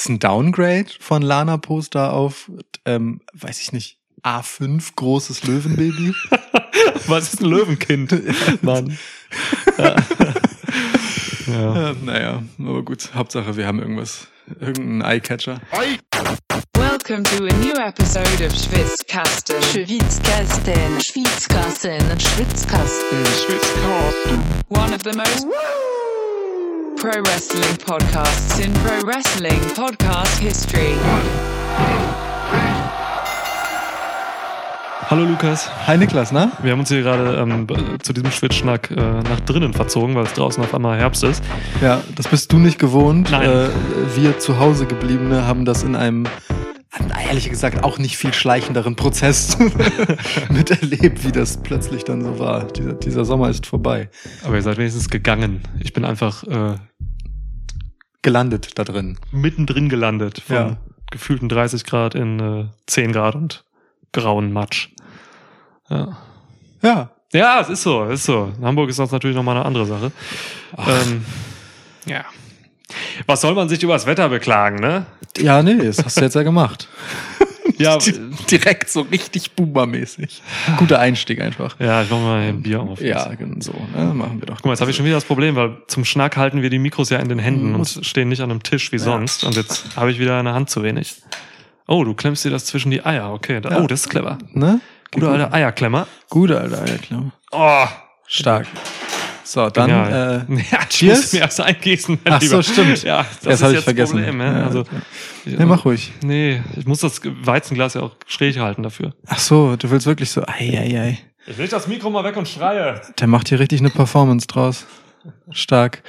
ist ein Downgrade von Lana-Poster auf, ähm, weiß ich nicht, A5 großes Löwenbaby. Was ist ein Löwenkind? Mann. Ja. ja. naja, aber gut. Hauptsache, wir haben irgendwas, irgendeinen Eyecatcher. Welcome to a new episode of Schwitzkasten. Schwitzkasten, Schwitzkasten, Schwitzkasten, Schwitzkasten. One of the most pro wrestling podcasts in pro wrestling podcast history. Hallo Lukas. Hi Niklas, na? Wir haben uns hier gerade ähm, zu diesem Schwitzschnack äh, nach drinnen verzogen, weil es draußen auf einmal Herbst ist. Ja, das bist du nicht gewohnt. Nein. Äh, wir zu Hause gebliebene haben das in einem ehrlich gesagt auch nicht viel schleichenderen Prozess miterlebt, wie das plötzlich dann so war. Dieser, dieser Sommer ist vorbei. Aber ihr seid wenigstens gegangen. Ich bin einfach äh, gelandet da drin. Mittendrin gelandet. Von Ja. gefühlten 30 Grad in äh, 10 Grad und grauen Matsch. Ja. Ja. Ja, es ist so, es ist so. In Hamburg ist das natürlich nochmal eine andere Sache. Ähm, ja. Was soll man sich über das Wetter beklagen, ne? Ja, nee, das hast du jetzt ja gemacht. Ja, Direkt so richtig boomermäßig. Guter Einstieg einfach. ja ich mach mal ein Bier auf. Ja, genau so. Ne? Machen wir doch. Guck mal, jetzt habe ich schon wieder das Problem, weil zum Schnack halten wir die Mikros ja in den Händen Muss- und stehen nicht an einem Tisch wie sonst. Und jetzt habe ich wieder eine Hand zu wenig. Oh, du klemmst dir das zwischen die Eier. Okay, da, Ja. oh, das ist clever. Ne? Guter alter Eierklemmer. Gute, ja klar. Oh, Stark. So, dann äh, ja, ich Cheers. muss mir erst eingießen. Ach so, Lieber. stimmt. Ja, das, das ist habe ich vergessen. Problem, ja. Also, nee, mach ruhig. Nee, ich muss das Weizenglas ja auch schräg halten dafür. Ach so, du willst wirklich so, ei, ei, ei. Ich leg das Mikro mal weg und schreie. Der macht hier richtig eine Performance draus. Stark.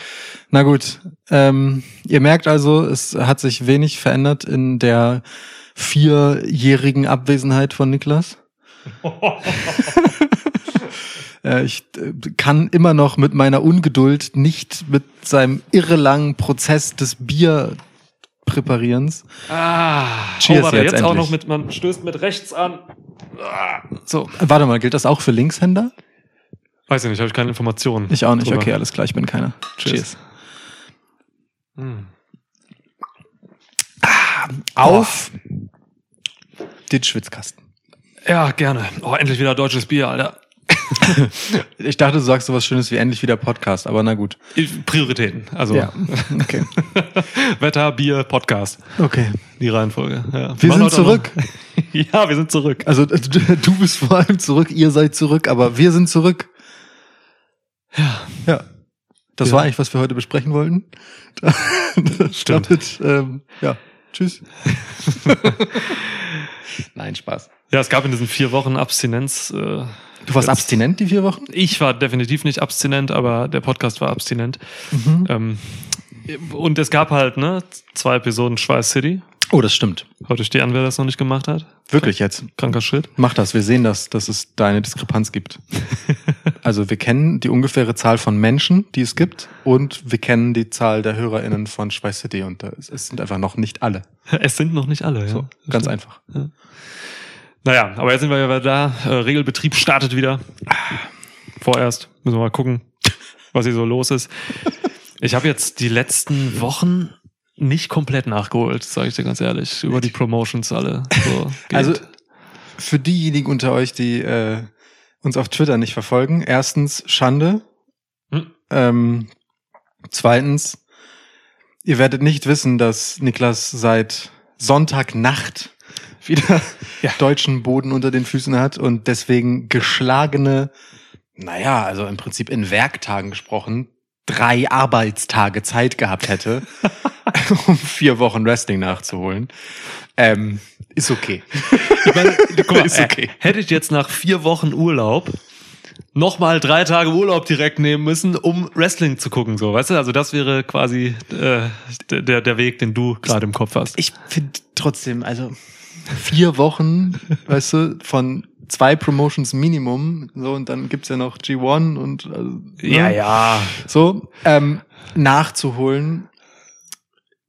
Na gut. Ähm, ihr merkt also, es hat sich wenig verändert in der vierjährigen Abwesenheit von Niklas. Äh, ich äh, kann immer noch mit meiner Ungeduld nicht mit seinem irrelangen Prozess des Bierpräparierens. Ah, Cheers oh, warte, jetzt jetzt auch noch mit, man stößt mit rechts an. Ah. So, warte mal, gilt das auch für Linkshänder? Weiß ich nicht, habe ich keine Informationen. Ich auch nicht. drüber. Okay, alles klar, ich bin keiner. Cheers. Hm. Auf den Schwitzkasten. Ja, gerne. Oh, endlich wieder deutsches Bier, Alter. Ich dachte, du sagst sowas Schönes wie endlich wieder Podcast, aber na gut. Prioritäten. Also Ja. Okay. Wetter, Bier, Podcast. Okay. Die Reihenfolge. Ja. Wir machen sind zurück. Ja, wir sind zurück. Also äh, du du bist vor allem zurück, ihr seid zurück, aber wir sind zurück. Ja. Ja. Das Ja. war eigentlich, was wir heute besprechen wollten. Stimmt. Damit, ähm, ja. Tschüss. Nein, Spaß. Ja, es gab in diesen vier Wochen Abstinenz. Äh, Du warst Jetzt- abstinent die vier Wochen? ich war definitiv nicht abstinent, aber der Podcast war abstinent. Mhm. Ähm, und es gab halt ne zwei Episoden Schweiß City. Oh, das stimmt. Heute steht an, wer das noch nicht gemacht hat. Wirklich jetzt. Kranker Shit. Mach das. Wir sehen das, dass es da eine Diskrepanz gibt. also wir kennen die ungefähre Zahl von Menschen, die es gibt, und wir kennen die Zahl der HörerInnen von Schweiß City und es sind einfach noch nicht alle. Es sind noch nicht alle, ja. So, ganz einfach. Naja, aber jetzt sind wir ja wieder da. Äh, Regelbetrieb startet wieder. Vorerst. Müssen wir mal gucken, was hier so los ist. Ich habe jetzt die letzten Wochen nicht komplett nachgeholt, sage ich dir ganz ehrlich, über die Promotions alle. So. Also für diejenigen unter euch, die äh, uns auf Twitter nicht verfolgen, erstens Schande. Hm. Ähm, zweitens, ihr werdet nicht wissen, dass Niklas seit Sonntagnacht wieder Ja. deutschen Boden unter den Füßen hat und deswegen geschlagene, naja, also im Prinzip in Werktagen gesprochen, drei Arbeitstage Zeit gehabt hätte, um vier Wochen Wrestling nachzuholen. Ähm, ist okay. ich meine, guck mal, Ist okay. äh, hätte ich jetzt nach vier Wochen Urlaub nochmal drei Tage Urlaub direkt nehmen müssen, um Wrestling zu gucken, so, weißt du? Also das wäre quasi äh, der, der Weg, den du gerade im Kopf hast. Ich finde trotzdem, also vier Wochen, weißt du, von zwei Promotions Minimum, so und dann gibt's ja noch G1 und also, ne? ja. so ähm, nachzuholen.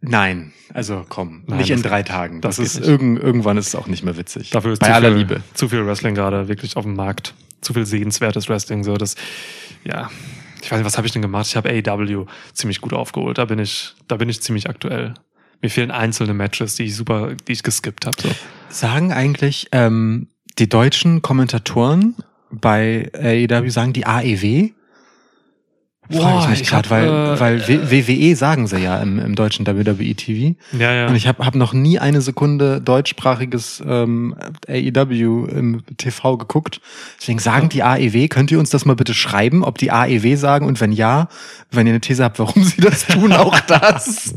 Nein, also komm, Nein, nicht in drei Tagen. Das, das ist irgend, irgendwann ist es auch nicht mehr witzig. Dafür ist bei zu aller viel, Liebe. zu viel Wrestling gerade wirklich auf dem Markt. Zu viel sehenswertes Wrestling. So, das, ja. Ich weiß nicht, was habe ich denn gemacht? Ich habe AW ziemlich gut aufgeholt. Da bin ich, da bin ich ziemlich aktuell. Mir fehlen einzelne Matches, die ich super, die ich geskippt habe. So. Sagen eigentlich ähm, die deutschen Kommentatoren bei AEW, sagen die AEW? Frage ich mich ich gerade, weil, äh, weil WWE sagen sie ja im, im deutschen WWE TV. Ja, ja. Und ich habe hab noch nie eine Sekunde deutschsprachiges ähm, AEW im TV geguckt. Deswegen sagen die AEW, könnt ihr uns das mal bitte schreiben, ob die AEW sagen und wenn ja, wenn ihr eine These habt, warum sie das tun, auch das.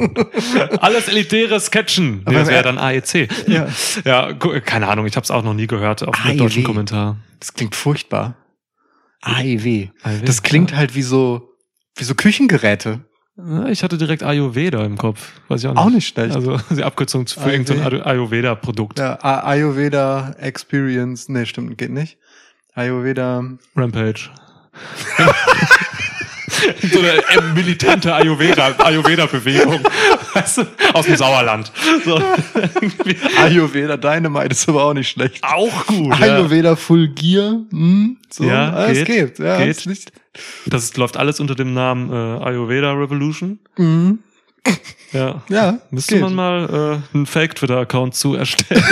Alles elitäre Sketchen. Nee, das wäre dann AEC. Ja. ja, keine Ahnung, ich habe es auch noch nie gehört auf dem deutschen Kommentar. Das klingt furchtbar. AEW. AEW, Das klingt ja. halt wie so, wie so Küchengeräte. Ich hatte direkt Ayurveda im Kopf. Weiß ich auch nicht. Auch nicht schlecht. Also die Abkürzung für AEW. irgendein Ay- Ayurveda-Produkt. Ja, Ayurveda Experience. Nee, stimmt, geht nicht. Ayurveda. Rampage. so eine militante Ayurveda- Ayurveda-Bewegung. weißt du, aus dem Sauerland. So. Ayurveda Dynamite ist aber auch nicht schlecht. Auch gut. Ja. Ayurveda Full Gear. Hm, so, Ja, ah, es geht, geht. Ja, geht. Ist nicht, Das läuft alles unter dem Namen äh, Ayurveda Revolution. mhm. Ja. Ja, Müsste geht. man mal äh, einen Fake-Twitter-Account zu erstellen.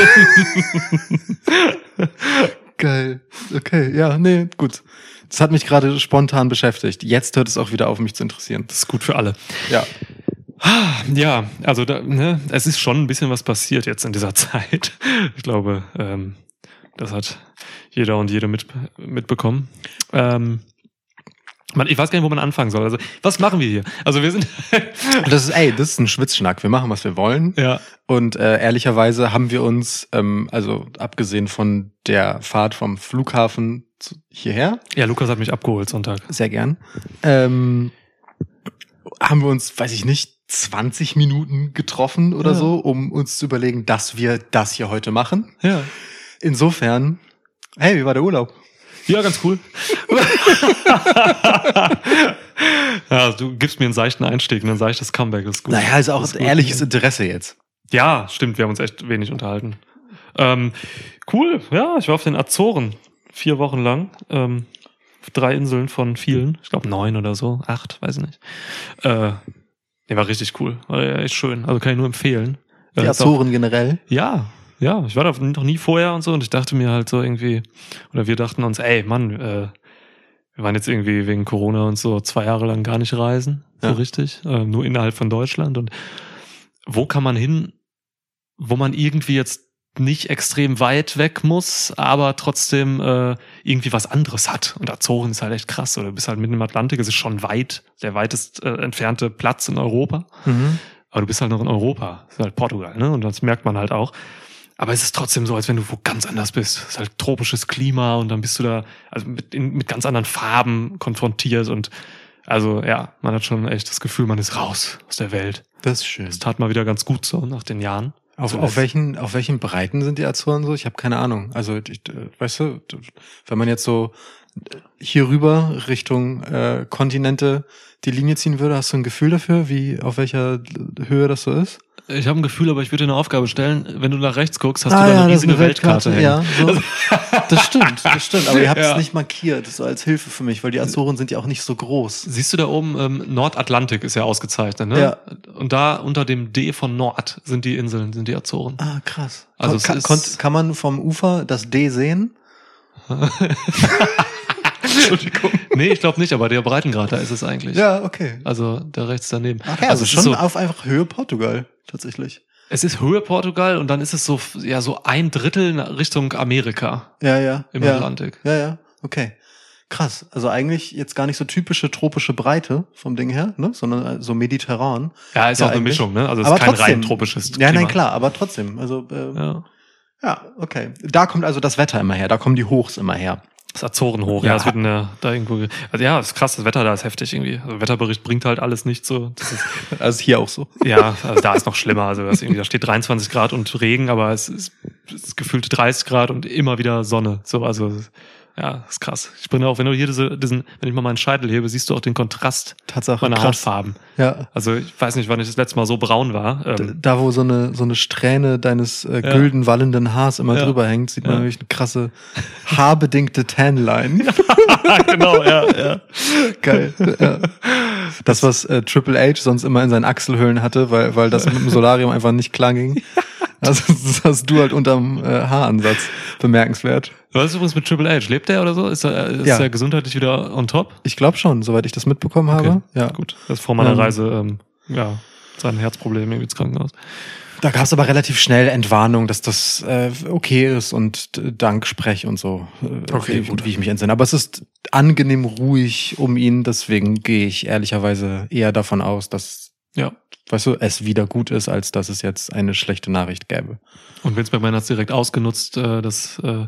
Geil. Okay, ja, nee, gut. Das hat mich gerade spontan beschäftigt. Jetzt hört es auch wieder auf, mich zu interessieren. Das ist gut für alle. Ja. Ja, also da, ne, es ist schon ein bisschen was passiert jetzt in dieser Zeit. Ich glaube, ähm, das hat jeder und jede mit, mitbekommen. Ähm, man, ich weiß gar nicht, wo man anfangen soll. Also, was machen wir hier? Also, wir sind. Das ist, ey, das ist ein Schwitzschnack. Wir machen, was wir wollen. ja, Und äh, ehrlicherweise haben wir uns, ähm, also abgesehen von der Fahrt vom Flughafen hierher, ja, Lukas hat mich abgeholt Sonntag. sehr gern, ähm, haben wir uns, weiß ich nicht, 20 Minuten getroffen oder Ja. so, um uns zu überlegen, dass wir das hier heute machen. Ja. Insofern, hey, wie war der Urlaub? Ja, ganz cool. ja, du gibst mir einen seichten Einstieg, ein seichtes Comeback, das ist gut. Naja, ist auch Das ist gut. ehrliches Interesse jetzt. Ja, stimmt, wir haben uns echt wenig unterhalten. Ähm, cool, ja, ich war auf den Azoren vier Wochen lang. Ähm, drei Inseln von vielen. Ich glaube neun oder so, acht, weiß ich nicht. Äh, nee, war richtig cool. War echt schön. Also kann ich nur empfehlen. Die Äh, ist auch- Azoren generell. ja, ja, ich war da noch nie vorher und so und ich dachte mir halt so irgendwie, oder wir dachten uns, ey, Mann, äh, wir waren jetzt irgendwie wegen Corona und so zwei Jahre lang gar nicht reisen, so Ja. richtig, äh, nur innerhalb von Deutschland und wo kann man hin, wo man irgendwie jetzt nicht extrem weit weg muss, aber trotzdem äh, irgendwie was anderes hat. Und Azoren ist halt echt krass. Oder du bist halt mitten im Atlantik, es ist schon weit, der weitest äh, entfernte Platz in Europa. Mhm. Aber du bist halt noch in Europa. Das ist halt Portugal, ne? Und das merkt man halt auch. Aber es ist trotzdem so, als wenn du wo ganz anders bist. Es ist halt tropisches Klima und dann bist du da also mit, in, mit ganz anderen Farben konfrontiert und also ja, man hat schon echt das Gefühl, man ist raus aus der Welt. Das ist schön. Das tat mal wieder ganz gut so nach den Jahren. Auf, auf welchen, auf welchen Breiten sind die Azoren so? Ich habe keine Ahnung. Also, ich, weißt du, wenn man jetzt so hier rüber Richtung äh, Kontinente die Linie ziehen würde, hast du ein Gefühl dafür, wie auf welcher Höhe das so ist? Ich habe ein Gefühl, aber ich würde dir eine Aufgabe stellen. Wenn du nach rechts guckst, hast du da eine riesige Weltkarte. hängen. Ah, Ja, so. das stimmt, das stimmt. Aber ihr habt Ja. es nicht markiert, so als Hilfe für mich, weil die Azoren sind ja auch nicht so groß. Siehst du da oben, ähm, Nordatlantik ist ja ausgezeichnet, ne? Ja. Und da unter dem D von Nord sind die Inseln, sind die Azoren. Ah, krass. Also Also kann, konnt, kann man vom Ufer das D sehen? Entschuldigung. Nee, ich glaube nicht, aber der Breitengrad, da ist es eigentlich. Ja, okay. Also da rechts daneben. Okay, also, es schon ist so, auf einfach Höhe Portugal, tatsächlich. es ist Höhe Portugal und dann ist es so, ja, so ein Drittel Richtung Amerika Ja, ja. im ja. Atlantik. Ja, ja, okay. Krass. Also eigentlich jetzt gar nicht so typische tropische Breite vom Ding her, ne? sondern so mediterran. Ja, ist Ja, auch eine. Mischung, ne? Also es Aber ist kein trotzdem. rein tropisches Ja, Klima. nein, klar, aber trotzdem. Also äh, ja. Ja. okay. Da kommt also das Wetter immer her, da kommen die Hochs immer her. Das Azoren hoch, ja, Ja. es wird eine, da irgendwo, ge- also ja, ist krass, das Wetter da ist heftig irgendwie. Also Wetterbericht bringt halt alles nicht so. Das ist, Also hier auch so. ja, also da ist noch schlimmer. Also das irgendwie, da steht 23 Grad und Regen, aber es ist, es ist gefühlt 30 Grad und immer wieder Sonne. So, also Ja, ist krass. Ich bin auch, wenn du hier diese, diesen, wenn ich mal meinen Scheitel hebe, siehst du auch den Kontrast Tatsache meiner krass. Hautfarben. Ja. Also ich weiß nicht, wann ich das letzte Mal so braun war. Ähm, Da, wo so eine, so eine Strähne deines äh, Ja. gülden wallenden Haars immer Ja. drüber hängt, sieht man Ja. nämlich eine krasse haarbedingte Tanline. genau, ja, ja. Geil. ja. Das, was äh, Triple H sonst immer in seinen Achselhöhlen hatte, weil, weil das mit dem Solarium einfach nicht klar ging. Also das hast du halt unterm äh, Haaransatz. Bemerkenswert. Was ist übrigens mit Triple H? Lebt der oder so? Ist er, ist Ja. er gesundheitlich wieder on top? Ich glaube schon, soweit ich das mitbekommen habe. Ja. Gut. Das ist vor meiner Ähm. Reise, ähm, ja, sein Herzproblem irgendwie ins Krankenhaus. Da gab es aber relativ schnell Entwarnung, dass das äh, okay ist und Danksprech und so, äh, Okay, wie, gut. wie ich mich entsinne. Aber es ist angenehm ruhig um ihn, deswegen gehe ich ehrlicherweise eher davon aus, dass, Ja. Weißt du, es wieder gut ist, als dass es jetzt eine schlechte Nachricht gäbe. Und Vince McMahon hat es direkt ausgenutzt, äh, dass äh,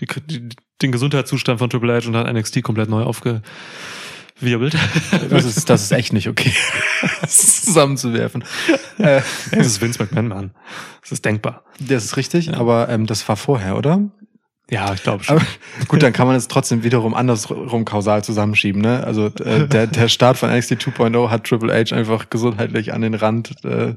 die, die, den Gesundheitszustand von Triple H und hat NXT komplett neu aufgewirbelt. Das ist, das ist echt nicht okay, das zusammenzuwerfen. Äh, Es ist Vince McMahon, Mann. Das ist denkbar. das ist richtig, Ja. aber ähm, das war vorher, oder? Ja, ich glaube schon. Aber gut, dann kann man es trotzdem wiederum andersrum kausal zusammenschieben. Ne? Also äh, der, der Start von NXT 2.0 hat Triple H einfach gesundheitlich an den Rand äh,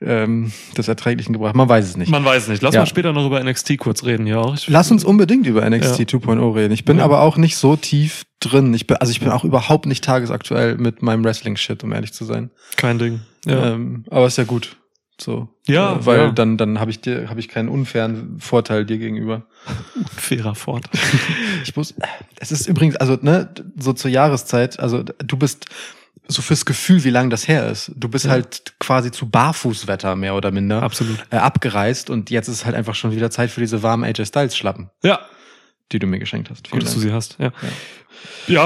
ähm, des Erträglichen gebracht. Man weiß es nicht. Man weiß nicht. Lass Ja. mal später noch über NXT kurz reden, ja. Ich, Lass uns unbedingt über NXT Ja. 2.0 reden. Ich bin Ja. aber auch nicht so tief drin. Ich bin, also ich bin auch überhaupt nicht tagesaktuell mit meinem Wrestling-Shit, um ehrlich zu sein. Kein Ding. Ja. Ähm, aber ist ja gut. So. Ja, Äh, weil ja. dann, dann habe ich dir, habe ich keinen unfairen Vorteil dir gegenüber. Fairer Fort. Ich muss, es ist übrigens, also, ne, so zur Jahreszeit, also du bist so fürs Gefühl, wie lang das her ist. Du bist Ja. halt quasi zu Barfußwetter mehr oder minder Absolut. äh, abgereist und jetzt ist halt einfach schon wieder Zeit für diese warmen AJ Styles Schlappen, Ja, die du mir geschenkt hast. gut, dass du sie hast. Ja. Ja,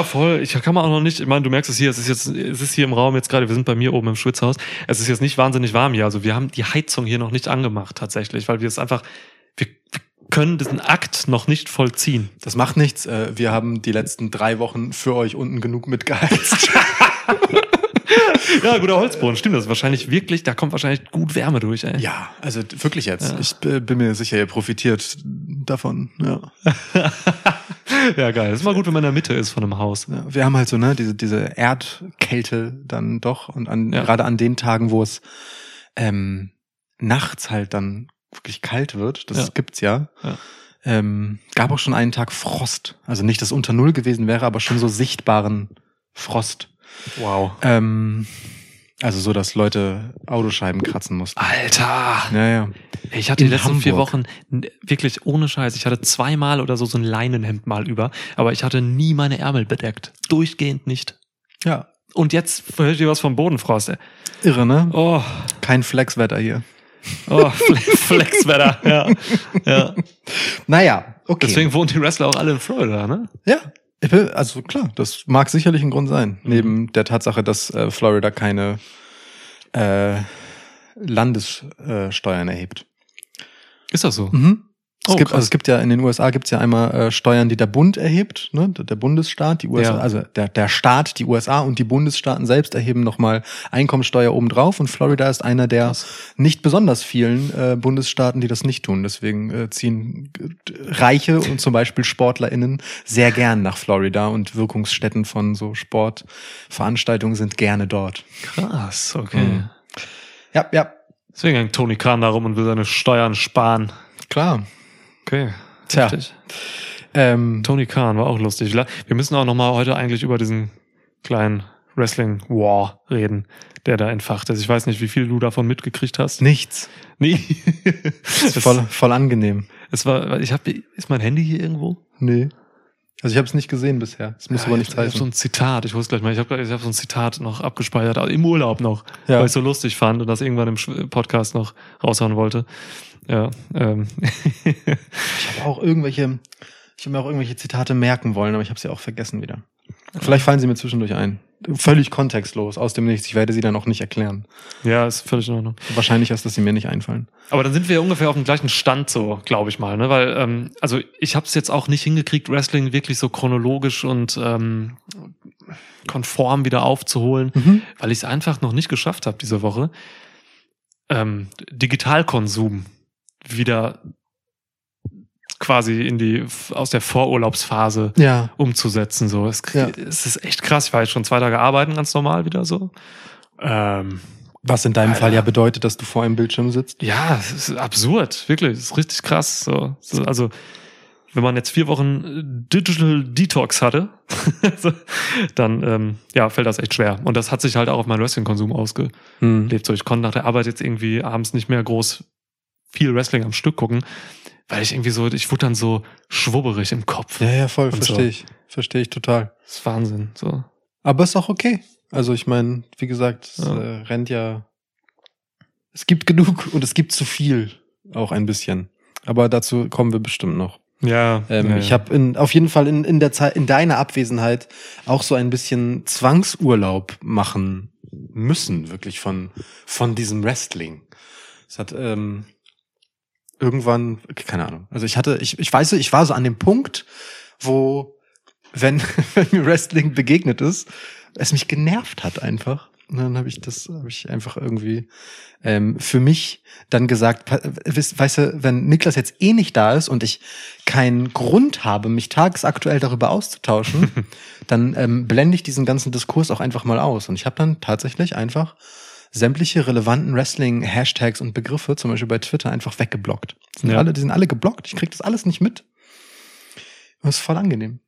voll. Ich kann man auch noch nicht, ich meine, du merkst es hier, es ist jetzt, es ist hier im Raum jetzt gerade, wir sind bei mir oben im Schwitzhaus. Es ist jetzt nicht wahnsinnig warm hier. Also wir haben die Heizung hier noch nicht angemacht tatsächlich, weil wir es einfach, wir, wir können diesen Akt noch nicht vollziehen. Das macht nichts. Äh, wir haben die letzten drei Wochen für euch unten genug mitgeheizt. Ja, guter Holzboden, stimmt das. ist Wahrscheinlich wirklich, da kommt wahrscheinlich gut Wärme durch, ey. ja, also wirklich jetzt. Ja. Ich bin mir sicher, ihr profitiert davon. Ja. ja, geil. ist mal gut, wenn man in der Mitte ist von einem Haus. Ja, wir haben halt so, ne, diese, diese Erdkälte dann doch und an, Ja. gerade an den Tagen, wo es ähm, nachts halt dann wirklich kalt wird, das Ja. gibt's ja, Ja. Ähm, gab auch schon einen Tag Frost. Also nicht, dass unter Null gewesen wäre, aber schon so sichtbaren Frost. Wow. Ähm, also so, dass Leute Autoscheiben kratzen mussten. Alter! Ja, ja. Ich hatte die In letzten vier Hamburg. Wochen n- wirklich ohne Scheiß. Ich hatte zweimal oder so so ein Leinenhemd mal über, aber ich hatte nie meine Ärmel bedeckt. Durchgehend nicht. Ja. Und jetzt hört ihr was vom Bodenfrost. ey. Irre, ne? Oh, Kein Flexwetter hier. oh Fle- Flexwetter. Ja, ja. Naja, okay. Deswegen wohnen die Wrestler auch alle in Florida, ne? Ja, ich also klar, das mag sicherlich ein Grund sein. Neben der Tatsache, dass äh, Florida keine äh, Landessteuern erhebt. Ist das so? Mhm. Es Oh, gibt, krass. also es gibt ja in den USA gibt's ja einmal äh, Steuern, die der Bund erhebt, ne? der Bundesstaat, die USA, Ja. also der, der Staat, die USA und die Bundesstaaten selbst erheben nochmal Einkommensteuer obendrauf und Florida ist einer der Krass. nicht besonders vielen äh, Bundesstaaten, die das nicht tun. Deswegen äh, ziehen äh, Reiche und zum Beispiel SportlerInnen sehr gern nach Florida und Wirkungsstätten von so Sportveranstaltungen sind gerne dort. Krass, okay. Mhm. Ja, ja, Deswegen hängt Tony Khan da rum und will seine Steuern sparen. klar. Okay. Tja. Ähm, Tony Khan war auch lustig. Wir müssen auch noch mal heute eigentlich über diesen kleinen Wrestling War reden, der da entfacht ist. Ich weiß nicht, wie viel du davon mitgekriegt hast. nichts. Nee. Voll, voll angenehm. es war, ich habe, ist mein Handy hier irgendwo? Nee. Also ich habe es nicht gesehen bisher. Das muss Ja, aber ich nichts hab- Ich habe so heißen. ein Zitat, ich wusste gleich mal, ich habe ich hab so ein Zitat noch abgespeichert, also im Urlaub noch, Ja. weil ich so lustig fand und das irgendwann im Sch- Podcast noch raushauen wollte. Ja, ähm. Ich habe auch irgendwelche, ich habe mir auch irgendwelche Zitate merken wollen, aber ich habe sie auch vergessen wieder. Vielleicht fallen sie mir zwischendurch ein. Völlig kontextlos, aus dem Nichts. Ich werde sie dann auch nicht erklären. ja, ist völlig in Ordnung. Wahrscheinlich ist, dass sie mir nicht einfallen. Aber dann sind wir ungefähr auf dem gleichen Stand, so glaube ich mal, ne? Weil ähm, also ich habe es jetzt auch nicht hingekriegt, Wrestling wirklich so chronologisch und ähm, konform wieder aufzuholen, Mhm. weil ich es einfach noch nicht geschafft habe diese Woche. Ähm, Digitalkonsum wieder quasi in die aus der Vorurlaubsphase Ja. umzusetzen. So, es, Ja. es ist echt krass. Ich war jetzt schon zwei Tage arbeiten, ganz normal wieder so. Ähm, Was in deinem Alter. Fall ja bedeutet, dass du vor einem Bildschirm sitzt. ja, es ist absurd, wirklich. Es ist richtig krass. So, so, also, wenn man jetzt vier Wochen äh, Digital Detox hatte, dann ähm, ja, fällt das echt schwer. Und das hat sich halt auch auf meinen Wrestling-Konsum ausgelebt. Hm. So, ich konnte nach der Arbeit jetzt irgendwie abends nicht mehr groß viel Wrestling am Stück gucken, weil ich irgendwie so, ich wurde dann so schwubberig im Kopf. Ja, ja, voll, Und so. verstehe ich. Verstehe ich total. Das ist Wahnsinn. So. Aber ist auch okay. Also ich meine, wie gesagt, es Ja. äh, rennt ja. Es gibt genug und es gibt zu viel. Auch ein bisschen. Aber dazu kommen wir bestimmt noch. Ja, Ähm, ja, Ich habe in, auf jeden Fall in, in der Zeit, in deiner Abwesenheit auch so ein bisschen Zwangsurlaub machen müssen, wirklich von, von diesem Wrestling. Es hat ähm, irgendwann, keine Ahnung. Also ich hatte, ich, ich weiß, ich war so an dem Punkt, wo, wenn, wenn mir Wrestling begegnet ist, es mich genervt hat einfach. Und dann habe ich das, habe ich einfach irgendwie ähm, für mich dann gesagt, weißt, weißt du, wenn Niklas jetzt eh nicht da ist und ich keinen Grund habe, mich tagesaktuell darüber auszutauschen, dann ähm, blende ich diesen ganzen Diskurs auch einfach mal aus. Und ich habe dann tatsächlich einfach sämtliche relevanten Wrestling-Hashtags und Begriffe, zum Beispiel bei Twitter, einfach weggeblockt. Die sind, Ja. alle, die sind alle geblockt. Ich krieg das alles nicht mit. Das ist voll angenehm.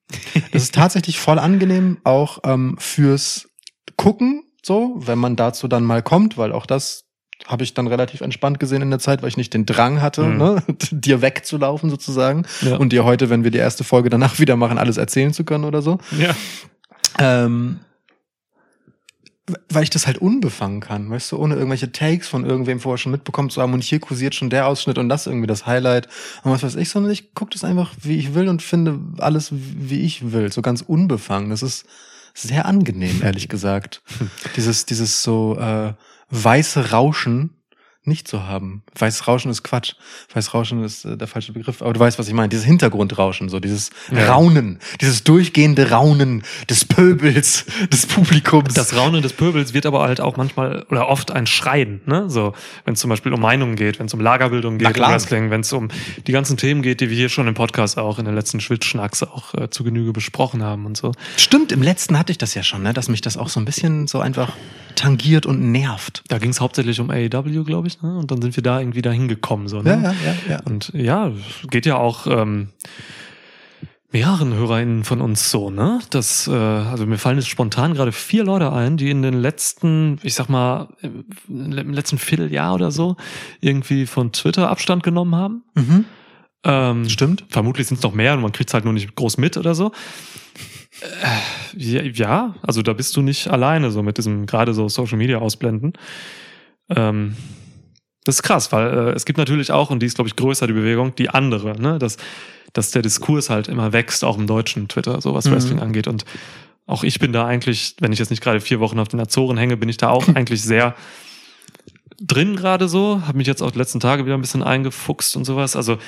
Das ist tatsächlich voll angenehm, auch ähm, fürs Gucken, so, wenn man dazu dann mal kommt, weil auch das habe ich dann relativ entspannt gesehen in der Zeit, weil ich nicht den Drang hatte, Mhm. ne, dir wegzulaufen sozusagen Ja. und dir heute, wenn wir die erste Folge danach wieder machen, alles erzählen zu können oder so. ja. Ähm, weil ich das halt unbefangen kann, weißt du, ohne irgendwelche Takes von irgendwem vorher schon mitbekommen zu haben und hier kursiert schon der Ausschnitt und das irgendwie das Highlight und was weiß ich, sondern ich gucke das einfach, wie ich will und finde alles, wie ich will, so ganz unbefangen. Das ist sehr angenehm, ehrlich gesagt. dieses, dieses so äh, weiße Rauschen nicht zu haben. Weißes Rauschen ist Quatsch. Weißes Rauschen ist äh, der falsche Begriff. Aber du weißt, was ich meine. Dieses Hintergrundrauschen, so dieses Ja. Raunen, dieses durchgehende Raunen des Pöbels, des Publikums. Das Raunen des Pöbels wird aber halt auch manchmal oder oft ein Schreien, ne? So, wenn es zum Beispiel um Meinungen geht, wenn es um Lagerbildung geht, um Wrestling, wenn es um die ganzen Themen geht, die wir hier schon im Podcast auch in den letzten Schwitzschnacks auch äh, zu Genüge besprochen haben und so. Stimmt, im letzten hatte ich das ja schon, ne, dass mich das auch so ein bisschen so einfach tangiert und nervt. Da ging es hauptsächlich um AEW, glaube ich, ne? Und dann sind wir da irgendwie da hingekommen, so, ne? Ja, ja, ja, ja. Und ja, geht ja auch ähm, mehreren HörerInnen von uns so, ne? Das, äh, also mir fallen jetzt spontan gerade vier Leute ein, die in den letzten, ich sag mal, im letzten Vierteljahr oder so irgendwie von Twitter Abstand genommen haben. Mhm. Ähm, Stimmt. Vermutlich sind es noch mehr und man kriegt es halt nur nicht groß mit oder so. Äh, ja, ja, also da bist du nicht alleine so mit diesem gerade so Social Media ausblenden. Ähm, das ist krass, weil äh, es gibt natürlich auch, und die ist, glaube ich, größer, die Bewegung, die andere, ne? Dass, dass der Diskurs halt immer wächst, auch im deutschen Twitter, so was Mhm. Wrestling angeht. Und auch ich bin da eigentlich, wenn ich jetzt nicht gerade vier Wochen auf den Azoren hänge, bin ich da auch eigentlich sehr drin gerade so. Habe mich jetzt auch die letzten Tage wieder ein bisschen eingefuchst und sowas. Also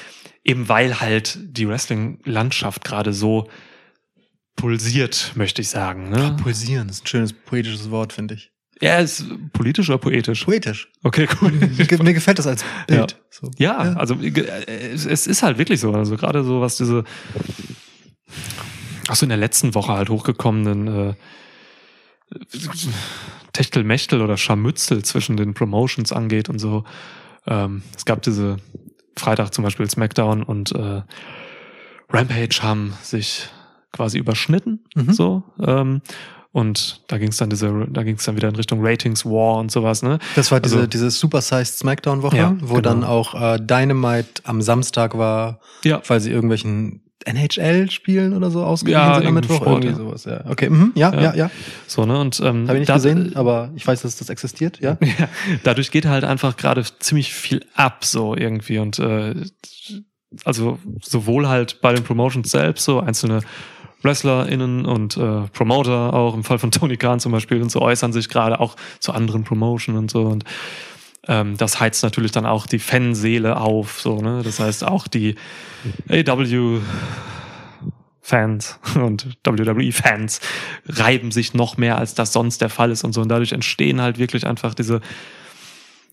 eben weil halt die Wrestling-Landschaft gerade so pulsiert, möchte ich sagen. Ne? Pulsieren ist ein schönes poetisches Wort, finde ich. Ja, ist politisch oder poetisch? Poetisch. Okay, cool. Mir ge- mir gefällt das als Bild. Ja. So. Ja, also äh, es, es ist halt wirklich so. Also gerade so, was diese auch so in der letzten Woche halt hochgekommenen äh, Techtelmechtel oder Scharmützel zwischen den Promotions angeht und so. Ähm, es gab diese Freitag zum Beispiel SmackDown und äh, Rampage haben sich quasi überschnitten. Mhm. So. Ähm, und da ging es dann diese, da ging es dann wieder in Richtung Ratings War und sowas, ne? Das war diese, Also- diese Supersized Smackdown-Woche, Ja, wo genau. dann auch äh, Dynamite am Samstag war, Ja. weil sie irgendwelchen NHL-Spielen oder so ausgegangen Ja, sind am Mittwoch. Sport, irgendwie ja. sowas, ja. Okay, mhm, ja, ja, Ja. ja. So, ne? Und ähm, Habe ich nicht da- gesehen, aber ich weiß, dass das existiert, ja. Ja, dadurch geht halt einfach gerade ziemlich viel ab, so irgendwie. Und äh, also sowohl halt bei den Promotions selbst, so einzelne WrestlerInnen und äh, Promoter auch, im Fall von Tony Khan zum Beispiel, und so äußern sich gerade auch zu anderen Promotion und so. Und ähm, das heizt natürlich dann auch die Fanseele auf, so, ne? Das heißt auch die AW Fans und WWE-Fans reiben sich noch mehr, als das sonst der Fall ist und so. Und dadurch entstehen halt wirklich einfach diese,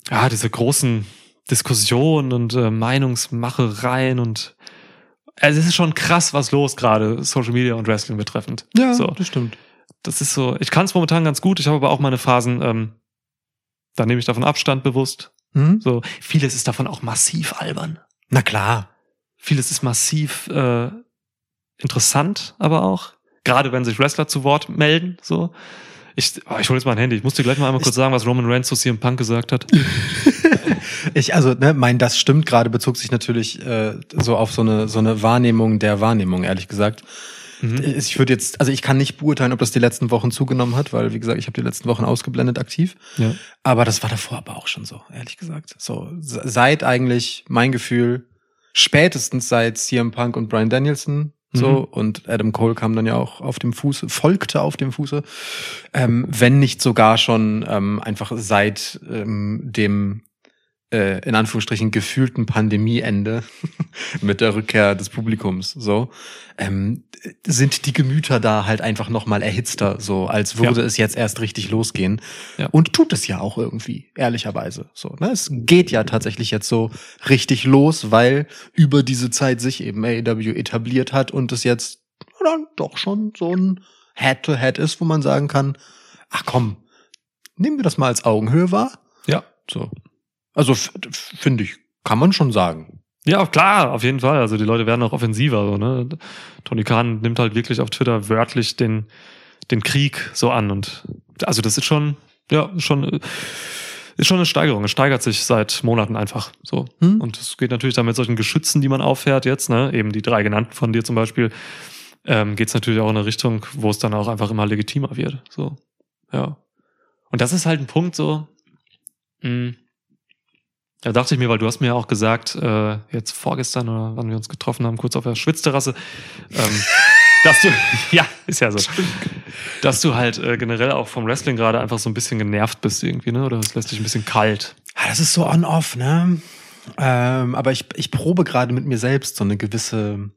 ja, diese großen Diskussionen und äh, Meinungsmachereien und also es ist schon krass, was los gerade Social Media und Wrestling betreffend. so. das stimmt. Das ist so, ich kann es momentan ganz gut, ich habe aber auch meine Phasen, ähm, da nehme ich davon Abstand bewusst. Mhm. So, vieles ist davon auch massiv albern. Na klar. Vieles ist massiv äh, interessant, aber auch. Gerade wenn sich Wrestler zu Wort melden, so. Ich, oh, ich hole jetzt mal ein Handy. Ich muss dir gleich mal einmal kurz sagen, was Roman Reigns zu CM Punk gesagt hat. Ich, also, ne, mein, das stimmt gerade, bezog sich natürlich äh, so auf so eine, so eine Wahrnehmung der Wahrnehmung, ehrlich gesagt. Mhm. Ich würde jetzt, also ich kann nicht beurteilen, ob das die letzten Wochen zugenommen hat, weil, wie gesagt, ich habe die letzten Wochen ausgeblendet aktiv. Ja. Aber das war davor aber auch schon so, ehrlich gesagt. So, se- seit eigentlich mein Gefühl, spätestens seit CM Punk und Brian Danielson so Mhm. und Adam Cole kam dann ja auch auf dem Fuße, folgte auf dem Fuße, ähm, wenn nicht sogar schon ähm, einfach seit ähm, dem äh, in Anführungsstrichen gefühlten Pandemieende mit der Rückkehr des Publikums so ähm, sind die Gemüter da halt einfach noch mal erhitzter so als würde Ja. es jetzt erst richtig losgehen Ja. und tut es ja auch irgendwie ehrlicherweise so ne es geht ja tatsächlich jetzt so richtig los weil über diese Zeit sich eben AEW etabliert hat und es jetzt dann doch schon so ein Head to Head ist wo man sagen kann ach komm nehmen wir das mal als Augenhöhe wahr Ja. so also finde ich kann man schon sagen Ja, klar, auf jeden Fall. Also die Leute werden auch offensiver. So, ne? Tony Khan nimmt halt wirklich auf Twitter wörtlich den, den Krieg so an. Und also das ist schon, ja, schon, ist schon eine Steigerung. Es steigert sich seit Monaten einfach so. Hm? Und es geht natürlich dann mit solchen Geschützen, die man auffährt jetzt, ne? eben die drei genannten von dir zum Beispiel, ähm, geht es natürlich auch in eine Richtung, wo es dann auch einfach immer legitimer wird. So, ja. Und das ist halt ein Punkt so, mh, da dachte ich mir, weil du hast mir ja auch gesagt, äh, jetzt vorgestern oder wann wir uns getroffen haben, kurz auf der Schwitzterrasse, ähm, dass du, ja, ist ja so, dass du halt äh, generell auch vom Wrestling gerade einfach so ein bisschen genervt bist irgendwie, ne? Oder es lässt dich ein bisschen kalt. Ah, das ist so on-off, ne? Ähm, aber ich, ich probe gerade mit mir selbst so eine gewisse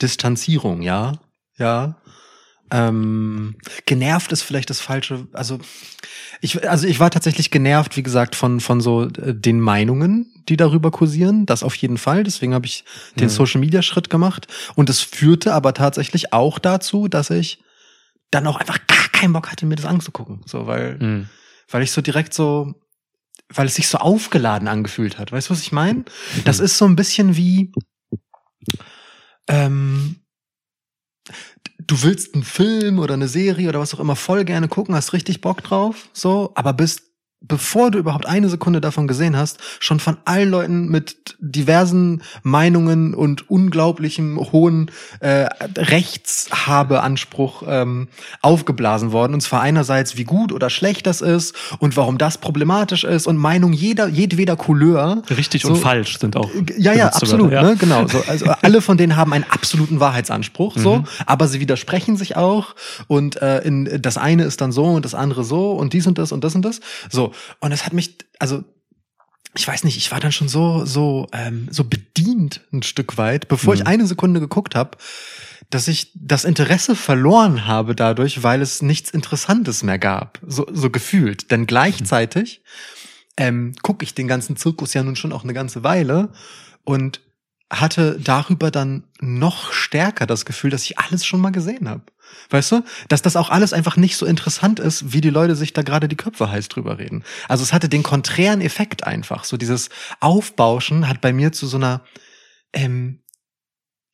Distanzierung, ja? Ja. Ähm, genervt ist vielleicht das falsche, also ich, also ich war tatsächlich genervt, wie gesagt, von, von so äh, den Meinungen, die darüber kursieren. Das auf jeden Fall. Deswegen habe ich den Mhm. Social Media Schritt gemacht. Und es führte aber tatsächlich auch dazu, dass ich dann auch einfach gar keinen Bock hatte, mir das anzugucken. So, weil, Mhm. weil ich so direkt so, weil es sich so aufgeladen angefühlt hat. Weißt du, was ich meine? Das ist so ein bisschen wie, ähm, du willst einen Film oder eine Serie oder was auch immer voll gerne gucken, hast richtig Bock drauf, so, aber bist bevor du überhaupt eine Sekunde davon gesehen hast, schon von allen Leuten mit diversen Meinungen und unglaublichem hohen äh, Rechtshabeanspruch ähm, aufgeblasen worden. Und zwar einerseits, wie gut oder schlecht das ist und warum das problematisch ist und Meinung jeder, jedweder Couleur. Richtig So- und falsch sind auch. Ja, ja, absolut, Wörter, ja. ne, genau. So, also alle von denen haben einen absoluten Wahrheitsanspruch, so, Mhm. aber sie widersprechen sich auch und äh, in, das eine ist dann so und das andere so und dies und das und das und das. So und es hat mich, also ich weiß nicht, ich war dann schon so so ähm, so bedient ein Stück weit, bevor Mhm. ich eine Sekunde geguckt habe, dass ich das Interesse verloren habe dadurch, weil es nichts Interessantes mehr gab, so so gefühlt. Denn gleichzeitig ähm, gucke ich den ganzen Zirkus ja nun schon auch eine ganze Weile und hatte darüber dann noch stärker das Gefühl, dass ich alles schon mal gesehen habe. Weißt du, dass das auch alles einfach nicht so interessant ist, wie die Leute sich da gerade die Köpfe heiß drüber reden. Also es hatte den konträren Effekt einfach. So dieses Aufbauschen hat bei mir zu so einer ähm,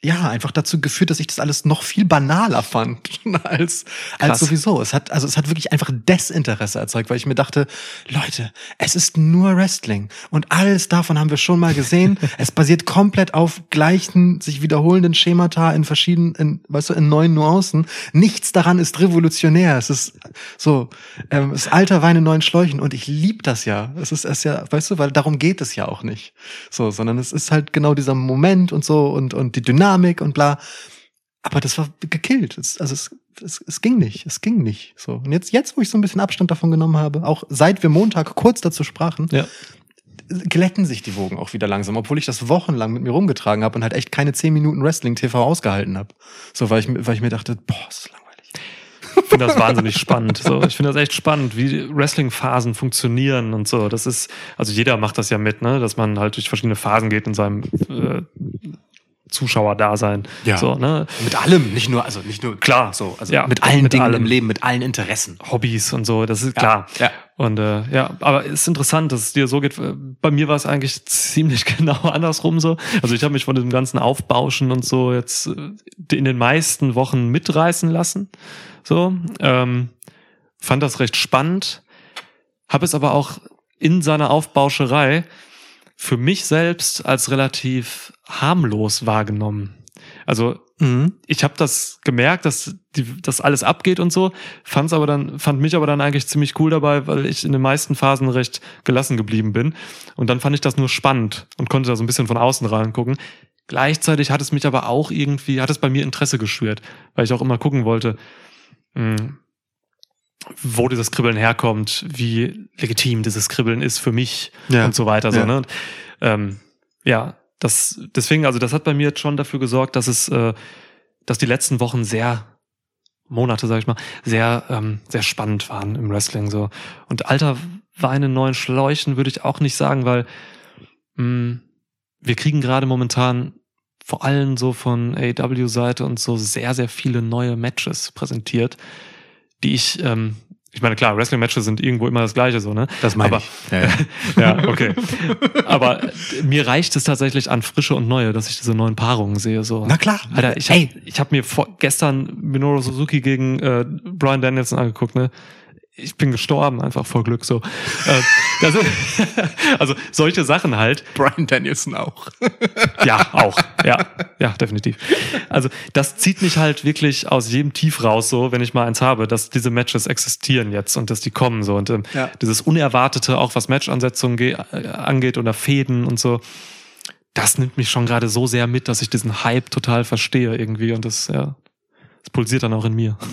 ja, einfach dazu geführt, dass ich das alles noch viel banaler fand als, als sowieso. Es hat, also es hat wirklich einfach Desinteresse erzeugt, weil ich mir dachte, Leute, es ist nur Wrestling und alles davon haben wir schon mal gesehen. es basiert komplett auf gleichen, sich wiederholenden Schemata in verschiedenen, in, weißt du, in neuen Nuancen. Nichts daran ist revolutionär. Es ist so, ähm, es ist alter Wein in neuen Schläuchen und ich lieb das ja. Es ist es ja, weißt du, weil darum geht es ja auch nicht. So, sondern es ist halt genau dieser Moment und so und, und die Dynamik und bla. Aber das war gekillt. Es, also es, es, es ging nicht. Es ging nicht. So. Und jetzt, jetzt, wo ich so ein bisschen Abstand davon genommen habe, auch seit wir Montag kurz dazu sprachen, Ja. glätten sich die Wogen auch wieder langsam, obwohl ich das wochenlang mit mir rumgetragen habe und halt echt keine 10 Minuten Wrestling-TV ausgehalten habe. So, weil ich, mir- weil ich mir dachte, boah, ist langweilig. Ich finde das wahnsinnig spannend. So, ich finde das echt spannend, wie Wrestling-Phasen funktionieren und so. Das ist, also jeder macht das ja mit, ne, dass man halt durch verschiedene Phasen geht in seinem äh, Zuschauer da sein. Ja. So, ne? Mit allem, nicht nur, also nicht nur Klar. so, also Ja, mit allen mit Dingen allem. im Leben, mit allen Interessen. Hobbys und so, das ist klar. Ja. Und äh, ja, aber es ist interessant, dass es dir so geht. Bei mir war es eigentlich ziemlich genau andersrum so. Also ich habe mich von dem ganzen Aufbauschen und so jetzt äh, in den meisten Wochen mitreißen lassen. So, ähm, fand das recht spannend, habe es aber auch in seiner Aufbauscherei für mich selbst als relativ harmlos wahrgenommen. Also Mhm. ich habe das gemerkt, dass die, das alles abgeht und so, fand's aber dann, fand mich aber dann eigentlich ziemlich cool dabei, weil ich in den meisten Phasen recht gelassen geblieben bin. Und dann fand ich das nur spannend und konnte da so ein bisschen von außen reingucken. Gleichzeitig hat es mich aber auch irgendwie, hat es bei mir Interesse geschürt, weil ich auch immer gucken wollte, mh, wo dieses Kribbeln herkommt, wie legitim dieses Kribbeln ist für mich Ja. und so weiter. So, Ja. ne? Ähm, ja, das, deswegen, also das hat bei mir jetzt schon dafür gesorgt, dass es, äh, dass die letzten Wochen sehr, Monate, sag ich mal, sehr, ähm, sehr spannend waren im Wrestling. so Und alter Wein in neuen Schläuchen würde ich auch nicht sagen, weil mh, wir kriegen gerade momentan vor allem so von AEW-Seite und so sehr, sehr viele neue Matches präsentiert, die ich, ähm, ich meine, klar, Wrestling-Matches sind irgendwo immer das Gleiche, so, ne? Das meine Aber- ich. Ja, ja. Ja, okay. Aber mir reicht es tatsächlich an frische und neue, dass ich diese neuen Paarungen sehe. So. Na klar. Alter, ich habe hab mir vor, gestern Minoru Suzuki gegen äh, Brian Danielson angeguckt, ne? Ich bin gestorben, einfach vor Glück so. äh, das, also solche Sachen halt. Brian Danielson auch. Ja, auch. Ja, ja, definitiv. Also das zieht mich halt wirklich aus jedem Tief raus, so, wenn ich mal eins habe, dass diese Matches existieren jetzt und dass die kommen so und ähm, Ja. dieses Unerwartete, auch was Matchansetzungen ge- äh, angeht oder Fäden und so, das nimmt mich schon gerade so sehr mit, dass ich diesen Hype total verstehe irgendwie und das, ja, das pulsiert dann auch in mir.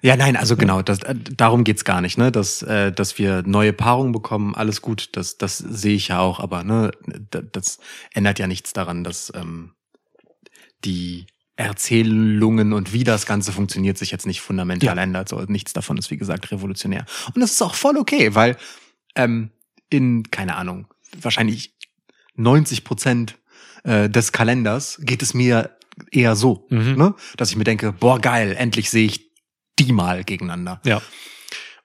Ja, nein, also genau, das, äh, darum geht's gar nicht, ne? Dass, äh, dass wir neue Paarungen bekommen, alles gut, das, das sehe ich ja auch, aber ne, da- das ändert ja nichts daran, dass ähm, die Erzählungen und wie das Ganze funktioniert sich jetzt nicht fundamental Ja. ändert. So, nichts davon ist, wie gesagt, revolutionär. Und das ist auch voll okay, weil ähm, in, keine Ahnung, wahrscheinlich 90 Prozent äh, des Kalenders geht es mir eher so, Mhm. ne? dass ich mir denke, boah, geil, endlich sehe ich die mal gegeneinander. Ja.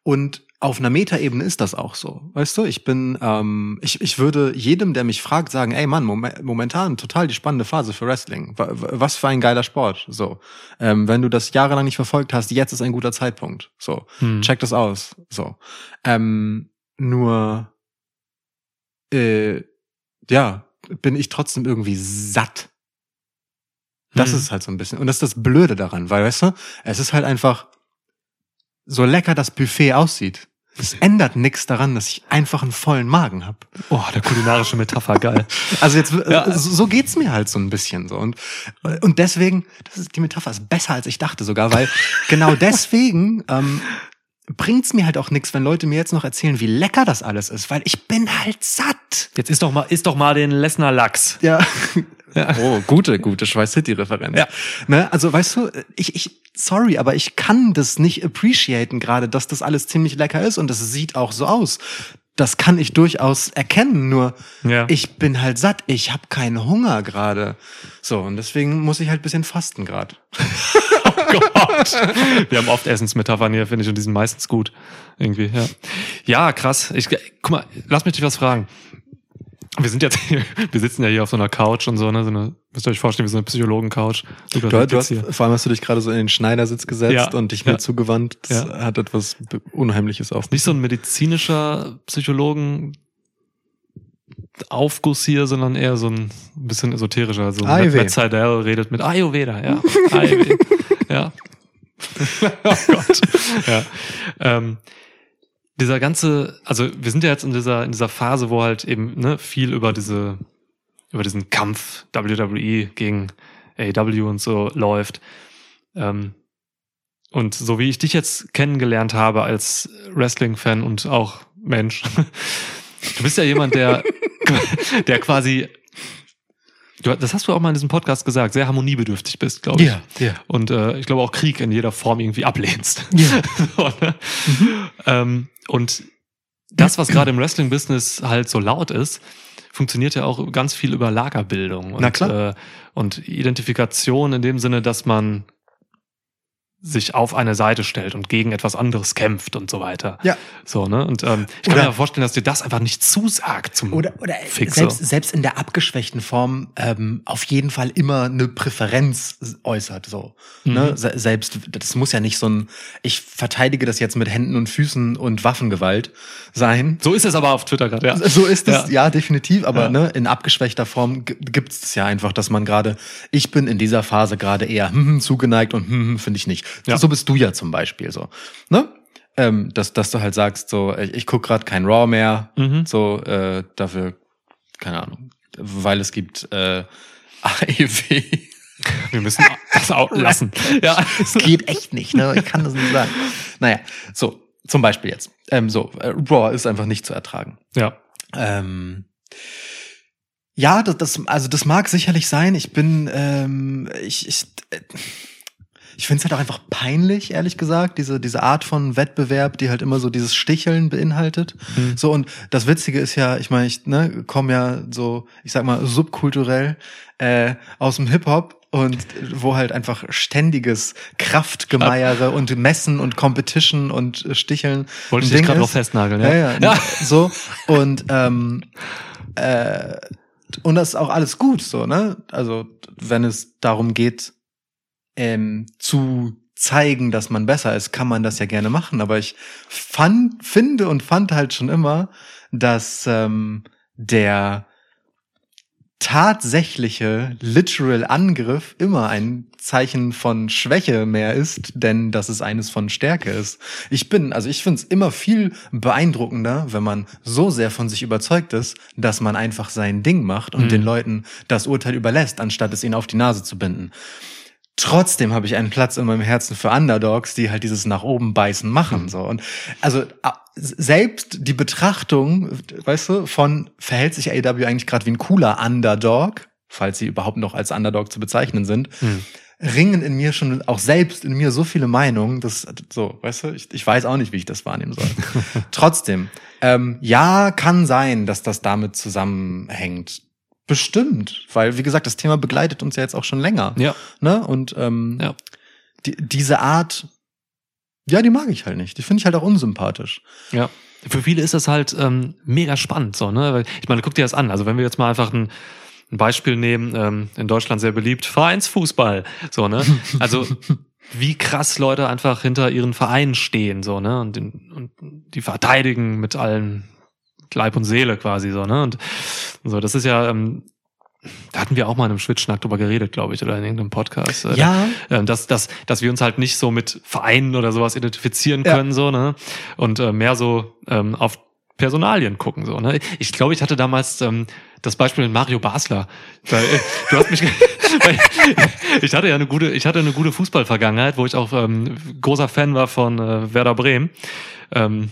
Und auf einer Metaebene ist das auch so. Weißt du, ich bin, ähm, ich, ich würde jedem, der mich fragt, sagen, ey Mann, mom momentan total die spannende Phase für Wrestling. Wa- wa- Was für ein geiler Sport. So. Ähm, wenn du das jahrelang nicht verfolgt hast, jetzt ist ein guter Zeitpunkt. So. Hm. Check das aus. So. Ähm, nur äh, ja, bin ich trotzdem irgendwie satt. Das Hm. ist halt so ein bisschen. Und das ist das Blöde daran, weil, weißt du, es ist halt einfach, so lecker das Buffet aussieht. Es ändert nichts daran, dass ich einfach einen vollen Magen habe. Oh, der kulinarische Metapher, geil. Also jetzt, Ja. äh, so, geht's mir halt so ein bisschen so. Und, und deswegen, das ist, die Metapher ist besser, als ich dachte sogar, weil genau deswegen ähm, bringt's mir halt auch nichts, wenn Leute mir jetzt noch erzählen, wie lecker das alles ist, weil ich bin halt satt. Jetzt ist doch mal, ist doch mal den Lesnar Lachs. Ja. Oh, gute, gute Schweiß City Referenz. Ja. Ne, also weißt du, ich, ich, sorry, aber ich kann das nicht appreciaten gerade, dass das alles ziemlich lecker ist und das sieht auch so aus. Das kann ich durchaus erkennen, nur Ja. ich bin halt satt, ich habe keinen Hunger gerade. So, und deswegen muss ich halt bisschen fasten gerade. Gott. Wir haben oft Essensmetaphern hier, finde ich, und die sind meistens gut. Irgendwie, ja. Ja, krass. Ich, guck mal, lass mich dich was fragen. Wir sind jetzt, hier, wir sitzen ja hier auf so einer Couch und so, ne, so eine, müsst ihr euch vorstellen, wie so eine Psychologen-Couch. Du, du hast, vor allem hast du dich gerade so in den Schneidersitz gesetzt Ja, und dich mir ja. zugewandt. Das Ja. hat etwas Unheimliches auf Nicht so ein medizinischer Psychologen Aufguss hier, sondern eher so ein bisschen esoterischer. So AIW. Matt Seidel redet mit Ayurveda, ja. AIW. ja. oh Gott. Ja. Ähm, dieser ganze, also wir sind ja jetzt in dieser, in dieser Phase, wo halt eben ne, viel über diese, über diesen Kampf WWE gegen AEW und so läuft. Ähm, und so wie ich dich jetzt kennengelernt habe als Wrestling-Fan und auch Mensch, du bist ja jemand, der, der quasi, du, das hast du auch mal in diesem Podcast gesagt, sehr harmoniebedürftig bist, glaube ich. ja. Und äh, ich glaube auch Krieg in jeder Form irgendwie ablehnst. Ja. so, ne? ähm, und das, was gerade im Wrestling-Business halt so laut ist, funktioniert ja auch ganz viel über Lagerbildung und, Na klar. Äh, und Identifikation in dem Sinne, dass man sich auf eine Seite stellt und gegen etwas anderes kämpft und so weiter. Ja. So, ne? Und ähm, ich kann Oder- mir vorstellen, dass dir das einfach nicht zusagt zum Oder, oder Fixer. selbst, selbst in der abgeschwächten Form ähm, auf jeden Fall immer eine Präferenz äußert. So. Ne? Se selbst, das muss ja nicht so ein, ich verteidige das jetzt mit Händen und Füßen und Waffengewalt sein. So ist es aber auf Twitter gerade, ja. So ist es, ja, Ja. definitiv, aber Ja. ne, in abgeschwächter Form gibt es ja einfach, dass man gerade, ich bin in dieser Phase gerade eher hm, hm, zugeneigt und hm, hm, finde ich nicht. Ja. So bist du ja zum Beispiel so. Ne? Ähm, dass, dass du halt sagst, so, ich, ich guck gerade kein Raw mehr, Mhm. so, äh, dafür, keine Ahnung, weil es gibt äh, AEW. Wir müssen das auch lassen. Ja. Es geht echt nicht, ne? Ich kann das nicht sagen. Naja, so, zum Beispiel jetzt. Ähm, so, äh, Raw ist einfach nicht zu ertragen. Ja. Ähm, ja, das, das, also das mag sicherlich sein. Ich bin, ähm, ich, ich, äh, ich finde es halt auch einfach peinlich, ehrlich gesagt, diese, diese Art von Wettbewerb, die halt immer so dieses Sticheln beinhaltet. Mhm. So, und das Witzige ist ja, ich meine, ich ne, komme ja so, ich sag mal, subkulturell äh, aus dem Hip-Hop und wo halt einfach ständiges Kraftgemeiere und Messen und Competition und äh, Sticheln. Wollte ich gerade noch festnageln, Ja, ja. ja, so. Und, ähm, äh, und das ist auch alles gut, so, ne? Also, wenn es darum geht, ähm, zu zeigen, dass man besser ist, kann man das ja gerne machen. Aber ich fand, finde und fand halt schon immer, dass ähm, der tatsächliche literal Angriff immer ein Zeichen von Schwäche mehr ist, denn dass es eines von Stärke ist. Ich bin, also ich finde es immer viel beeindruckender, wenn man so sehr von sich überzeugt ist, dass man einfach sein Ding macht und Mhm. den Leuten das Urteil überlässt, anstatt es ihnen auf die Nase zu binden. Trotzdem habe ich einen Platz in meinem Herzen für Underdogs, die halt dieses nach oben beißen machen, so. Und also selbst die Betrachtung, weißt du, von verhält sich AEW eigentlich gerade wie ein cooler Underdog, falls sie überhaupt noch als Underdog zu bezeichnen sind, Hm. ringen in mir schon auch selbst in mir so viele Meinungen, dass so, weißt du, ich, ich weiß auch nicht, wie ich das wahrnehmen soll. Trotzdem, ähm, ja, kann sein, dass das damit zusammenhängt. Bestimmt, weil wie gesagt, das Thema begleitet uns ja jetzt auch schon länger. Ja. Ne? Und ähm, Ja. die, diese Art, ja, die mag ich halt nicht. Die finde ich halt auch unsympathisch. Ja. Für viele ist das halt ähm, mega spannend, so, ne? Ich meine, guck dir das an. Also wenn wir jetzt mal einfach ein, ein Beispiel nehmen, ähm, in Deutschland sehr beliebt, Vereinsfußball. So, ne? Also wie krass Leute einfach hinter ihren Vereinen stehen, so, ne? Und, den, und die verteidigen mit allen Leib und Seele quasi so, ne? Und so, das ist ja, ähm, da hatten wir auch mal in einem Schwitzschnack drüber geredet, glaube ich, oder in irgendeinem Podcast. äh, Ja, ähm, dass, dass, dass wir uns halt nicht so mit Vereinen oder sowas identifizieren Ja. können, so, ne? Und äh, mehr so ähm, auf Personalien gucken, so, ne? Ich glaube, ich hatte damals ähm, das Beispiel mit Mario Basler. Weil, äh, du hast mich, weil ich hatte ja eine gute, ich hatte eine gute Fußballvergangenheit, wo ich auch ähm, großer Fan war von äh, Werder Bremen. Ähm,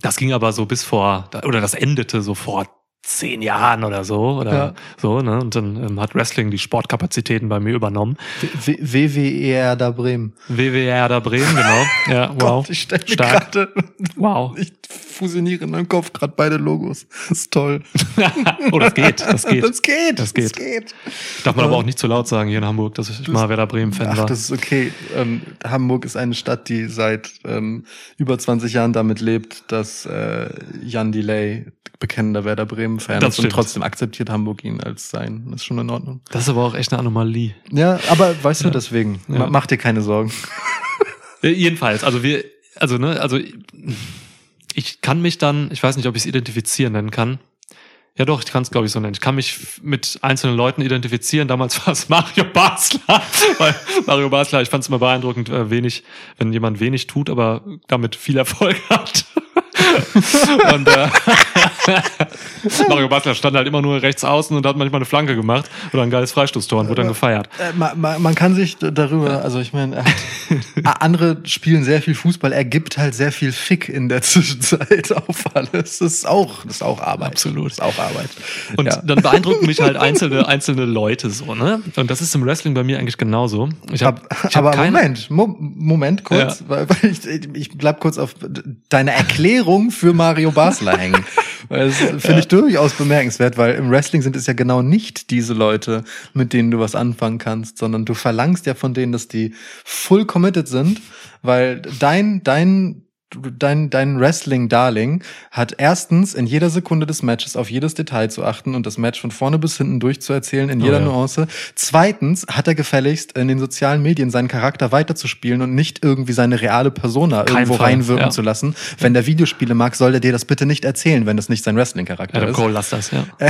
das ging aber so bis vor, oder das endete so vor zehn Jahren oder so, oder Ja. so, ne? Und dann ähm, hat Wrestling die Sportkapazitäten bei mir übernommen. W- WWER da Bremen. WWR da Bremen, genau. Ja, wow. Gott, ich stelle gerade, Wow. ich fusioniere in meinem Kopf gerade beide Logos. Das ist toll. oh, das geht, das geht. Das geht. Das geht. Das geht. Darf man aber auch nicht zu laut sagen hier in Hamburg, dass ich mal Werder Bremen-Fan Ach, war. das ist okay. Ähm, Hamburg ist eine Stadt, die seit ähm, über 20 Jahren damit lebt, dass äh, Jan Delay bekennender Werder Bremen-Fan Das ist und trotzdem akzeptiert Hamburg ihn als sein. Das ist schon in Ordnung. Das ist aber auch echt eine Anomalie. Ja, aber weißt du, deswegen, Ja. ma- mach dir keine Sorgen. Jedenfalls, also wir, also ne, also ich kann mich dann, ich weiß nicht, ob ich es identifizieren nennen kann. Ja doch, ich kann es glaube ich so nennen. Ich kann mich mit einzelnen Leuten identifizieren. Damals war es Mario Basler, weil Mario Basler, ich fand es immer beeindruckend, äh, wenig, wenn jemand wenig tut, aber damit viel Erfolg hat. Und äh, Mario Basler stand halt immer nur rechts außen und hat manchmal eine Flanke gemacht oder ein geiles Freistoßtor und wurde dann gefeiert. Äh, ma, ma, man kann sich darüber, also ich meine, er andere spielen sehr viel Fußball, er gibt halt sehr viel Fick in der Zwischenzeit auf alles. Das ist auch, das ist auch Arbeit. Absolut. Das ist auch Arbeit. Und ja. dann beeindrucken mich halt einzelne, einzelne Leute so, ne? Und das ist im Wrestling bei mir eigentlich genauso. Ich hab, Ab, ich hab aber keine, Moment, Mo Moment kurz, weil, weil ich, ich bleib kurz auf deine Erklärung für Mario Basler hängen. Das finde ich durchaus bemerkenswert, weil im Wrestling sind es ja genau nicht diese Leute, mit denen du was anfangen kannst, sondern du verlangst ja von denen, dass die full committed sind, weil dein, dein dein, dein Wrestling-Darling hat erstens in jeder Sekunde des Matches auf jedes Detail zu achten und das Match von vorne bis hinten durchzuerzählen in Oh jeder ja. Nuance. Zweitens hat er gefälligst in den sozialen Medien seinen Charakter weiterzuspielen und nicht irgendwie seine reale Persona Kein irgendwo Fall, reinwirken ja. zu lassen. Wenn der Videospiele mag, soll er dir das bitte nicht erzählen, wenn das nicht sein Wrestling-Charakter ist. Cole, lass das, ja.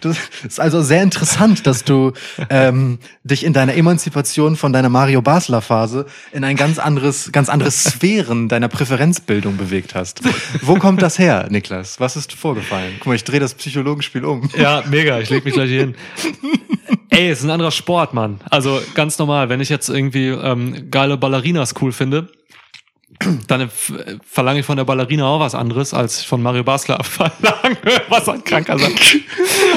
Das ist also sehr interessant, dass du ähm, dich in deiner Emanzipation von deiner Mario Basler Phase in ein ganz anderes, ganz andere Sphären deiner Präferenzbildung bewegt hast. Wo kommt das her, Niklas? Was ist vorgefallen? Guck mal, ich drehe das Psychologenspiel um. Ja, mega. Ich leg mich gleich hier hin. Ey, es ist ein anderer Sport, Mann. Also ganz normal, wenn ich jetzt irgendwie ähm, geile Ballerinas cool finde, dann verlange ich von der Ballerina auch was anderes, als ich von Mario Basler verlange. was ein kranker Satz.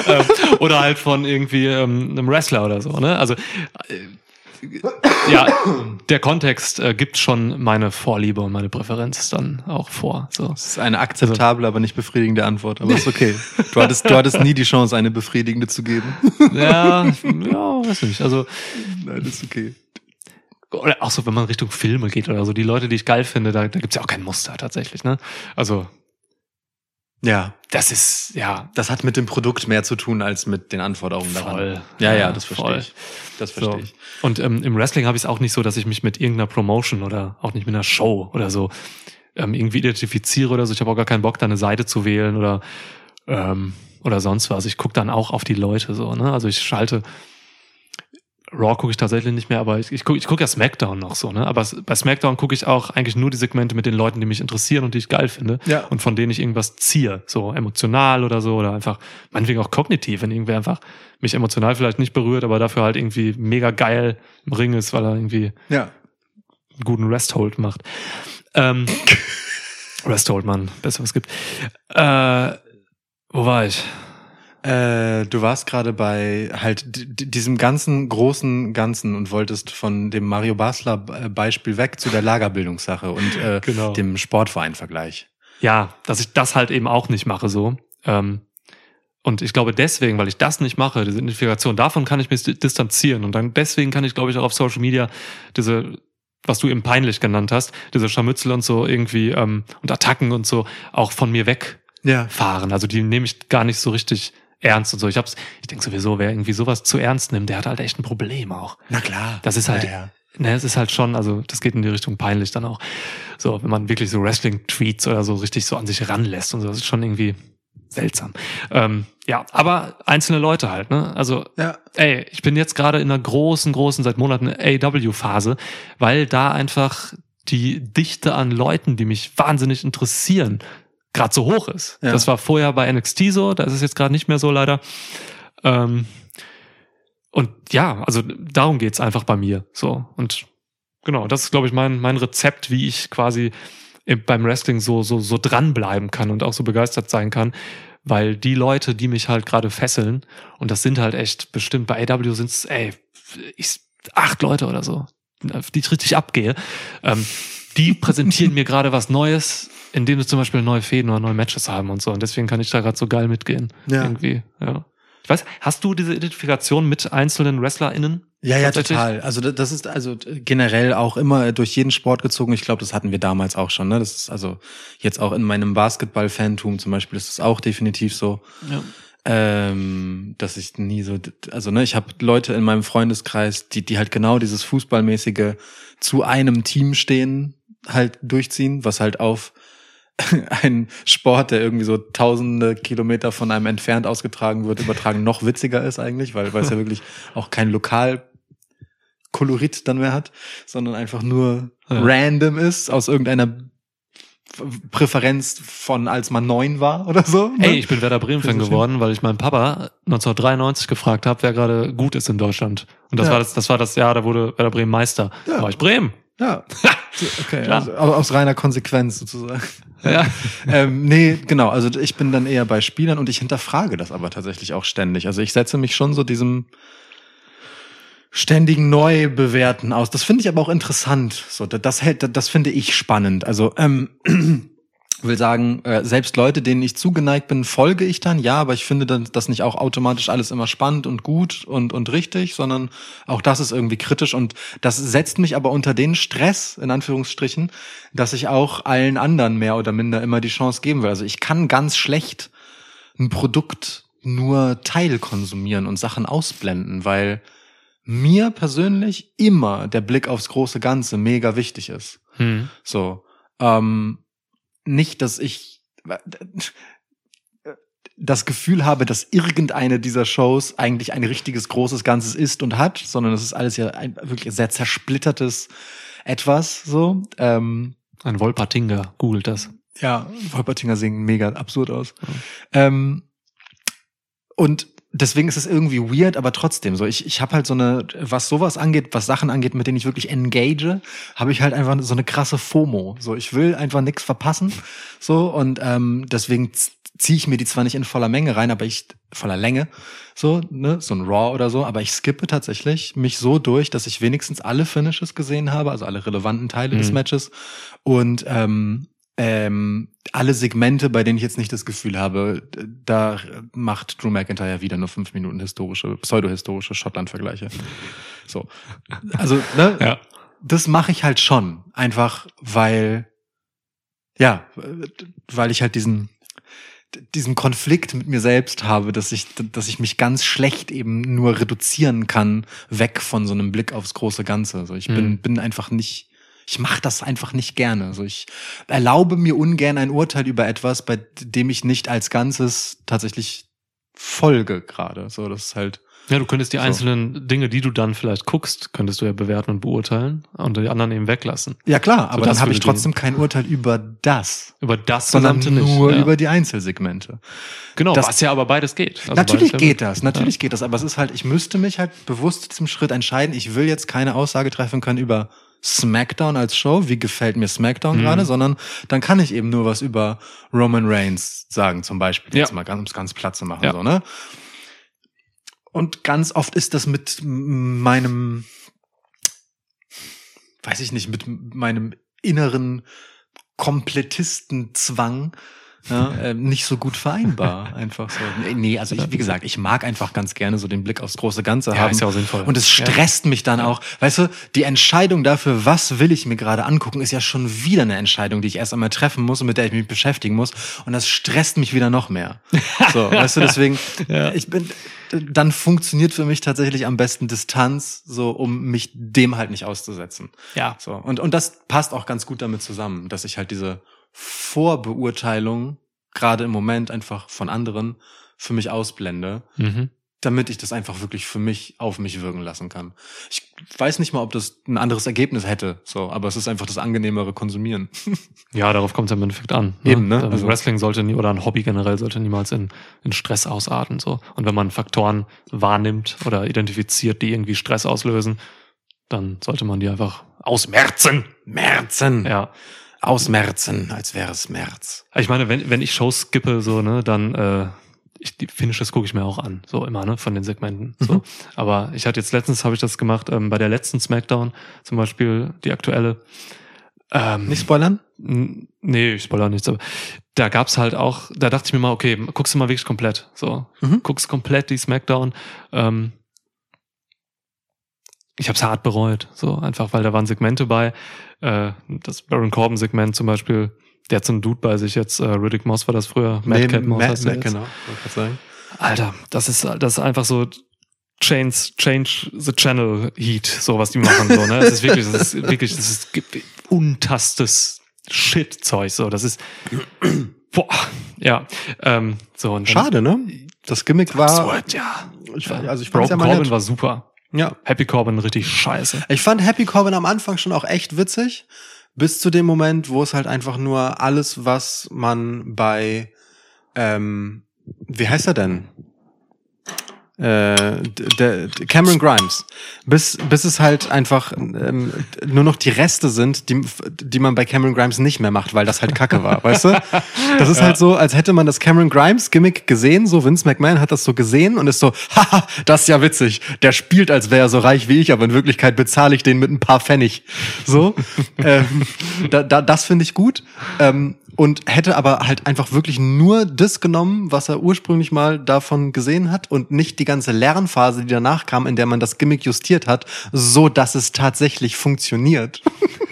ähm, oder halt von irgendwie ähm, einem Wrestler oder so. Ne? Also äh, ja, der Kontext äh, gibt schon meine Vorliebe und meine Präferenz dann auch vor. So. Das ist eine akzeptable, aber nicht befriedigende Antwort. Aber ist okay. Du hattest, du hattest nie die Chance, eine befriedigende zu geben. Ja, ja, weiß nicht. Also Nein, das ist okay. oder auch so, wenn man Richtung Filme geht oder so, die Leute, die ich geil finde, da, da gibt's ja auch kein Muster tatsächlich, ne? Also, Ja, das ist, ja, das hat mit dem Produkt mehr zu tun als mit den Anforderungen daran. Voll. Ja, ja, Ja, das verstehe voll. ich. Das so. verstehe ich. Und ähm, im Wrestling habe ich es auch nicht so, dass ich mich mit irgendeiner Promotion oder auch nicht mit einer Show oder so ähm, irgendwie identifiziere oder so. Ich habe auch gar keinen Bock, da eine Seite zu wählen oder ähm, oder sonst was. Ich gucke dann auch auf die Leute so, ne? Also ich schalte Raw gucke ich tatsächlich nicht mehr, aber ich, ich gucke ich guck ja SmackDown noch so, ne? Aber bei SmackDown gucke ich auch eigentlich nur die Segmente mit den Leuten, die mich interessieren und die ich geil finde Ja. und von denen ich irgendwas ziehe, so emotional oder so oder einfach meinetwegen auch kognitiv, wenn irgendwer einfach mich emotional vielleicht nicht berührt, aber dafür halt irgendwie mega geil im Ring ist, weil er irgendwie Ja. einen guten Resthold macht. Ähm, Resthold, Mann, besser was gibt. Äh, wo war ich? Äh, du warst gerade bei halt diesem ganzen großen Ganzen und wolltest von dem Mario Basler äh, Beispiel weg zu der Lagerbildungssache und äh, Genau. dem Sportverein-Vergleich. Ja, dass ich das halt eben auch nicht mache so. Ähm, und ich glaube deswegen, weil ich das nicht mache, diese Identifikation, davon kann ich mich di- distanzieren. Und dann deswegen kann ich, glaube ich, auch auf Social Media diese, was du eben peinlich genannt hast, diese Scharmützel und so irgendwie ähm, und Attacken und so auch von mir wegfahren. Ja. Also die nehme ich gar nicht so richtig ernst und so. Ich hab's, ich denke sowieso, wer irgendwie sowas zu ernst nimmt, der hat halt echt ein Problem auch. Na klar. Das ist halt, Ja, ja. ne, es ist halt schon, also das geht in die Richtung peinlich dann auch. So, wenn man wirklich so Wrestling-Tweets oder so richtig so an sich ranlässt und so, das ist schon irgendwie seltsam. Ähm, ja, aber einzelne Leute halt, ne? Also, Ja. ey, ich bin jetzt gerade in einer großen, großen, seit Monaten AW-Phase, weil da einfach die Dichte an Leuten, die mich wahnsinnig interessieren, gerade so hoch ist. Ja. Das war vorher bei NXT so, da ist es jetzt gerade nicht mehr so leider. Ähm, und ja, also darum geht's einfach bei mir. So. Und genau, das ist, glaube ich, mein, mein Rezept, wie ich quasi im- beim Wrestling so, so, so dranbleiben kann und auch so begeistert sein kann. Weil die Leute, die mich halt gerade fesseln, und das sind halt echt bestimmt, bei AW sind's, ey, ich, acht Leute oder so, auf die ich richtig abgehe, ähm, die präsentieren mir gerade was Neues, indem sie zum Beispiel neue Fäden oder neue Matches haben und so. Und deswegen kann ich da gerade so geil mitgehen. Ja. Irgendwie, ja. Ich weiß, hast du diese Identifikation mit einzelnen WrestlerInnen? Ja, ja, total. Also da- das ist also generell auch immer durch jeden Sport gezogen. Ich glaube, das hatten wir damals auch schon. Ne? Das ist also jetzt auch in meinem Basketball-Fantum zum Beispiel ist das auch definitiv so, Ja. ähm, dass ich nie so, also ne, ich habe Leute in meinem Freundeskreis, die die halt genau dieses Fußballmäßige zu einem Team stehen, halt durchziehen, was halt auf ein Sport, der irgendwie so tausende Kilometer von einem entfernt ausgetragen wird, übertragen noch witziger ist eigentlich, weil, weil es ja wirklich auch kein Lokalkolorit dann mehr hat, sondern einfach nur Ja. random ist, aus irgendeiner Präferenz von als man neun war oder so. ne? Ey, ich bin Werder Bremen-Fan Das ist geworden, weil ich meinen Papa 1993 gefragt habe, wer gerade gut ist in Deutschland. Und das Ja. war das, das war das Jahr, da wurde Werder Bremen Meister. Ja. Da war ich Bremen. ja. Okay, Klar. also, aber aus reiner Konsequenz sozusagen. Ja. ähm, nee, genau. Also ich bin dann eher bei Spielern und ich hinterfrage das aber tatsächlich auch ständig. Also ich setze mich schon so diesem ständigen Neubewerten aus. Das finde ich aber auch interessant. So, das, hält, das finde ich spannend. Also ähm, will sagen, äh, selbst Leute, denen ich zugeneigt bin, folge ich dann, ja, aber ich finde dann das nicht auch automatisch alles immer spannend und gut und, und richtig, sondern auch das ist irgendwie kritisch und das setzt mich aber unter den Stress, in Anführungsstrichen, dass ich auch allen anderen mehr oder minder immer die Chance geben will. Also ich kann ganz schlecht ein Produkt nur Teil konsumieren und Sachen ausblenden, weil mir persönlich immer der Blick aufs große Ganze mega wichtig ist. Hm. So. Ähm, nicht, dass ich das Gefühl habe, dass irgendeine dieser Shows eigentlich ein richtiges großes Ganzes ist und hat, sondern es ist alles ja ein wirklich sehr zersplittertes etwas so. Ähm, Ein Wolpertinger, googelt das. ja, Wolpertinger singen mega absurd aus. Ähm, und deswegen ist es irgendwie weird, aber trotzdem so. Ich, ich habe halt so eine, was sowas angeht, was Sachen angeht, mit denen ich wirklich engage, habe ich halt einfach so eine krasse FOMO. So, ich will einfach nichts verpassen. So, und ähm, deswegen ziehe ich mir die zwar nicht in voller Menge rein, aber ich voller Länge, so, ne, so ein Raw oder so, aber ich skippe tatsächlich mich so durch, dass ich wenigstens alle Finishes gesehen habe, also alle relevanten Teile des Mhm. Matches. Und ähm, ähm, alle Segmente, bei denen ich jetzt nicht das Gefühl habe, da macht Drew McIntyre wieder nur fünf Minuten historische, pseudohistorische Schottland-Vergleiche. So. Also, ne, Ja. das mache ich halt schon. Einfach, weil, ja, weil ich halt diesen, diesen Konflikt mit mir selbst habe, dass ich, dass ich mich ganz schlecht eben nur reduzieren kann, weg von so einem Blick aufs große Ganze. Also ich bin, Mhm. bin einfach nicht, ich mache das einfach nicht gerne. Also ich erlaube mir ungern ein Urteil über etwas, bei dem ich nicht als Ganzes tatsächlich folge gerade. So, das ist halt, Ja, du könntest die So. einzelnen Dinge, die du dann vielleicht guckst, könntest du ja bewerten und beurteilen und die anderen eben weglassen. ja klar, aber das dann habe ich trotzdem kein Urteil über das, Über das sondern nur ja. über die Einzelsegmente. Genau, das- was ja aber beides geht. Also natürlich beides ja- geht das, natürlich geht das, aber es ist halt, ich müsste mich halt bewusst zu diesem Schritt entscheiden. Ich will jetzt keine Aussage treffen können über SmackDown als Show, wie gefällt mir SmackDown Mhm. gerade, sondern dann kann ich eben nur was über Roman Reigns sagen, zum Beispiel, Ja. jetzt mal ganz, ganz platt zu machen, Ja. so, ne? Und ganz oft ist das mit meinem, weiß ich nicht, mit meinem inneren Komplettistenzwang ja, äh, nicht so gut vereinbar. Einfach so. Nee, Nee, also ich, wie gesagt, ich mag einfach ganz gerne so den Blick aufs große Ganze Ja, haben. ist ja auch sinnvoll. Und es Ja. stresst mich dann auch. Weißt du, die Entscheidung dafür, was will ich mir gerade angucken, ist ja schon wieder eine Entscheidung, die ich erst einmal treffen muss und mit der ich mich beschäftigen muss. Und das stresst mich wieder noch mehr. So, weißt du, deswegen, Ja. ich bin, dann funktioniert für mich tatsächlich am besten Distanz, so, um mich dem halt nicht auszusetzen. Ja. So. Und, und das passt auch ganz gut damit zusammen, dass ich halt diese Vorbeurteilung gerade im Moment einfach von anderen für mich ausblende, Mhm. damit ich das einfach wirklich für mich auf mich wirken lassen kann. Ich weiß nicht mal, ob das ein anderes Ergebnis hätte, so, aber es ist einfach das angenehmere Konsumieren. Ja, darauf kommt es im Endeffekt an. Eben, ne? Also Also- Wrestling sollte nie, oder ein Hobby generell sollte niemals in, in Stress ausarten. So. Und wenn man Faktoren wahrnimmt oder identifiziert, die irgendwie Stress auslösen, dann sollte man die einfach ausmerzen. Merzen. Ja. Ausmerzen, als wäre es März. Ich meine, wenn, wenn ich Shows skippe, so, ne, dann äh, ich, die Finishes gucke ich mir auch an, so immer, ne, von den Segmenten. So. Mhm. Aber ich hatte jetzt letztens habe ich das gemacht, ähm, bei der letzten Smackdown, zum Beispiel die aktuelle. Ähm, Nicht spoilern? Nee, ich spoiler nichts, aber da gab's halt auch, da dachte ich mir mal, okay, guckst du mal wirklich komplett. So, Mhm. guckst komplett die Smackdown. Ähm, ich hab's hart bereut, so einfach, weil da waren Segmente bei. Äh, das Baron Corbin Segment zum Beispiel, der hat so einen Dude bei sich jetzt, äh, Riddick Moss war das früher, Madcap Moss heißt er jetzt. genau. grad sagen. Alter, das ist, das ist einfach so Change, change the channel Heat, so was die machen, so, ne? Das ist wirklich, das ist wirklich, das ist untastes Shit-Zeug, so, das ist, boah, ja, ähm, so, und Schade, ne? Das Gimmick war, Absurd, ja. ich, also ich Broken ja Corbin war super. Ja. Happy Corbin richtig scheiße. Ich fand Happy Corbin am Anfang schon auch echt witzig, bis zu dem Moment, wo es halt einfach nur alles, was man bei, ähm, wie heißt er denn? Äh, der, Cameron Grimes. Bis, bis es halt einfach ähm, nur noch die Reste sind, die, die man bei Cameron Grimes nicht mehr macht, weil das halt Kacke war, weißt du? Das ist halt so, als hätte man das Cameron Grimes Gimmick gesehen, so Vince McMahon hat das so gesehen und ist so, haha, das ist ja witzig. Der spielt, als wäre er so reich wie ich, aber in Wirklichkeit bezahle ich den mit ein paar Pfennig. So, ähm, da, da, das finde ich gut. Ähm, und hätte aber halt einfach wirklich nur das genommen, was er ursprünglich mal davon gesehen hat und nicht die ganze Lernphase, die danach kam, in der man das Gimmick justiert hat, so dass es tatsächlich funktioniert.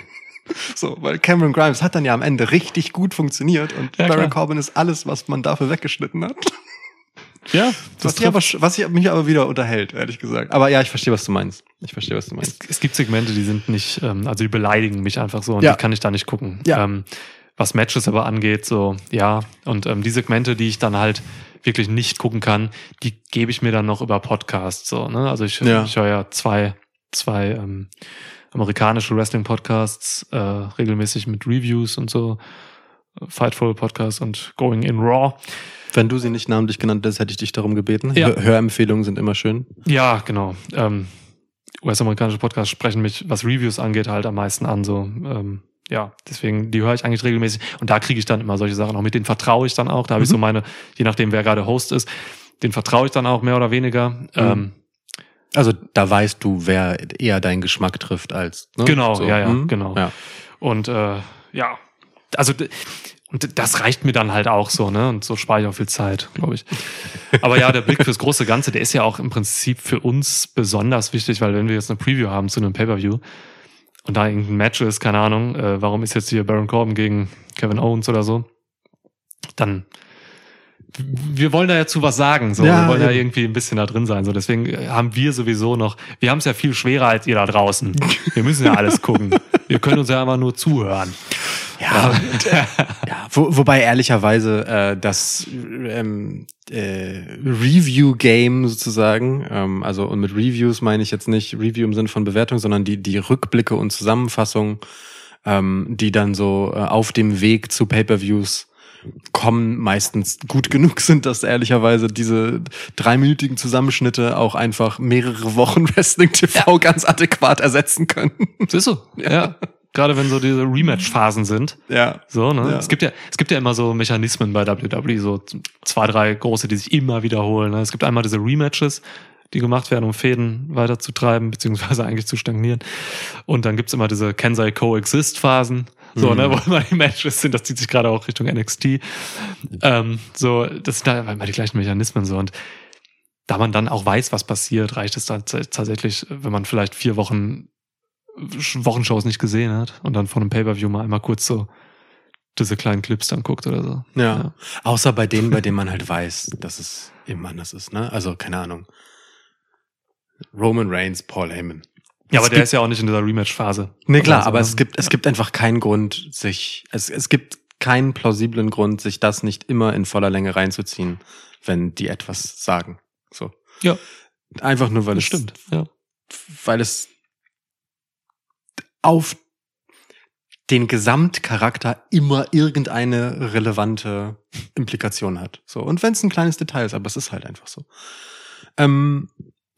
so, weil Cameron Grimes hat dann ja am Ende richtig gut funktioniert und Ja, klar. Corbin ist alles, was man dafür weggeschnitten hat. Ja, Was, das ich aber, was ich mich aber wieder unterhält, ehrlich gesagt. Aber ja, ich verstehe, was du meinst. Ich verstehe, was du meinst. Es, es gibt Segmente, die sind nicht, ähm, also die beleidigen mich einfach so und Ja. die kann ich da nicht gucken. Ja. Ähm, was Matches aber angeht, so, ja. Und ähm, die Segmente, die ich dann halt wirklich nicht gucken kann, die gebe ich mir dann noch über Podcasts. So, ne? Also ich, Ja. ich höre ja zwei, zwei ähm, amerikanische Wrestling-Podcasts äh, regelmäßig mit Reviews und so. Fightful Podcast und Going in Raw. Wenn du sie nicht namentlich genannt hättest, hätte ich dich darum gebeten. Ja. Hör Hörempfehlungen sind immer schön. Ja, genau. Ähm, US-amerikanische Podcasts sprechen mich, was Reviews angeht, halt am meisten an. So, ähm, ja, deswegen, die höre ich eigentlich regelmäßig. Und da kriege ich dann immer solche Sachen. Auch mit denen vertraue ich dann auch. Da habe ich Mhm. so meine, je nachdem, wer gerade Host ist, den vertraue ich dann auch mehr oder weniger. Ähm, Also da weißt du, wer eher deinen Geschmack trifft als. Ne? Genau, ja, ja, hm? genau. Ja. Und äh, ja, also und das reicht mir dann halt auch so, ne? Und so spare ich auch viel Zeit, glaube ich. Aber ja, der Blick fürs große Ganze, der ist ja auch im Prinzip für uns besonders wichtig, weil wenn wir jetzt eine Preview haben zu einem Pay-Per-View und da irgendein Match ist, keine Ahnung, äh, warum ist jetzt hier Baron Corbin gegen Kevin Owens oder so, dann wir wollen da ja zu was sagen, so. Ja, wir wollen ja eben. irgendwie ein bisschen da drin sein, so. Deswegen äh, haben wir sowieso noch, wir haben es ja viel schwerer als ihr da draußen. Wir müssen ja alles gucken. Wir können uns ja immer nur zuhören. Ja, ja wo, wobei ehrlicherweise äh, das ähm, äh, Review-Game sozusagen, ähm, also und mit Reviews meine ich jetzt nicht Review im Sinne von Bewertung, sondern die, die Rückblicke und Zusammenfassungen, ähm, die dann so äh, auf dem Weg zu Pay-Per-Views kommen, meistens gut genug sind, dass ehrlicherweise diese dreiminütigen Zusammenschnitte auch einfach mehrere Wochen Wrestling-TV ganz adäquat ersetzen können. Siehst du? Ja. Gerade wenn so diese Rematch-Phasen sind. Ja. So, ne? Ja. Es gibt ja, es gibt ja immer so Mechanismen bei WWE, so zwei, drei große, die sich immer wiederholen. Ne? Es gibt einmal diese Rematches, die gemacht werden, um Fäden weiterzutreiben, beziehungsweise eigentlich zu stagnieren. Und dann gibt's immer diese Kensai Coexist-Phasen, so, Mhm. ne, wo immer die Matches sind, das zieht sich gerade auch Richtung NXT. Ähm, so, das sind da immer die gleichen Mechanismen so. Und da man dann auch weiß, was passiert, reicht es dann tatsächlich, wenn man vielleicht vier Wochen Wochenshows nicht gesehen hat und dann von einem Pay-Per-View mal einmal kurz so diese kleinen Clips dann guckt oder so. Ja. Außer bei denen, bei denen man halt weiß, dass es eben anders ist, ne? Also, keine Ahnung. Roman Reigns, Paul Heyman. Ja, aber Es der gibt- ist ja auch nicht in dieser Rematch-Phase. Nee, klar, Also, aber ne? es gibt, es gibt einfach keinen Grund, sich, es, es gibt keinen plausiblen Grund, sich das nicht immer in voller Länge reinzuziehen, wenn die etwas sagen. So. Ja. Einfach nur, weil Das es, stimmt, ja. weil es auf den Gesamtcharakter immer irgendeine relevante Implikation hat. So. Und wenn es ein kleines Detail ist, aber es ist halt einfach so. Ähm,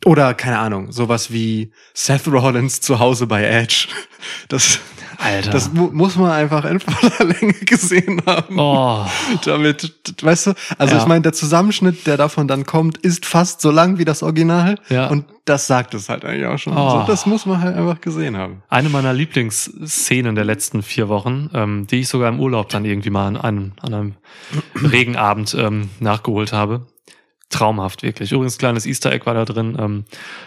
oder, keine Ahnung, sowas wie Seth Rollins zu Hause bei Edge. Das, Alter. das mu muss man einfach in voller Länge gesehen haben. oh, Damit, weißt du, also Ja. ich meine, der Zusammenschnitt, der davon dann kommt, ist fast so lang wie das Original. Ja. Und das sagt es halt eigentlich auch schon. Oh. So, das muss man halt einfach gesehen haben. eine meiner Lieblingsszenen der letzten vier Wochen, ähm, die ich sogar im Urlaub dann irgendwie mal an einem, an einem Regenabend ähm, nachgeholt habe. Traumhaft, wirklich. Übrigens, kleines Easter Egg war da drin. Ähm,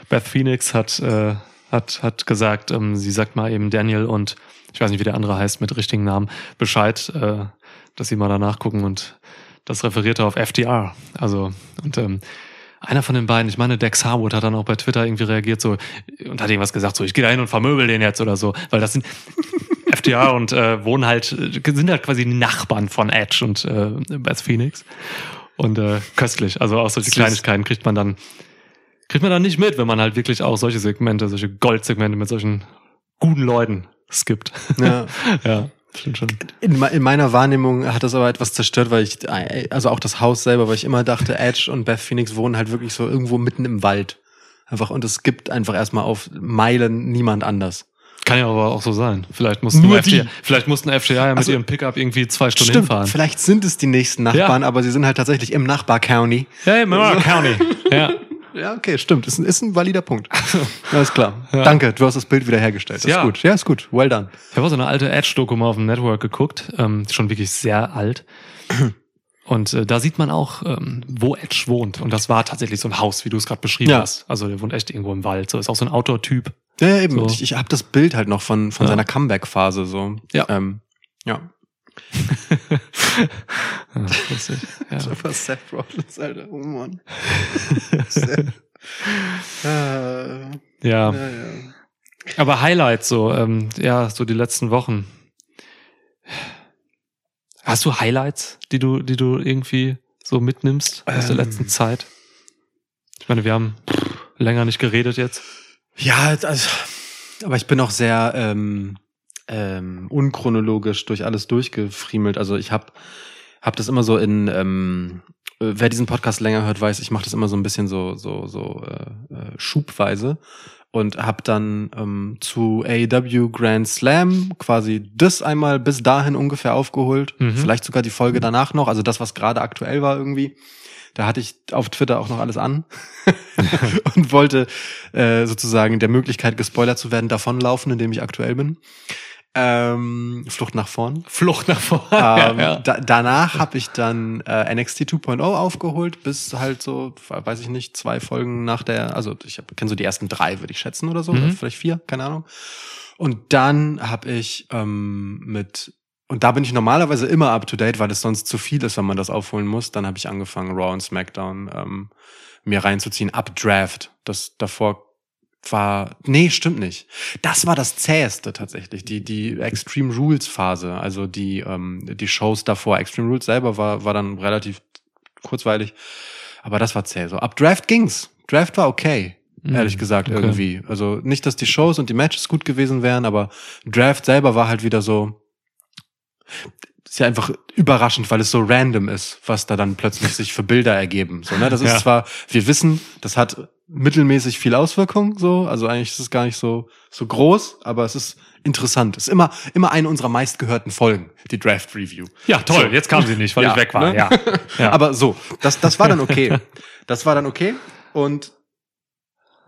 Beth Phoenix hat, äh, hat, hat gesagt, ähm, sie sagt mal eben Daniel und ich weiß nicht, wie der andere heißt mit richtigen Namen, Bescheid, äh, dass sie mal danach gucken und das referierte auf FDR. Also, und ähm, einer von den beiden, ich meine, Dex Harwood hat dann auch bei Twitter irgendwie reagiert so und hat irgendwas gesagt, so ich gehe da hin und vermöbel den jetzt oder so, weil das sind FDR und äh, wohnen halt, sind halt quasi Nachbarn von Edge und äh, Beth Phoenix. Und äh, köstlich. Also auch solche Süß. Kleinigkeiten kriegt man dann, kriegt man dann nicht mit, wenn man halt wirklich auch solche Segmente, solche Goldsegmente mit solchen guten Leuten skippt. Ja. ja, stimmt schon. In, in meiner Wahrnehmung hat das aber etwas zerstört, weil ich, also auch das Haus selber, weil ich immer dachte, Edge und Beth Phoenix wohnen halt wirklich so irgendwo mitten im Wald. Einfach, und es gibt einfach erstmal auf Meilen niemand anders. Kann ja aber auch so sein. Vielleicht mussten, Nur die. vielleicht mussten FDR ja mit Also- ihrem Pickup irgendwie zwei Stunden Stimmt, hinfahren. vielleicht sind es die nächsten Nachbarn, aber sie sind halt tatsächlich im Nachbar-County. Ja, im Monroe County. Ja. Ja, okay, stimmt. Ist ein, ist ein valider Punkt. Alles klar. Ja. Danke, du hast das Bild wieder hergestellt. Das Ja. ist gut. Ja, ist gut. Well done. Ich habe auch so eine alte Edge-Doku mal auf dem Network geguckt, ähm, schon wirklich sehr alt. Und äh, da sieht man auch, ähm, wo Edge wohnt. Und das war tatsächlich so ein Haus, wie du es gerade beschrieben Ja. hast. Also der wohnt echt irgendwo im Wald. So ist auch so ein Outdoor-Typ. Ja, eben. So. Ich, ich habe das Bild halt noch von, von seiner Comeback-Phase so. Ja. Ähm, ja. Ja, lustig. Ja. Was Seth Rollins, Alter. Oh Mann. Äh, ja. ja. Aber Highlights so, ähm, ja, so die letzten Wochen. Hast du Highlights, die du, die du irgendwie so mitnimmst aus der Ähm. letzten Zeit? Ich meine, wir haben länger nicht geredet jetzt. Ja, also, aber ich bin auch sehr ähm, ähm, unchronologisch durch alles durchgefriemelt. Also ich habe hab das immer so in, ähm, äh, wer diesen Podcast länger hört, weiß, ich mache das immer so ein bisschen so so so äh, äh, schubweise und habe dann ähm, zu AEW Grand Slam quasi das einmal bis dahin ungefähr aufgeholt, Mhm. vielleicht sogar die Folge danach noch, also das, was gerade aktuell war irgendwie. Da hatte ich auf Twitter auch noch alles an und wollte äh, sozusagen der Möglichkeit, gespoilert zu werden, davonlaufen, in dem ich aktuell bin. Ähm, Flucht nach vorn. Flucht nach vorne. Ähm, ja. da, danach habe ich dann äh, NXT 2.0 aufgeholt, bis halt so, weiß ich nicht, zwei Folgen nach der, also ich kenne so die ersten drei, würde ich schätzen oder so, Mhm. oder vielleicht vier, keine Ahnung. Und dann habe ich ähm, mit und da bin ich normalerweise immer up to date, weil es sonst zu viel ist, wenn man das aufholen muss. Dann habe ich angefangen, Raw und SmackDown ähm, mir reinzuziehen, ab Draft. Das davor war, nee, stimmt nicht. Das war das zäheste tatsächlich, die die Extreme Rules Phase, also die ähm, die Shows davor. Extreme Rules selber war war dann relativ kurzweilig, aber das war zäh. So ab Draft ging's. Draft war okay. Mhm, Ehrlich gesagt, okay. irgendwie. Also nicht, dass die Shows und die Matches gut gewesen wären, aber Draft selber war halt wieder so, ist ja einfach überraschend, weil es so random ist, was da dann plötzlich sich für Bilder ergeben. So, ne? Das ist Ja. zwar, wir wissen, das hat mittelmäßig viel Auswirkung, so, also eigentlich ist es gar nicht so, so groß, aber es ist interessant. Es ist immer, immer eine unserer meistgehörten Folgen, die Draft Review. Ja, toll. So. Jetzt kam sie nicht, weil Ja, ich weg war. ne? Ja. ja. Aber so, das, das war dann okay. Das war dann okay. Und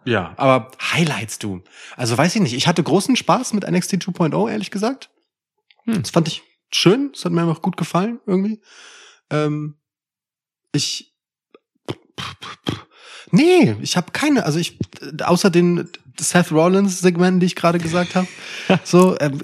ja, aber Highlights, du. Also weiß ich nicht. Ich hatte großen Spaß mit NXT 2.0, ehrlich gesagt. Hm. Das fand ich schön. Das hat mir einfach gut gefallen, irgendwie. Ähm, ich. Nee, ich habe keine, also ich, außer den Seth Rollins-Segmenten, die ich gerade gesagt habe, so, ähm,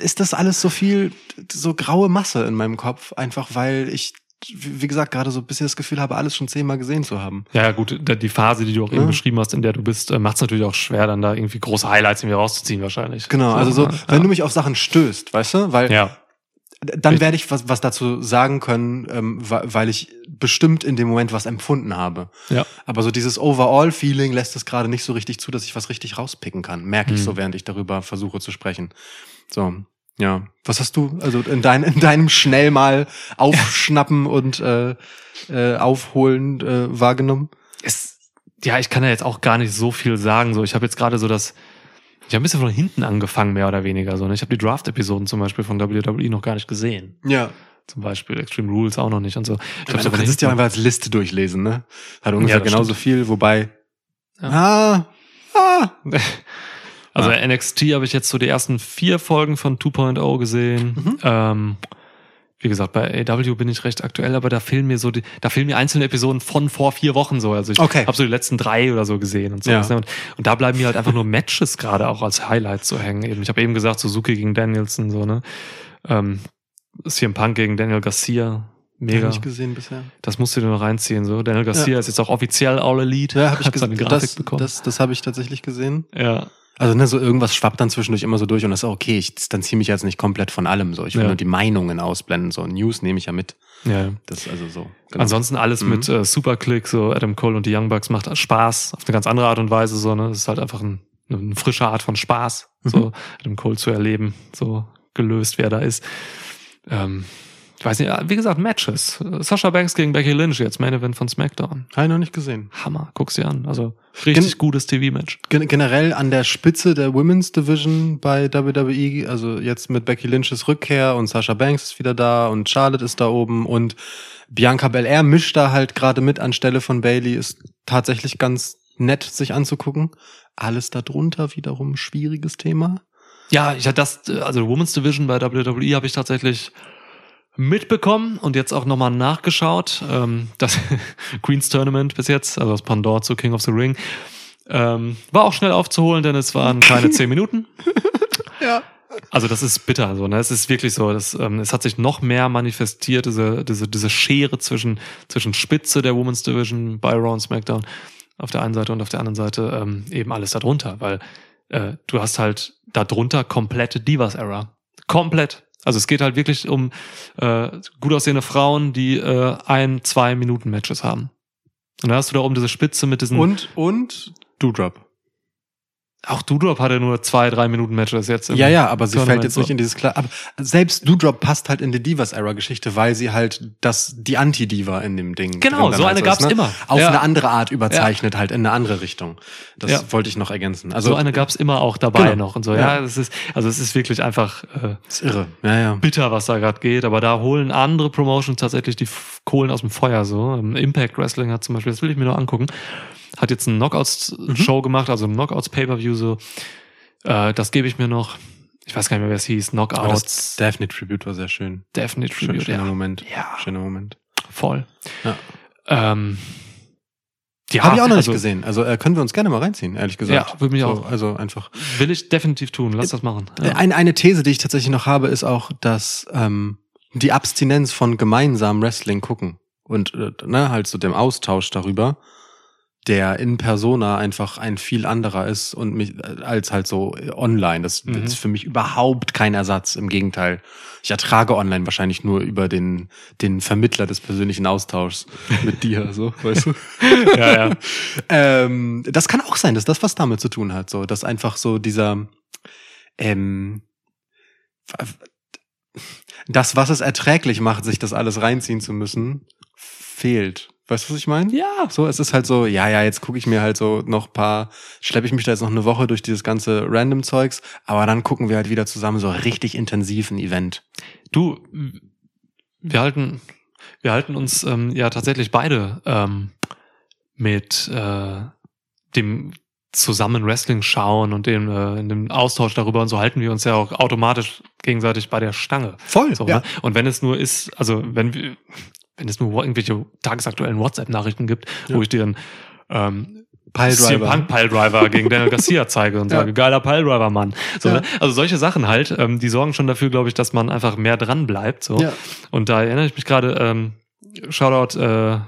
ist das alles so viel, so graue Masse in meinem Kopf, einfach weil ich, wie gesagt, gerade so ein bisschen das Gefühl habe, alles schon zehnmal gesehen zu haben. Ja, gut, die Phase, die du auch eben Ja. beschrieben hast, in der du bist, macht es natürlich auch schwer, dann da irgendwie große Highlights irgendwie rauszuziehen, wahrscheinlich. Genau, also so, ja. wenn du mich auf Sachen stößt, weißt du, weil Ja, dann Ich- werde ich was, was dazu sagen können, ähm, weil ich bestimmt in dem Moment was empfunden habe. ja. Aber so dieses Overall-Feeling lässt es gerade nicht so richtig zu, dass ich was richtig rauspicken kann. Merke ich so, während ich darüber versuche zu sprechen. So, ja. Was hast du also in, dein, in deinem schnell mal aufschnappen und äh, äh, aufholen äh, wahrgenommen? Es, ja, ich kann ja jetzt auch gar nicht so viel sagen. So, ich habe jetzt gerade so das, ich habe ein bisschen von hinten angefangen, mehr oder weniger. So, ne? Ich habe die Draft-Episoden zum Beispiel von WWE noch gar nicht gesehen. Ja. Zum Beispiel Extreme Rules auch noch nicht und so. Ich glaub, du kannst es ja einfach als Liste durchlesen, ne? Hat ungefähr Ja, genauso stimmt. viel, wobei. Ja. Ah, ah. Also Ah. NXT habe ich jetzt so die ersten vier Folgen von 2.0 gesehen. Mhm. Ähm, wie gesagt, bei AW bin ich recht aktuell, aber da fehlen mir so die, da fehlen mir einzelne Episoden von vor vier Wochen so. Also ich Okay. habe so die letzten drei oder so gesehen und so. Ja. Ne? Und, und da bleiben mir halt einfach nur Matches gerade auch als Highlights so hängen. Eben, ich habe eben gesagt, Suzuki gegen Danielson, so, ne? Ähm, CM Punk gegen Daniel Garcia. Mega. Nicht gesehen bisher. Das musst du dir noch reinziehen. So. Daniel Garcia ist jetzt auch offiziell All Elite. Ja, habe ich gesehen. Grafik Das, bekommen. das, das habe ich tatsächlich gesehen. ja. Also ne, so irgendwas schwappt dann zwischendurch immer so durch und das ist auch okay. Ich distanziere mich jetzt nicht komplett von allem. So, ich will Ja. nur die Meinungen ausblenden. So News nehme ich ja mit. ja. Das ist also so. Genau. Ansonsten alles Mhm. mit äh, Superclick, so Adam Cole und die Young Bucks macht Spaß auf eine ganz andere Art und Weise. So, ne? Es ist halt einfach ein, eine frische Art von Spaß, Mhm. so Adam Cole zu erleben, so gelöst, wer da ist. Ähm, ich weiß nicht, wie gesagt, Matches. Sasha Banks gegen Becky Lynch, jetzt Main Event von SmackDown. Habe ich noch nicht gesehen. Hammer, guck's dir an. Also richtig Gen- gutes TV-Match. Gen generell an der Spitze der Women's Division bei WWE, also jetzt mit Becky Lynch's Rückkehr und Sasha Banks ist wieder da und Charlotte ist da oben und Bianca Belair mischt da halt gerade mit anstelle von Bailey, ist tatsächlich ganz nett sich anzugucken. Alles darunter wiederum schwieriges Thema. Ja, ich hatte das, also Women's Division bei WWE habe ich tatsächlich mitbekommen und jetzt auch nochmal nachgeschaut. Ähm, das Queen's Tournament bis jetzt, also das Pandora zu King of the Ring, ähm, war auch schnell aufzuholen, denn es waren keine zehn Minuten. Ja. Also das ist bitter, so, ne? Es ist wirklich so, das, ähm, es hat sich noch mehr manifestiert, diese, diese, diese Schere zwischen, zwischen Spitze der Women's Division bei Raw und SmackDown auf der einen Seite und auf der anderen Seite ähm, eben alles darunter, weil äh, du hast halt darunter komplette Divas-Era. Komplett. Also es geht halt wirklich um äh, gut aussehende Frauen, die äh, ein, zwei Minuten Matches haben. Und da hast du da oben diese Spitze mit diesen. Und, und Doudrop. Auch Doudrop hatte nur zwei, drei Minuten Matches jetzt. Ja, ja, aber sie fällt jetzt nicht in dieses klar. Aber selbst Doudrop passt halt in die Divas-Era-Geschichte, weil sie halt das die Anti-Diva in dem Ding. Genau, so halt eine gab's ist, ne? immer. Auf Ja. eine andere Art überzeichnet, halt in eine andere Richtung. Das Ja. wollte ich noch ergänzen. Also so eine gab's immer auch dabei Genau. noch und so. Ja, Ja. das ist also es ist wirklich einfach äh, ist irre. Ja, ja. bitter, was da gerade geht. Aber da holen andere Promotions tatsächlich die Kohlen aus dem Feuer. So Ähm, Impact Wrestling hat zum Beispiel, das will ich mir noch angucken, hat jetzt eine Knockouts-Show gemacht, also ein Knockouts-Pay-per-View. So, äh, das gebe ich mir noch. Ich weiß gar nicht mehr, wer es hieß. Aber Knockouts, das Daphne Tribute war sehr schön. Definite Schön, Tribute. schöner Ja, Moment. Ja. Schöner Moment. voll. Ja. Ähm, ja, Habe ich auch noch also, nicht gesehen. Also äh, können wir uns gerne mal reinziehen, ehrlich gesagt. Ja, würde mich so, auch. Also einfach. Will ich definitiv tun. Lass das machen. Äh, Eine, eine These, die ich tatsächlich noch habe, ist auch, dass ähm, die Abstinenz von gemeinsamem Wrestling gucken und äh, ne, halt so dem Austausch darüber, der in Persona einfach ein viel anderer ist und mich als halt so online. Das Mhm. ist für mich überhaupt kein Ersatz. Im Gegenteil, ich ertrage online wahrscheinlich nur über den den Vermittler des persönlichen Austauschs mit dir, so weißt du. ja, ja. ähm, das kann auch sein, dass das was damit zu tun hat, so dass einfach so dieser ähm, das, was es erträglich macht, sich das alles reinziehen zu müssen, fehlt. Weißt du, was ich meine? Ja. So, es ist halt so, ja, ja, jetzt gucke ich mir halt so noch paar, schleppe ich mich da jetzt noch eine Woche durch dieses ganze Random-Zeugs, aber dann gucken wir halt wieder zusammen so richtig intensiv ein Event. Du, wir halten, wir halten uns ähm, ja tatsächlich beide ähm, mit äh, dem zusammen Wrestling schauen und dem, äh, in dem Austausch darüber und so halten wir uns ja auch automatisch gegenseitig bei der Stange. Voll, So, ne? Und wenn es nur ist, also wenn wir, wenn es nur irgendwelche tagesaktuellen WhatsApp-Nachrichten gibt, wo Ja. ich dir einen ähm, Piledriver. CM Punk Piledriver gegen Daniel Garcia zeige und Ja. sage, geiler Piledriver, Mann. So, Ja. ne? Also solche Sachen halt, ähm, die sorgen schon dafür, glaube ich, dass man einfach mehr dran bleibt. So. Ja. Und da erinnere ich mich gerade, ähm, Shoutout äh,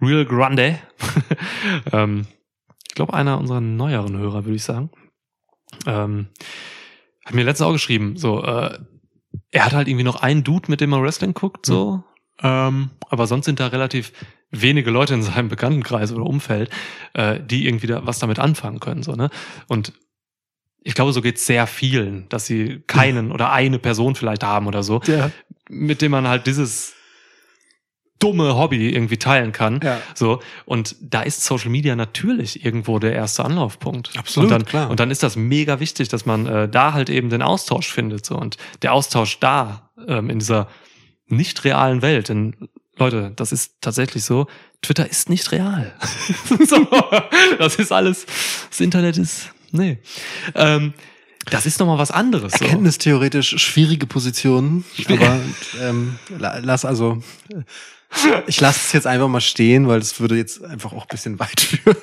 Real Grande. ähm, ich glaube, einer unserer neueren Hörer, würde ich sagen. Ähm, hat mir letztens auch geschrieben, so, äh, er hat halt irgendwie noch einen Dude, mit dem er Wrestling guckt, so. Ähm, aber sonst sind da relativ wenige Leute in seinem Bekanntenkreis oder Umfeld, äh, die irgendwie da was damit anfangen können, so, ne? Und ich glaube, so geht's sehr vielen, dass sie keinen oder eine Person vielleicht haben oder so, Ja. mit dem man halt dieses dumme Hobby irgendwie teilen kann. Ja. So, und da ist Social Media natürlich irgendwo der erste Anlaufpunkt. Absolut, und dann, klar. Und dann ist das mega wichtig, dass man äh, da halt eben den Austausch findet. So. Und der Austausch da, ähm, in dieser nicht realen Welt, denn Leute, das ist tatsächlich so, Twitter ist nicht real. so, das ist alles, das Internet ist, nee. Ähm, das ist nochmal was anderes. So. Erkenntnistheoretisch schwierige Positionen, aber ähm, la- lass also, ich lasse es jetzt einfach mal stehen, weil es würde jetzt einfach auch ein bisschen weit führen.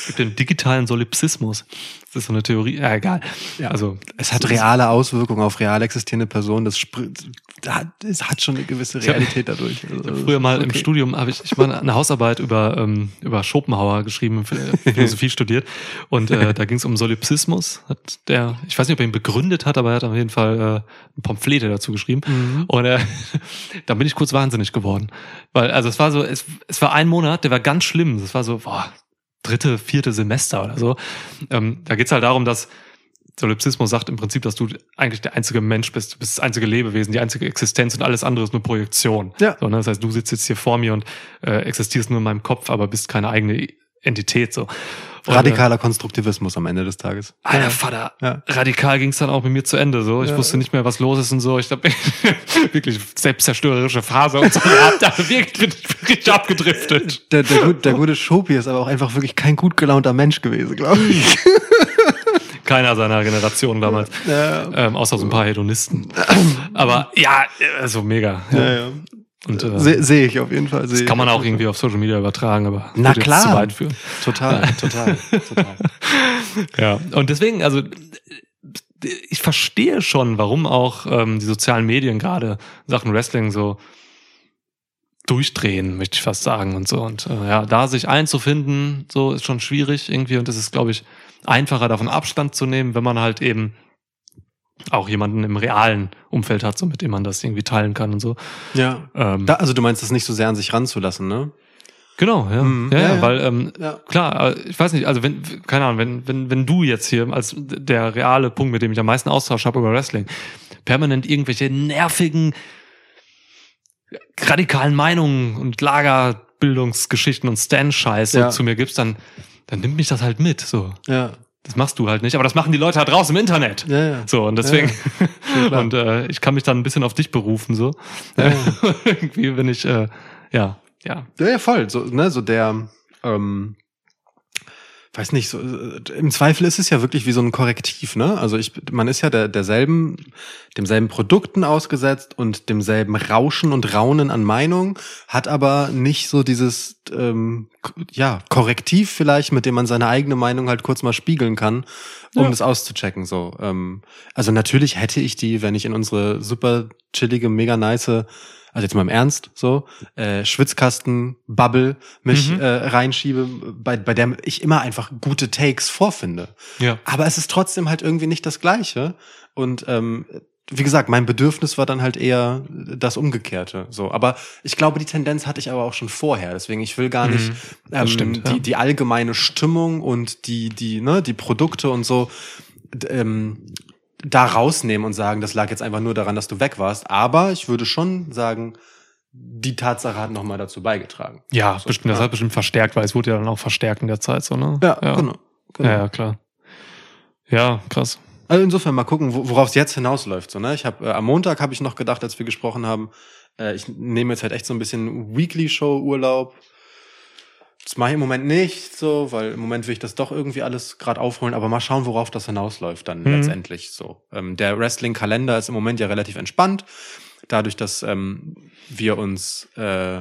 Es gibt den digitalen Solipsismus. Das ist so eine Theorie. Ja, egal. Ja. Also Es hat reale Auswirkungen auf real existierende Personen. Das spr- hat, es hat schon eine gewisse hab- Realität dadurch. Also, früher mal im okay. Studium habe ich, ich mal eine Hausarbeit über ähm, über Schopenhauer geschrieben, Ph- Philosophie studiert und äh, da ging es um Solipsismus. Hat der, ich weiß nicht, ob er ihn begründet hat, aber er hat auf jeden Fall äh, ein Pamphlet dazu geschrieben Mhm. und äh, da bin ich kurz wahnsinnig geworden, weil also es war so, es, es war ein Monat, der war ganz schlimm. Es war so, boah, dritte, vierte Semester oder so. Ähm, da geht's halt darum, dass Solipsismus sagt im Prinzip, dass du eigentlich der einzige Mensch bist, du bist das einzige Lebewesen, die einzige Existenz und alles andere ist nur Projektion. Ja. So, ne? Das heißt, du sitzt jetzt hier vor mir und äh, existierst nur in meinem Kopf, aber bist keine eigene Entität. So. Radikaler Konstruktivismus am Ende des Tages. Äh, Alter Vater, Ja. radikal ging es dann auch mit mir zu Ende. So, ich Ja. wusste nicht mehr, was los ist und so. Ich glaube wirklich selbstzerstörerische Phase und so. gehabt. Also wirklich bin ich richtig abgedriftet. Der, der, gut- der gute Schopi ist aber auch einfach wirklich kein gut gelaunter Mensch gewesen, glaube ich. Keiner seiner Generation damals. Ja, Ähm, außer so ein paar Hedonisten. Aber ja, also mega. ja, ja. Und äh, Sehe seh ich auf jeden Fall. Das kann man auch irgendwie auf Social Media übertragen, aber Na klar. zu weit führen. Total, total, total. Ja, und deswegen, also ich verstehe schon, warum auch ähm, die sozialen Medien gerade Sachen Wrestling so durchdrehen, möchte ich fast sagen und so. Und äh, ja, da sich einzufinden, so ist schon schwierig irgendwie und es ist, glaube ich, einfacher davon Abstand zu nehmen, wenn man halt eben auch jemanden im realen Umfeld hat, so mit dem man das irgendwie teilen kann und so. Ja. Ähm, Da, also du meinst das nicht so sehr an sich ranzulassen, ne? genau, ja. Mhm. ja, Ja, ja, ja. weil ähm. Klar, äh, ich weiß nicht, also wenn, keine Ahnung, wenn, wenn, wenn du jetzt hier als der reale Punkt, mit dem ich am meisten Austausch habe über Wrestling, permanent irgendwelche nervigen, radikalen Meinungen und Lagerbildungsgeschichten und Stand-Scheiße zu mir gibst, dann, dann nimmt mich das halt mit. So. Ja. Das machst du halt nicht, aber das machen die Leute halt draußen im Internet. Ja, ja. So, und deswegen, Schon klar. und äh, ich kann mich dann ein bisschen auf dich berufen, so. Ja. Irgendwie, wenn ich, äh, ja, ja. Ja, ja, voll. So, ne, so der, ähm, weiß nicht, so, im Zweifel ist es ja wirklich wie so ein Korrektiv, ne? Also ich, man ist ja der, derselben, demselben Produkten ausgesetzt und demselben Rauschen und Raunen an Meinung, hat aber nicht so dieses, ähm, ja, Korrektiv vielleicht, mit dem man seine eigene Meinung halt kurz mal spiegeln kann, um Ja. das auszuchecken, so. Ähm, also natürlich hätte ich die, wenn ich in unsere super chillige, mega nice also jetzt mal im Ernst, so, äh, Schwitzkasten, Bubble mich Mhm. äh, reinschiebe, bei, bei der ich immer einfach gute Takes vorfinde. Ja. Aber es ist trotzdem halt irgendwie nicht das Gleiche. Und ähm, wie gesagt, mein Bedürfnis war dann halt eher das Umgekehrte. So, aber ich glaube, die Tendenz hatte ich aber auch schon vorher. Deswegen, ich will gar nicht Mhm. Das ähm, stimmt, ja. die, die allgemeine Stimmung und die, die, ne, die Produkte und so ähm, da rausnehmen und sagen, das lag jetzt einfach nur daran, dass du weg warst. Aber ich würde schon sagen, die Tatsache hat nochmal dazu beigetragen. Ja, So, bestimmt, das hat bestimmt verstärkt, weil es wurde ja dann auch verstärkt in der Zeit, so, ne? Ja, ja. genau. genau. Ja, klar. Ja, krass. Also insofern mal gucken, wo- worauf es jetzt hinausläuft. So, ne? Ich habe äh, am Montag habe ich noch gedacht, als wir gesprochen haben, äh, ich nehme jetzt halt echt so ein bisschen Weekly Show Urlaub. Das mache ich im Moment nicht so, weil im Moment will ich das doch irgendwie alles gerade aufholen, aber mal schauen, worauf das hinausläuft dann Mhm. letztendlich so. Ähm, der Wrestling-Kalender ist im Moment ja relativ entspannt, dadurch, dass ähm, wir uns äh,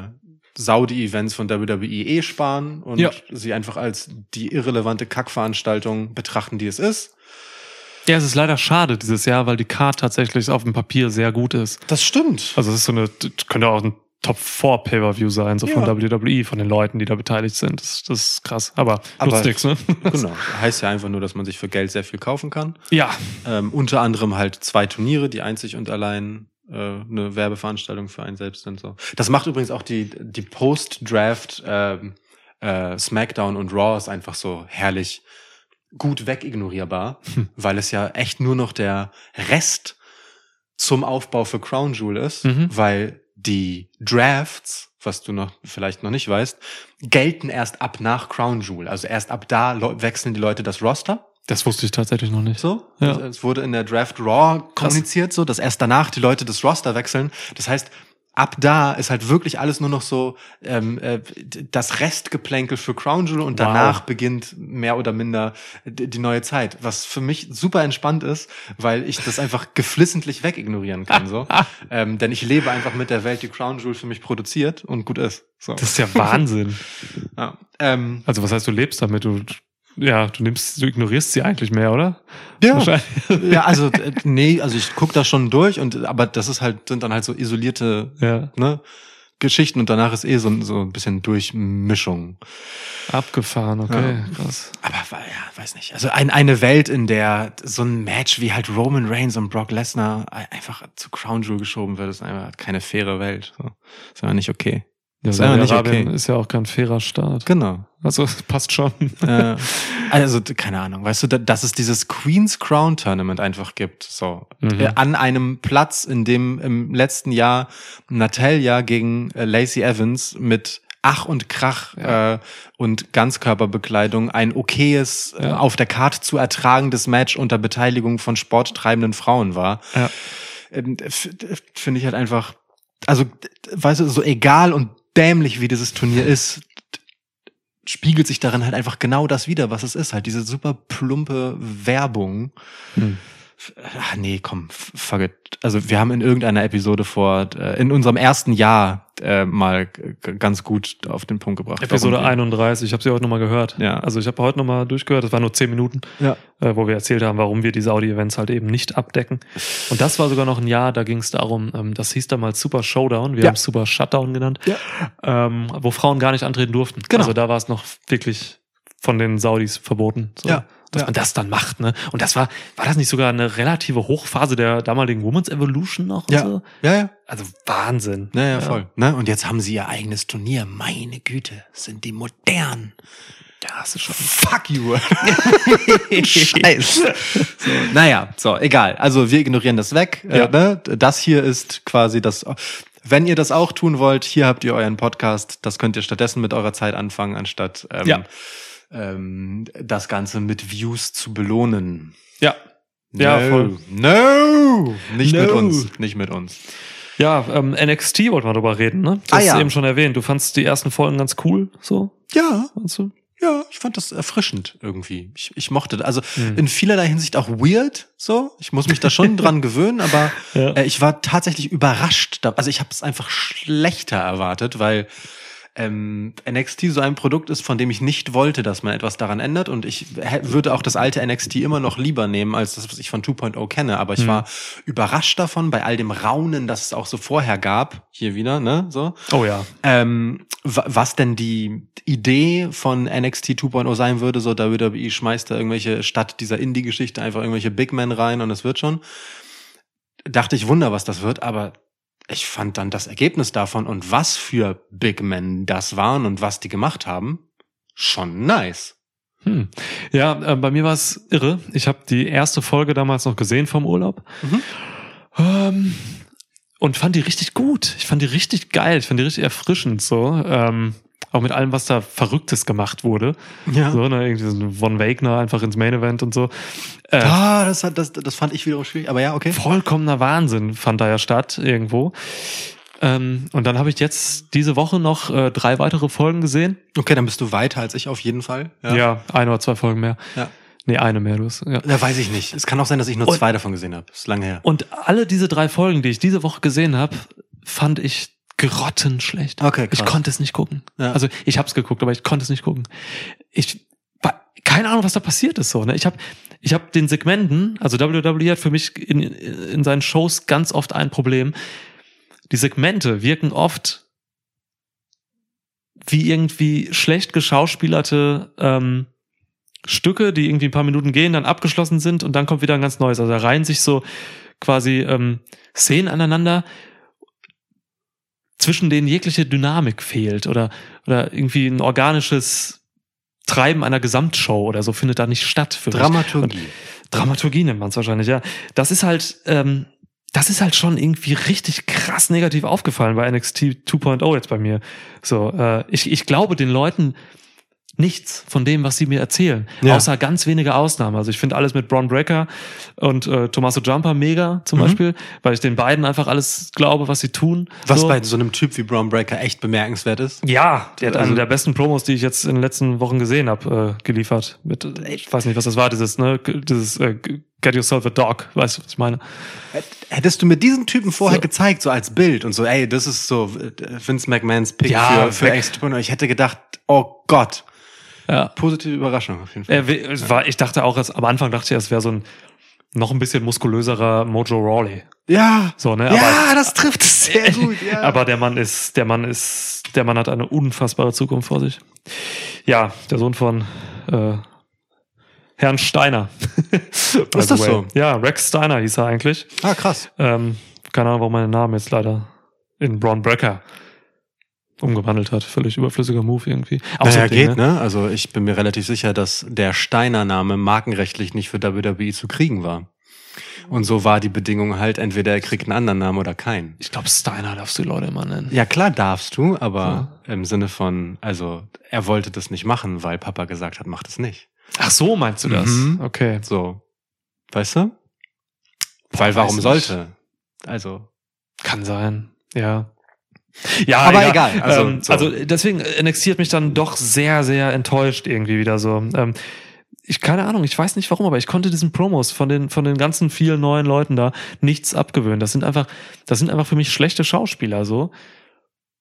Saudi-Events von WWE eh sparen und Ja. sie einfach als die irrelevante Kackveranstaltung betrachten, die es ist. Ja, es ist leider schade dieses Jahr, weil die Card tatsächlich auf dem Papier sehr gut ist. Das stimmt. Also es ist so eine, könnte auch ein Top 4 Pay-Per-View sein, so von Ja. WWE, von den Leuten, die da beteiligt sind. Das, das ist krass. Aber, Aber- nutzt nichts, ne? Genau. Heißt ja einfach nur, dass man sich für Geld sehr viel kaufen kann. Ja. Ähm, unter anderem halt zwei Turniere, die einzig und allein äh, eine Werbeveranstaltung für einen selbst sind. So. Das macht übrigens auch die, die Post-Draft ähm, äh, SmackDown und Raw ist einfach so herrlich gut wegignorierbar, Hm. weil es ja echt nur noch der Rest zum Aufbau für Crown Jewel ist, Mhm. weil die Drafts, was du noch vielleicht noch nicht weißt, gelten erst ab nach Crown Jewel. Also erst ab da wechseln die Leute das Roster. Das wusste ich tatsächlich noch nicht. So, Ja. es, es wurde in der Draft Raw kommuniziert, so, dass erst danach die Leute das Roster wechseln. Das heißt, ab da ist halt wirklich alles nur noch so ähm, äh, das Restgeplänkel für Crown Jewel und Wow. danach beginnt mehr oder minder die, neue Zeit, was für mich super entspannt ist, weil ich das einfach geflissentlich wegignorieren kann. So, ähm, denn ich lebe einfach mit der Welt, die Crown Jewel für mich produziert und gut ist. So. Das ist ja Wahnsinn. ja. ähm, Also was heißt, du lebst damit? Du, ja, du nimmst, du ignorierst sie eigentlich mehr, oder? Ja. Ja, also äh, nee, also ich guck da schon durch und aber das ist halt sind dann halt so isolierte Ja. ne, Geschichten und danach ist eh so, so ein bisschen Durchmischung. Abgefahren, okay, krass. Aber ja, weiß nicht. Also ein, eine Welt, in der so ein Match wie halt Roman Reigns und Brock Lesnar einfach zu Crown Jewel geschoben wird, ist einfach keine faire Welt. So. Ist einfach nicht okay. Ja, Ist einfach nicht okay. ist ja auch kein fairer Staat. Genau. Also passt schon. äh, also, keine Ahnung, weißt du, da- dass es dieses Queen's Crown Tournament einfach gibt, so. Mhm. Äh, an einem Platz, in dem im letzten Jahr Natalia gegen äh, Lacey Evans mit Ach und Krach äh, und Ganzkörperbekleidung ein okayes, äh, Ja. auf der Karte zu ertragendes Match unter Beteiligung von sporttreibenden Frauen war. Ja. Ähm, Finde ich halt einfach, also, weißt du, so egal und dämlich wie dieses Turnier ist, spiegelt sich darin halt einfach genau das wieder, was es ist. Halt diese super plumpe Werbung. Hm. Ach nee, komm, fuck it. Also wir haben in irgendeiner Episode vor, äh, in unserem ersten Jahr äh, mal ganz gut auf den Punkt gebracht. Episode warum wir- 31, ich habe sie heute nochmal gehört. Ja. Also ich habe heute nochmal durchgehört, das waren nur zehn Minuten, Ja. äh, wo wir erzählt haben, warum wir die Saudi-Events halt eben nicht abdecken. Und das war sogar noch ein Jahr, da ging es darum, ähm, das hieß damals Super Showdown, wir Ja. haben es Super Shutdown genannt, Ja. ähm, wo Frauen gar nicht antreten durften. Genau. Also da war es noch wirklich von den Saudis verboten. So. Ja. Dass Ja. man das dann macht, ne? Und das war, war das nicht sogar eine relative Hochphase der damaligen Women's Evolution noch? Ja. So? Ja, ja. Also Wahnsinn. Ja, ja, voll. Ne? Und jetzt haben sie ihr eigenes Turnier. Meine Güte, sind die modern. Ja, das ist schon. Fuck you. Scheiße. So, naja, so, egal. Also wir ignorieren das weg. Ja. Äh, ne? Das hier ist quasi das. Wenn ihr das auch tun wollt, hier habt ihr euren Podcast. Das könnt ihr stattdessen mit eurer Zeit anfangen, anstatt ähm, Ja. Ähm, das Ganze mit Views zu belohnen. Ja. Ja, no. voll. No! Nicht No. mit uns. Nicht mit uns. Ja, ähm, NXT wollten wir drüber reden, ne? Du Ah, hast ja. eben schon erwähnt. Du fandst die ersten Folgen ganz cool, so, Ja, du? Ja, ich fand das erfrischend irgendwie. Ich, ich mochte, also Mhm. in vielerlei Hinsicht auch weird, so. Ich muss mich da schon dran gewöhnen, aber Ja. äh, ich war tatsächlich überrascht. Also ich habe es einfach schlechter erwartet, weil ähm, NXT so ein Produkt ist, von dem ich nicht wollte, dass man etwas daran ändert. Und ich würde auch das alte NXT immer noch lieber nehmen, als das, was ich von 2.0 kenne. Aber ich Mhm. war überrascht davon, bei all dem Raunen, das es auch so vorher gab, hier wieder, ne, so. Oh ja. Ähm, wa- was denn die Idee von NXT 2.0 sein würde, so WWE schmeißt da irgendwelche, statt dieser Indie-Geschichte einfach irgendwelche Big Men rein und es wird schon. Dachte ich, wunder, was das wird, aber ich fand dann das Ergebnis davon und was für Big Men das waren und was die gemacht haben, schon nice. Hm. Ja, äh, bei mir war es irre. Ich habe die erste Folge damals noch gesehen vom Urlaub. Mhm. Ähm, und fand die richtig gut. Ich fand die richtig geil. Ich fand die richtig erfrischend so. Ähm, auch mit allem, was da Verrücktes gemacht wurde. Ja. So, ne, irgendwie so ein Von Wagner einfach ins Main Event und so. Äh, Ah, das, hat, das, das fand ich wiederum schwierig, aber ja, okay. vollkommener Wahnsinn fand da ja statt irgendwo. Ähm, und dann habe ich jetzt diese Woche noch äh, drei weitere Folgen gesehen. Okay, dann bist du weiter als ich auf jeden Fall. Ja, ein oder zwei Folgen mehr. Ja. Nee, eine mehr. Du hast, ja. Da weiß ich nicht. Es kann auch sein, dass ich nur Und- zwei davon gesehen habe. Ist lange her. Und alle diese drei Folgen, die ich diese Woche gesehen habe, fand ich grottenschlecht. Okay, krass. Ich konnte es nicht gucken. Ja. Also ich habe es geguckt, aber ich konnte es nicht gucken. Ich keine Ahnung, was da passiert ist so. Ne? Ich habe ich hab den Segmenten, also WWE hat für mich in, in seinen Shows ganz oft ein Problem. Die Segmente wirken oft wie irgendwie schlecht geschauspielerte ähm, Stücke, die irgendwie ein paar Minuten gehen, dann abgeschlossen sind und dann kommt wieder ein ganz neues. Also da reihen sich so quasi ähm, Szenen aneinander, zwischen denen jegliche Dynamik fehlt oder, oder irgendwie ein organisches Treiben einer Gesamtshow oder so findet da nicht statt. Für mich. Dramaturgie. Dramaturgie nennt man es wahrscheinlich, ja. Das ist halt, ähm, das ist halt schon irgendwie richtig krass negativ aufgefallen bei NXT 2.0 jetzt bei mir. So, äh, ich, ich glaube den Leuten nichts von dem, was sie mir erzählen. Ja. Außer ganz wenige Ausnahmen. Also ich finde alles mit Braun Breaker und äh, Tommaso Jumper mega zum Mhm. Beispiel, weil ich den beiden einfach alles glaube, was sie tun. Was so. bei so einem Typ wie Braun Breaker echt bemerkenswert ist. Ja, der hat Also- eine der besten Promos, die ich jetzt in den letzten Wochen gesehen habe, äh, geliefert. Mit, äh, ich weiß nicht, was das war, dieses, ne, dieses äh, Get Yourself a Dog, weißt du, was ich meine? Hättest du mir diesen Typen vorher So. gezeigt, so als Bild und so, ey, das ist so äh, Vince McMahons Pick Ja, für, für. Extra Ich hätte gedacht, oh Gott, Ja. positive Überraschung auf jeden Fall. Es war, ich dachte auch, am Anfang dachte ich, es wäre so ein noch ein bisschen muskulöserer Mojo Rawley. ja, So, ne? ja, das trifft es sehr gut. Ja. Aber der Mann ist, der Mann ist, der Mann hat eine unfassbare Zukunft vor sich. Ja, der Sohn von äh, Herrn Steiner. Ist das way. so? Ja, Rex Steiner hieß er eigentlich. ah, krass. Ähm, keine Ahnung, warum mein Name jetzt leider in Braun Brecker umgewandelt hat. Völlig überflüssiger Move irgendwie. Auch so Naja, Ding, geht, ne? Also ich bin mir relativ sicher, dass der Steiner-Name markenrechtlich nicht für WWE zu kriegen war. Und so war die Bedingung halt, entweder er kriegt einen anderen Namen oder keinen. Ich glaube, Steiner darfst du die Leute immer nennen. Ja, klar darfst du, aber im Sinne von, also er wollte das nicht machen, weil Papa gesagt hat, mach das nicht. Ach so, meinst du das? Mhm. Okay. So. Weißt du? Weil weiß warum nicht. sollte? Also. Kann sein. Ja. Ja, Aber egal, also, ähm, so. also deswegen NXT hat mich dann doch sehr, sehr enttäuscht irgendwie wieder so. Ähm, ich keine Ahnung, ich weiß nicht warum, aber ich konnte diesen Promos von den von den ganzen vielen neuen Leuten da nichts abgewöhnen. Das sind einfach, das sind einfach für mich schlechte Schauspieler so.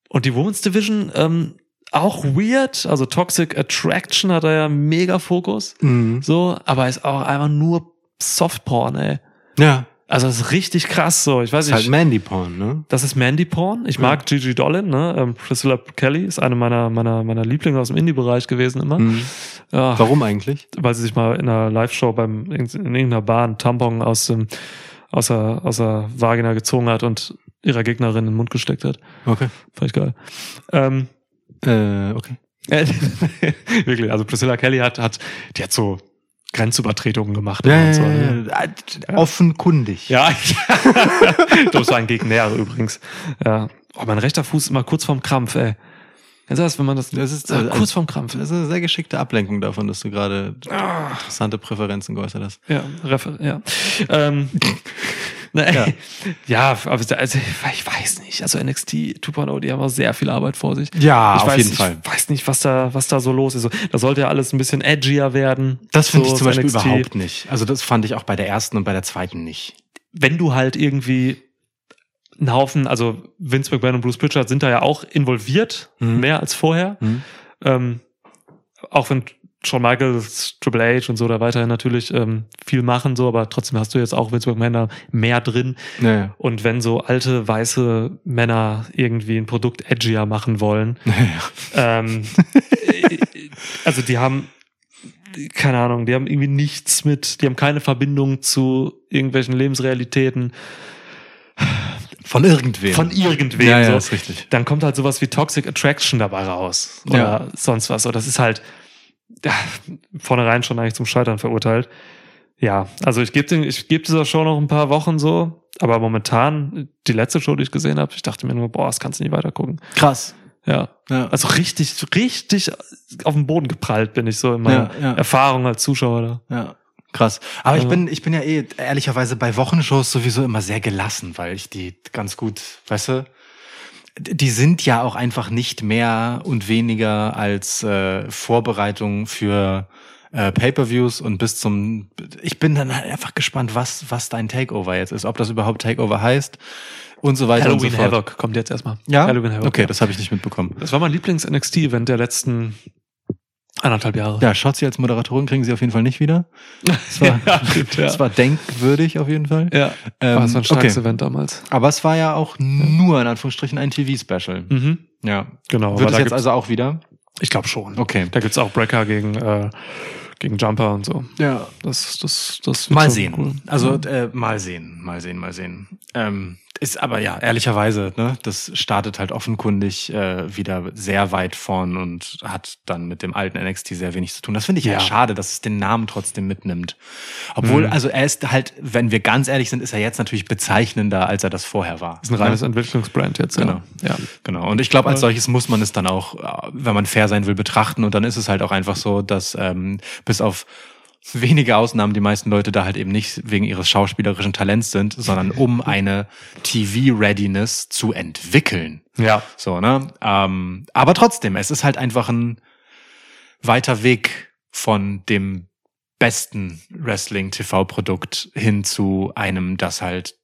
Und die Women's Division ähm, auch weird, also Toxic Attraction hat er ja mega Fokus, Mhm. so, aber ist auch einfach nur Softporn, ey. Ja. Also das ist richtig krass so. Ich weiß Ist nicht. halt Mandy Porn, ne? Das ist Mandy Porn. Ich mag Gigi Dolan, ne? Ähm, Priscilla Kelly ist eine meiner, meiner, meiner Lieblinge aus dem Indie-Bereich gewesen immer. Mhm. Ja, Warum eigentlich? weil sie sich mal in einer Live-Show beim, in, in irgendeiner Bar einen Tampon aus dem, aus der, aus der Vagina gezogen hat und ihrer Gegnerin in den Mund gesteckt hat. Okay. Fand ich geil. Ähm, Äh, okay. wirklich, also Priscilla Kelly hat, hat, die hat so Grenzübertretungen gemacht. Ja, und so, ja, ne? ja, ja. Offenkundig. Ja, das war ein Gegner übrigens. Ja. Oh, mein rechter Fuß ist immer kurz vorm Krampf, ey. Das, wenn man das, Das ist, äh, kurz vorm Krampf. Das ist eine sehr geschickte Ablenkung davon, dass du gerade Ah. interessante Präferenzen geäußert hast. Ja, Refer ja. Ähm, na, Ja. ja. aber also, ich weiß nicht. Also NXT 2.0, die haben auch sehr viel Arbeit vor sich. Ja, ich auf weiß, jeden ich Fall. weiß nicht, was da, was da so los ist. So, Da sollte ja alles ein bisschen edgier werden. Das finde So ich zum Beispiel NXT. überhaupt nicht. Also das fand ich auch bei der ersten und bei der zweiten nicht. wenn du halt irgendwie einen Haufen, also Vince McMahon und Bruce Pritchard sind da ja auch involviert, Mhm. mehr als vorher. Mhm. Ähm, auch wenn Shawn Michaels, Triple H und so da weiterhin natürlich ähm, viel machen, so, aber trotzdem hast du jetzt auch Vince McMahon da mehr drin. Naja. Und wenn so alte weiße Männer irgendwie ein Produkt edgier machen wollen, ähm, äh, also die haben keine Ahnung, die haben irgendwie nichts mit, die haben keine Verbindung zu irgendwelchen Lebensrealitäten Von irgendwem. von irgendwem. ja, ja, so. ist richtig. Dann kommt halt sowas wie Toxic Attraction dabei raus oder Ja. sonst was. So, das ist halt ja, vornherein schon eigentlich zum Scheitern verurteilt. Ja, also ich gebe ich geb dieser Show noch ein paar Wochen so, aber momentan die letzte Show, die ich gesehen habe, ich dachte mir nur, boah, das kannst du nicht weiter gucken. Krass. Ja, Ja. also richtig, richtig auf den Boden geprallt bin ich so in meiner Ja, ja. Erfahrung als Zuschauer da. Ja. Krass. Aber ich bin, ich bin ja eh ehrlicherweise bei Wochenshows sowieso immer sehr gelassen, weil ich die ganz gut, weißt du, die sind ja auch einfach nicht mehr und weniger als äh, Vorbereitung für äh, Pay-per-Views und bis zum ich bin dann halt einfach gespannt, was was dein Takeover jetzt ist, ob das überhaupt Takeover heißt und so weiter Halloween und so fort. Havoc kommt jetzt erstmal. Ja? Halloween Havoc. Okay, ja. das habe ich nicht mitbekommen. Das war mein Lieblings-NXT-Event der letzten anderthalb Jahre. Ja, Shotzi als Moderatorin kriegen sie auf jeden Fall nicht wieder. Das war, Ja, ja. das war denkwürdig auf jeden Fall. Ja, Ähm, war so ein starkes okay. Event damals. Aber es war ja auch nur in Anführungsstrichen ein TV-Special. Mhm. Ja. Genau. Wird es jetzt also auch wieder? ich glaube schon. Okay. Da gibt's auch Breaker gegen, äh, gegen Jumper und so. Ja. Das, das, das wird Mal sehen. cool. Also äh, mal sehen, mal sehen, mal sehen. Ähm, ist aber ja, ehrlicherweise, ne, das startet halt offenkundig äh, wieder sehr weit vorn und hat dann mit dem alten NXT sehr wenig zu tun. Das finde ich ja. Ja. schade, dass es den Namen trotzdem mitnimmt. Obwohl, Mhm. also er ist halt, wenn wir ganz ehrlich sind, ist er jetzt natürlich bezeichnender, als er das vorher war. ist ein reines Entwicklungsbrand jetzt. Genau. Ja. ja. Genau. Und ich glaube, als solches muss man es dann auch, äh, wenn man fair sein will, betrachten. Und dann ist es halt auch einfach so, dass ähm, bis auf wenige Ausnahmen die meisten Leute da halt eben nicht wegen ihres schauspielerischen Talents sind, sondern um eine TV-Readiness zu entwickeln. Ja. So, ne? Ähm, aber trotzdem, es ist halt einfach ein weiter Weg von dem besten Wrestling-TV-Produkt hin zu einem, das halt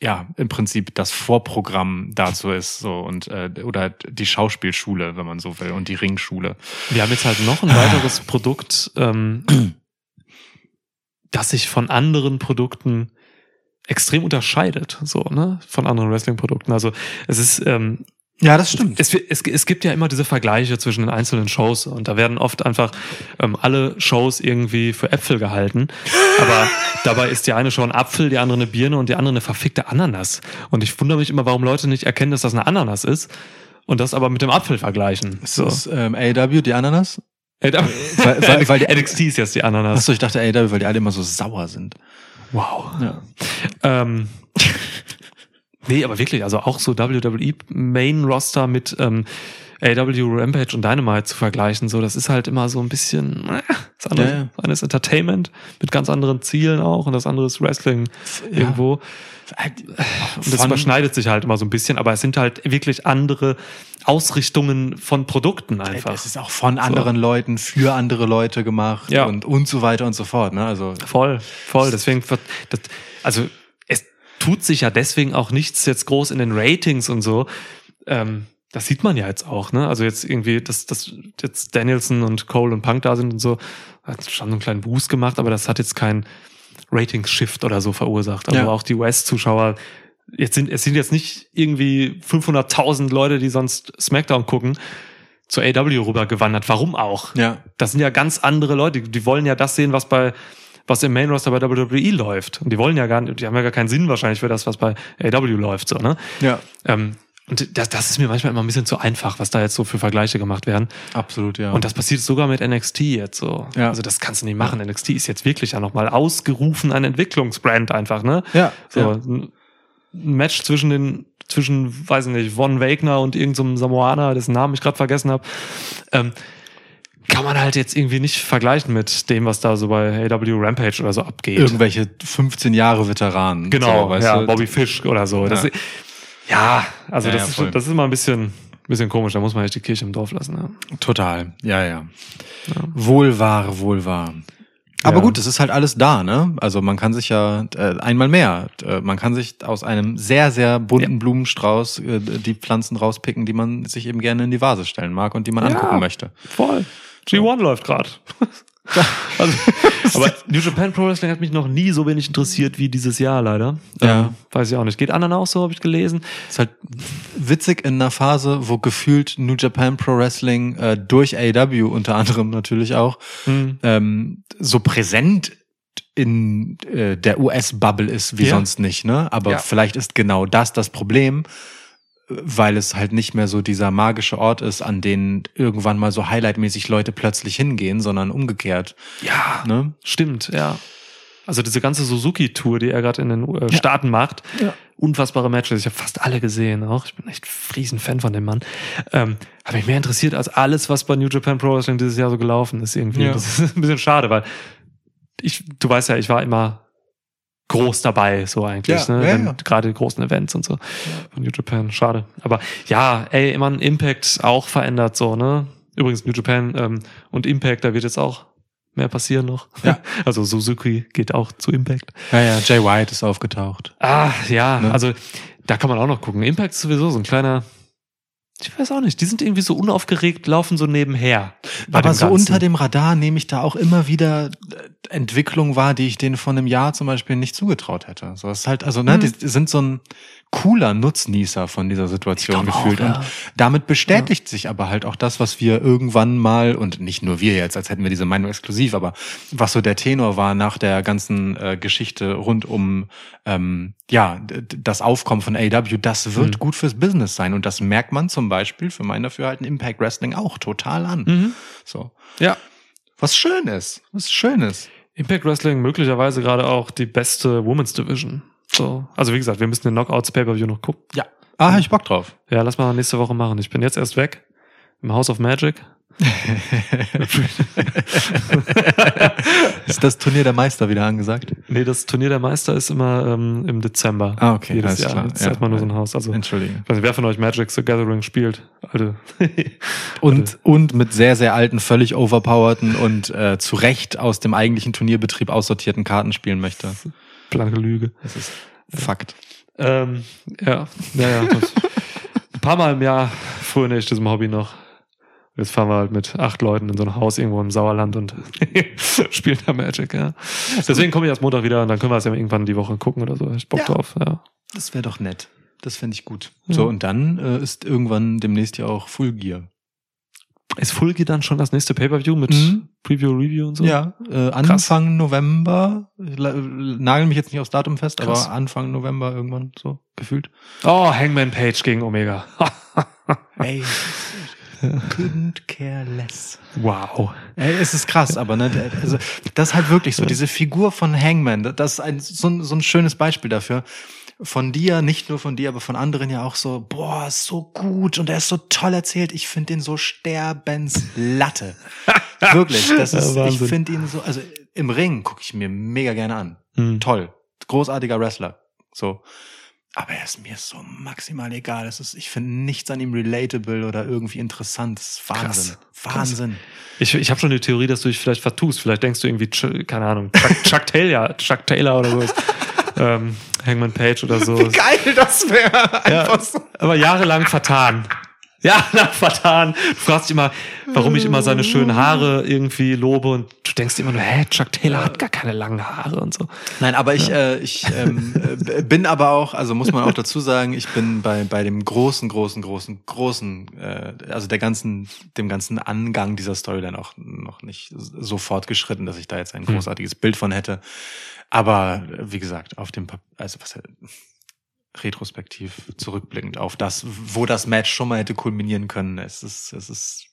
ja, im Prinzip das Vorprogramm dazu ist, so und äh, oder die Schauspielschule, wenn man so will, und die Ringschule. Wir haben jetzt halt noch ein weiteres Produkt, ähm, das sich von anderen Produkten extrem unterscheidet, so, ne, von anderen Wrestling-Produkten. Also, es ist, ähm, Ja, das Es, es, es gibt ja immer diese Vergleiche zwischen den einzelnen Shows und da werden oft einfach ähm, alle Shows irgendwie für Äpfel gehalten. Aber dabei ist die eine Show ein Apfel, die andere eine Birne und die andere eine verfickte Ananas. Und ich wundere mich immer, warum Leute nicht erkennen, dass das eine Ananas ist. und das aber mit dem Apfel vergleichen. Ist das ähm, AW, die Ananas? Ey, da- Weil- weil- weil die- NXT ist jetzt die Ananas. Achso, ich dachte AW, weil die alle immer so sauer sind. Wow. Ja. Ähm, nee, aber wirklich, also auch so WWE Main Roster mit ähm, AW Rampage und Dynamite zu vergleichen, so das ist halt immer so ein bisschen äh, das andere, Ja, ja. das eine ist Entertainment mit ganz anderen Zielen auch und das andere ist Wrestling irgendwo. Und das Von- überschneidet sich halt immer so ein bisschen, aber es sind halt wirklich andere Ausrichtungen von Produkten einfach. Es ist auch von anderen Leuten für andere Leute gemacht Ja. und, und so weiter und so fort. Ne? Also Voll, voll. Deswegen, das, also es tut sich ja deswegen auch nichts jetzt groß in den Ratings und so. Ähm, das sieht man ja jetzt auch, ne? Also jetzt irgendwie, dass, dass jetzt Danielson und Cole und Punk da sind und so, hat schon so einen kleinen Boost gemacht, aber das hat jetzt kein Ratings-Shift oder so verursacht. Also Ja. auch die US-Zuschauer, jetzt sind, es sind jetzt nicht irgendwie 500.000 Leute, die sonst SmackDown gucken, zu AW rübergewandert. Warum auch? ja, das sind ja ganz andere Leute, die wollen ja das sehen, was bei was im Main Roster bei WWE läuft. Und die wollen ja gar nicht, die haben ja gar keinen Sinn wahrscheinlich für das, was bei AW läuft, so, ne? ja, Ähm, und das, das ist mir manchmal immer ein bisschen zu einfach, was da jetzt so für Vergleiche gemacht werden. absolut, ja. Und das passiert sogar mit NXT jetzt so. Ja. Also das kannst du nicht machen. NXT ist jetzt wirklich ja nochmal ausgerufen ein Entwicklungsbrand einfach, ne? ja, So, ja. ein Match zwischen den, zwischen, weiß ich nicht, Von Wagner und irgendeinem Samoaner, dessen Namen ich gerade vergessen habe, ähm, kann man halt jetzt irgendwie nicht vergleichen mit dem, was da so bei AW Rampage oder so abgeht. irgendwelche 15 Jahre Veteranen. genau, so, weißt ja, du? Bobby Fish oder so. Das, Ja. ja, also Ja, das, ja, ist, voll. das ist immer ein bisschen, bisschen komisch. Da muss man echt die Kirche im Dorf lassen. Ja. Total, ja, ja. Wohl wahr, wohl wahr. Aber Ja. gut, es ist halt alles da, ne? Also man kann sich ja äh, einmal mehr, äh, man kann sich aus einem sehr, sehr bunten Blumenstrauß äh, die Pflanzen rauspicken, die man sich eben gerne in die Vase stellen mag und die man Ja. angucken möchte. Voll. G1 läuft gerade. also, aber New Japan Pro Wrestling hat mich noch nie so wenig interessiert wie dieses Jahr leider. Ja. Ähm, weiß ich auch nicht. Geht anderen auch so, habe ich gelesen. ist halt witzig in einer Phase, wo gefühlt New Japan Pro Wrestling äh, durch AW unter anderem natürlich auch Hm. ähm, so präsent in äh, der US-Bubble ist wie Ja. sonst nicht, ne? Aber Ja. vielleicht ist genau das das Problem, weil es halt nicht mehr so dieser magische Ort ist, an den irgendwann mal so highlightmäßig Leute plötzlich hingehen, sondern umgekehrt. Ja, Ne? stimmt, ja. Also diese ganze Suzuki-Tour, die er gerade in den äh, Staaten macht, Ja. unfassbare Matches. Ich habe fast alle gesehen auch. Ich bin echt riesen Fan von dem Mann. Ähm, habe mich mehr interessiert als alles, was bei New Japan Pro Wrestling dieses Jahr so gelaufen ist irgendwie. Ja. Das ist ein bisschen schade, weil ich, du weißt ja, ich war immer groß dabei, so eigentlich, Ja, ne? ja, ja. Gerade die großen Events und so von New Japan. Schade. Aber ja, ey, immer ein Impact auch verändert, so, ne? Übrigens, New Japan ähm, und Impact, da wird jetzt auch mehr passieren noch. Ja. Also Suzuki geht auch zu Impact. Ja, ja, Jay White ist aufgetaucht. Ah, ja, Ne? also da kann man auch noch gucken. Impact ist sowieso so ein kleiner, ich weiß auch nicht, die sind irgendwie so unaufgeregt, laufen so nebenher. Aber so Ganzen. unter dem Radar nehme ich da auch immer wieder äh, Entwicklung wahr, die ich denen vor einem Jahr zum Beispiel nicht zugetraut hätte. So ist halt, also, ne, Mhm. die sind so ein cooler Nutznießer von dieser Situation glaub auch, gefühlt. ja. Und damit bestätigt sich aber halt auch das, was wir irgendwann mal, und nicht nur wir jetzt, als hätten wir diese Meinung exklusiv, aber was so der Tenor war nach der ganzen äh, Geschichte rund um ähm, ja, das Aufkommen von AW, das wird Mhm. gut fürs Business sein. Und das merkt man zum Beispiel für mein Dafürhalten Impact Wrestling auch total an. Mhm. So. Ja. Was schön ist. Was schön ist. Impact Wrestling möglicherweise gerade auch die beste Women's Division. So, also wie gesagt, wir müssen den Knockouts Pay-Per-View noch gucken. Ja. Ah, hab ich Bock drauf. Ja, lass mal nächste Woche machen. Ich bin jetzt erst weg im House of Magic. ist das Turnier der Meister wieder angesagt? Nee, das Turnier der Meister ist immer ähm, im Dezember. Ah, okay, Jedes Jahr. klar. Das ist Ja. erstmal nur so ein Haus. Also, ich Entschuldige. weiß nicht, wer von euch Magic the Gathering spielt? Alte. Und, und mit sehr, sehr alten, völlig overpowerten und äh, zu Recht aus dem eigentlichen Turnierbetrieb aussortierten Karten spielen möchte. Blanke Lüge. Das ist Fakt. Ähm, ja, ja, ja. Das, ein paar Mal im Jahr fröne ich diesem Hobby noch. Jetzt fahren wir halt mit acht Leuten in so ein Haus irgendwo im Sauerland und spielen da Magic, ja. Deswegen komme ich erst Montag wieder und dann können wir es ja irgendwann die Woche gucken oder so. Ich Bock Ja. drauf, ja. Das wäre doch nett. Das fände ich gut. Ja. So, und dann äh, ist irgendwann demnächst ja auch Full Gear. Ist Fulgi dann schon das nächste Pay-Per-View mit Mhm. Preview, Review und so? Ja, äh, Anfang November. La- Nagel mich jetzt nicht aufs Datum fest, Krass. aber Anfang November irgendwann so gefühlt. Oh, Hangman Page gegen Omega. Ey, couldn't care less. Wow. Ey, es ist krass, aber ne, also das ist halt wirklich so diese Figur von Hangman. Das ist ein so, ein so ein schönes Beispiel dafür. Von dir, nicht nur von dir, aber von anderen ja auch so, boah, ist so gut und er ist so toll erzählt. Ich finde den so sterbenslatte. Wirklich, das Ja, ist, ich Wahnsinn. finde ihn so, also im Ring gucke ich mir mega gerne an. Hm. Toll, großartiger Wrestler. So. Aber er ist mir so maximal egal. Es ist, ich finde nichts an ihm relatable oder irgendwie interessant. Das ist Wahnsinn. Krass. Wahnsinn. Ich, ich habe schon die Theorie, dass du dich vielleicht vertust. Vielleicht denkst du irgendwie, keine Ahnung, Chuck, Chuck Taylor, Chuck Taylor oder so. ähm, Hangman Page oder so. Geil, das wäre einfach so. Aber jahrelang vertan. Jahrelang vertan. Du fragst dich immer, warum ich immer seine schönen Haare irgendwie lobe und du denkst immer nur, hä, Chuck Taylor hat gar keine langen Haare und so. Nein, aber ich, äh, ich ähm, äh, bin aber auch, also muss man auch dazu sagen, ich bin bei bei dem großen, großen, großen, großen, äh, also der ganzen, dem ganzen Angang dieser Storyline auch noch nicht so fortgeschritten, dass ich da jetzt ein Hm. großartiges Bild von hätte. Aber wie gesagt, auf dem, Pap- also was retrospektiv zurückblickend auf das, wo das Match schon mal hätte kulminieren können. Es ist, es ist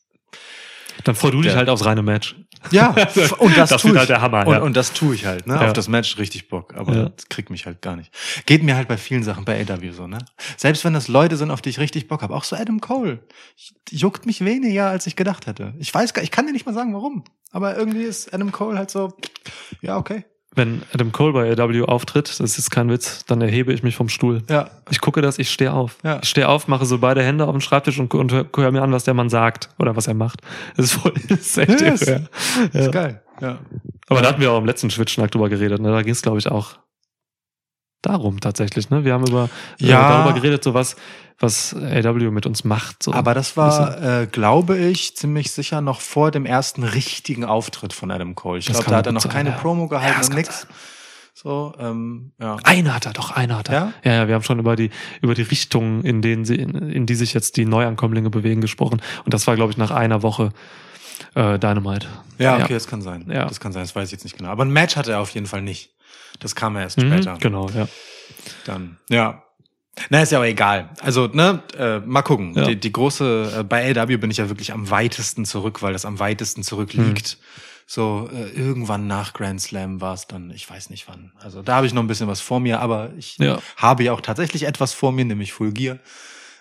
Dann freu du dich halt aufs reine Match. ja, und das, Das tue ich. halt der Hammer, Und, ja. und das tue ich halt, ne? Ja. Auf das Match richtig Bock, aber Ja. das kriegt mich halt gar nicht. Geht mir halt bei vielen Sachen bei AW so, ne? Selbst wenn das Leute sind, auf die ich richtig Bock habe, auch so Adam Cole, juckt mich weniger, als ich gedacht hätte. Ich weiß gar, ich kann dir nicht mal sagen, warum. Aber irgendwie ist Adam Cole halt so, ja, okay. Wenn Adam Cole bei AW auftritt, das ist kein Witz, dann erhebe ich mich vom Stuhl. Ja. Ich gucke das, ich stehe auf. Ja. Ich stehe auf, mache so beide Hände auf den Schreibtisch und, und höre hör mir an, was der Mann sagt oder was er macht. Das ist voll, das ist echt irre. ja. Ist geil. Ja. Aber da hatten wir auch im letzten Schwitzschnack drüber geredet. Ne? Da ging es, glaube ich, auch darum tatsächlich. Ne? Wir haben über äh, Ja. darüber geredet, so was, was AW mit uns macht. So. Aber das war, äh, glaube ich, ziemlich sicher noch vor dem ersten richtigen Auftritt von Adam Cole. Ich glaube, da hat er noch sein, keine ja. Promo Ja, gehalten das und nix. So, ähm, ja. Einer hat er, doch, einer hat er. Ja? ja, ja, wir haben schon über die, über die Richtungen, in denen sie, in, in die sich jetzt die Neuankömmlinge bewegen, gesprochen. Und das war, glaube ich, nach einer Woche äh, Dynamite. Ja, okay, das kann sein. Ja. Das kann sein, das weiß ich jetzt nicht genau. Aber ein Match hatte er auf jeden Fall nicht. Das kam erst Mhm, später. Genau, ja. Dann, ja. Na, ist ja aber egal. Also, ne, äh, mal gucken. Ja. Die, die große, äh, bei AW bin ich ja wirklich am weitesten zurück, weil das am weitesten zurück Hm. liegt. So, äh, irgendwann nach Grand Slam war es dann, ich weiß nicht wann. Also, da habe ich noch ein bisschen was vor mir, aber ich Ja. habe ja auch tatsächlich etwas vor mir, nämlich Full Gear.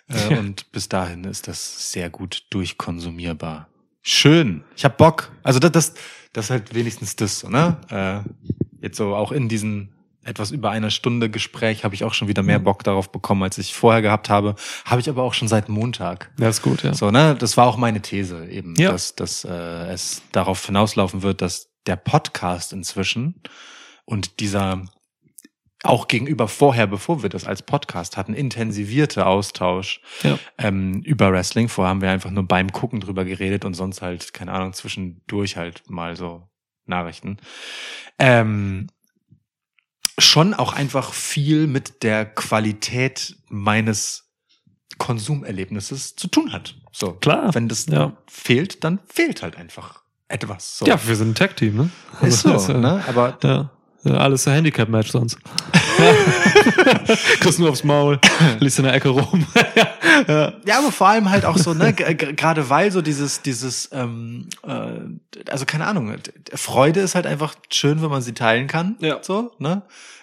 Äh, und bis dahin ist das sehr gut durchkonsumierbar. Schön. Ich hab Bock. Also das, das, das ist halt wenigstens das, so, ne? Äh, jetzt so auch in diesen etwas über einer Stunde Gespräch habe ich auch schon wieder mehr Bock darauf bekommen, als ich vorher gehabt habe. Habe ich aber auch schon seit Montag. Ja, ist gut, ja. So, ne? Das war auch meine These eben, Ja. dass, dass äh, es darauf hinauslaufen wird, dass der Podcast inzwischen und dieser auch gegenüber vorher, bevor wir das als Podcast hatten, intensivierte Austausch Ja. ähm, über Wrestling. Vorher haben wir einfach nur beim Gucken drüber geredet und sonst halt, keine Ahnung, zwischendurch halt mal so Nachrichten. Ähm, schon auch einfach viel mit der Qualität meines Konsumerlebnisses zu tun hat. So, Klar, Wenn das ja. fehlt, dann fehlt halt einfach etwas. So. Ja, wir sind ein Tag-Team, ne? ist Also, so, ne? Aber Ja. Ja, Alles ein Handicap-Match sonst. Kriegst nur aufs Maul, liegst in der Ecke rum. ja. Ja, aber vor allem halt auch so, ne, gerade weil so dieses, dieses, ähm, äh, also keine Ahnung, Freude ist halt einfach schön, wenn man sie teilen kann. Ja. So, ne?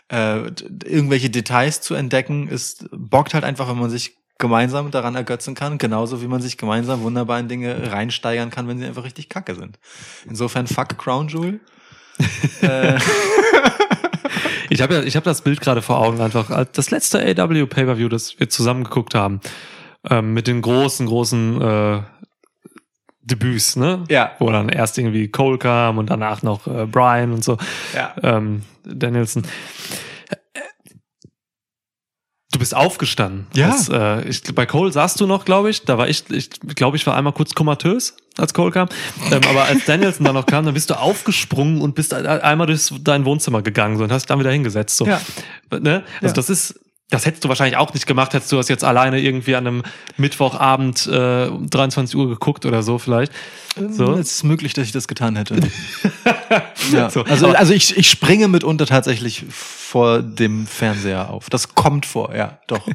Äh, irgendwelche Details zu entdecken, ist, bockt halt einfach, wenn man sich gemeinsam daran ergötzen kann, genauso wie man sich gemeinsam wunderbar in Dinge reinsteigern kann, wenn sie einfach richtig kacke sind. Insofern fuck Crown Jewel. äh, Ich habe ja, ich habe das Bild gerade vor Augen einfach. Das letzte AW Pay-per-View, das wir zusammen geguckt haben, ähm, mit den großen, großen äh, Debüts, ne? Ja. Wo dann erst irgendwie Cole kam und danach noch äh, Brian und so. ja. Ähm, Danielson. Du bist aufgestanden. Ja. Das, äh, ich, bei Cole saßt du noch, glaube ich. Da war ich, ich glaube, ich war einmal kurz komatös, als Cole kam. Ähm, aber als Danielson dann noch kam, dann bist du aufgesprungen und bist ein- einmal durch dein Wohnzimmer gegangen so, und hast dich dann wieder hingesetzt. So. Ja. Ne? Also Ja. das ist, das hättest du wahrscheinlich auch nicht gemacht, hättest du das jetzt alleine irgendwie an einem Mittwochabend äh, um 23 Uhr geguckt oder so vielleicht. So. Es ist möglich, dass ich das getan hätte. ja. So, also, aber- also ich, ich springe mitunter tatsächlich vor dem Fernseher auf. Das kommt vor, ja, doch. doch.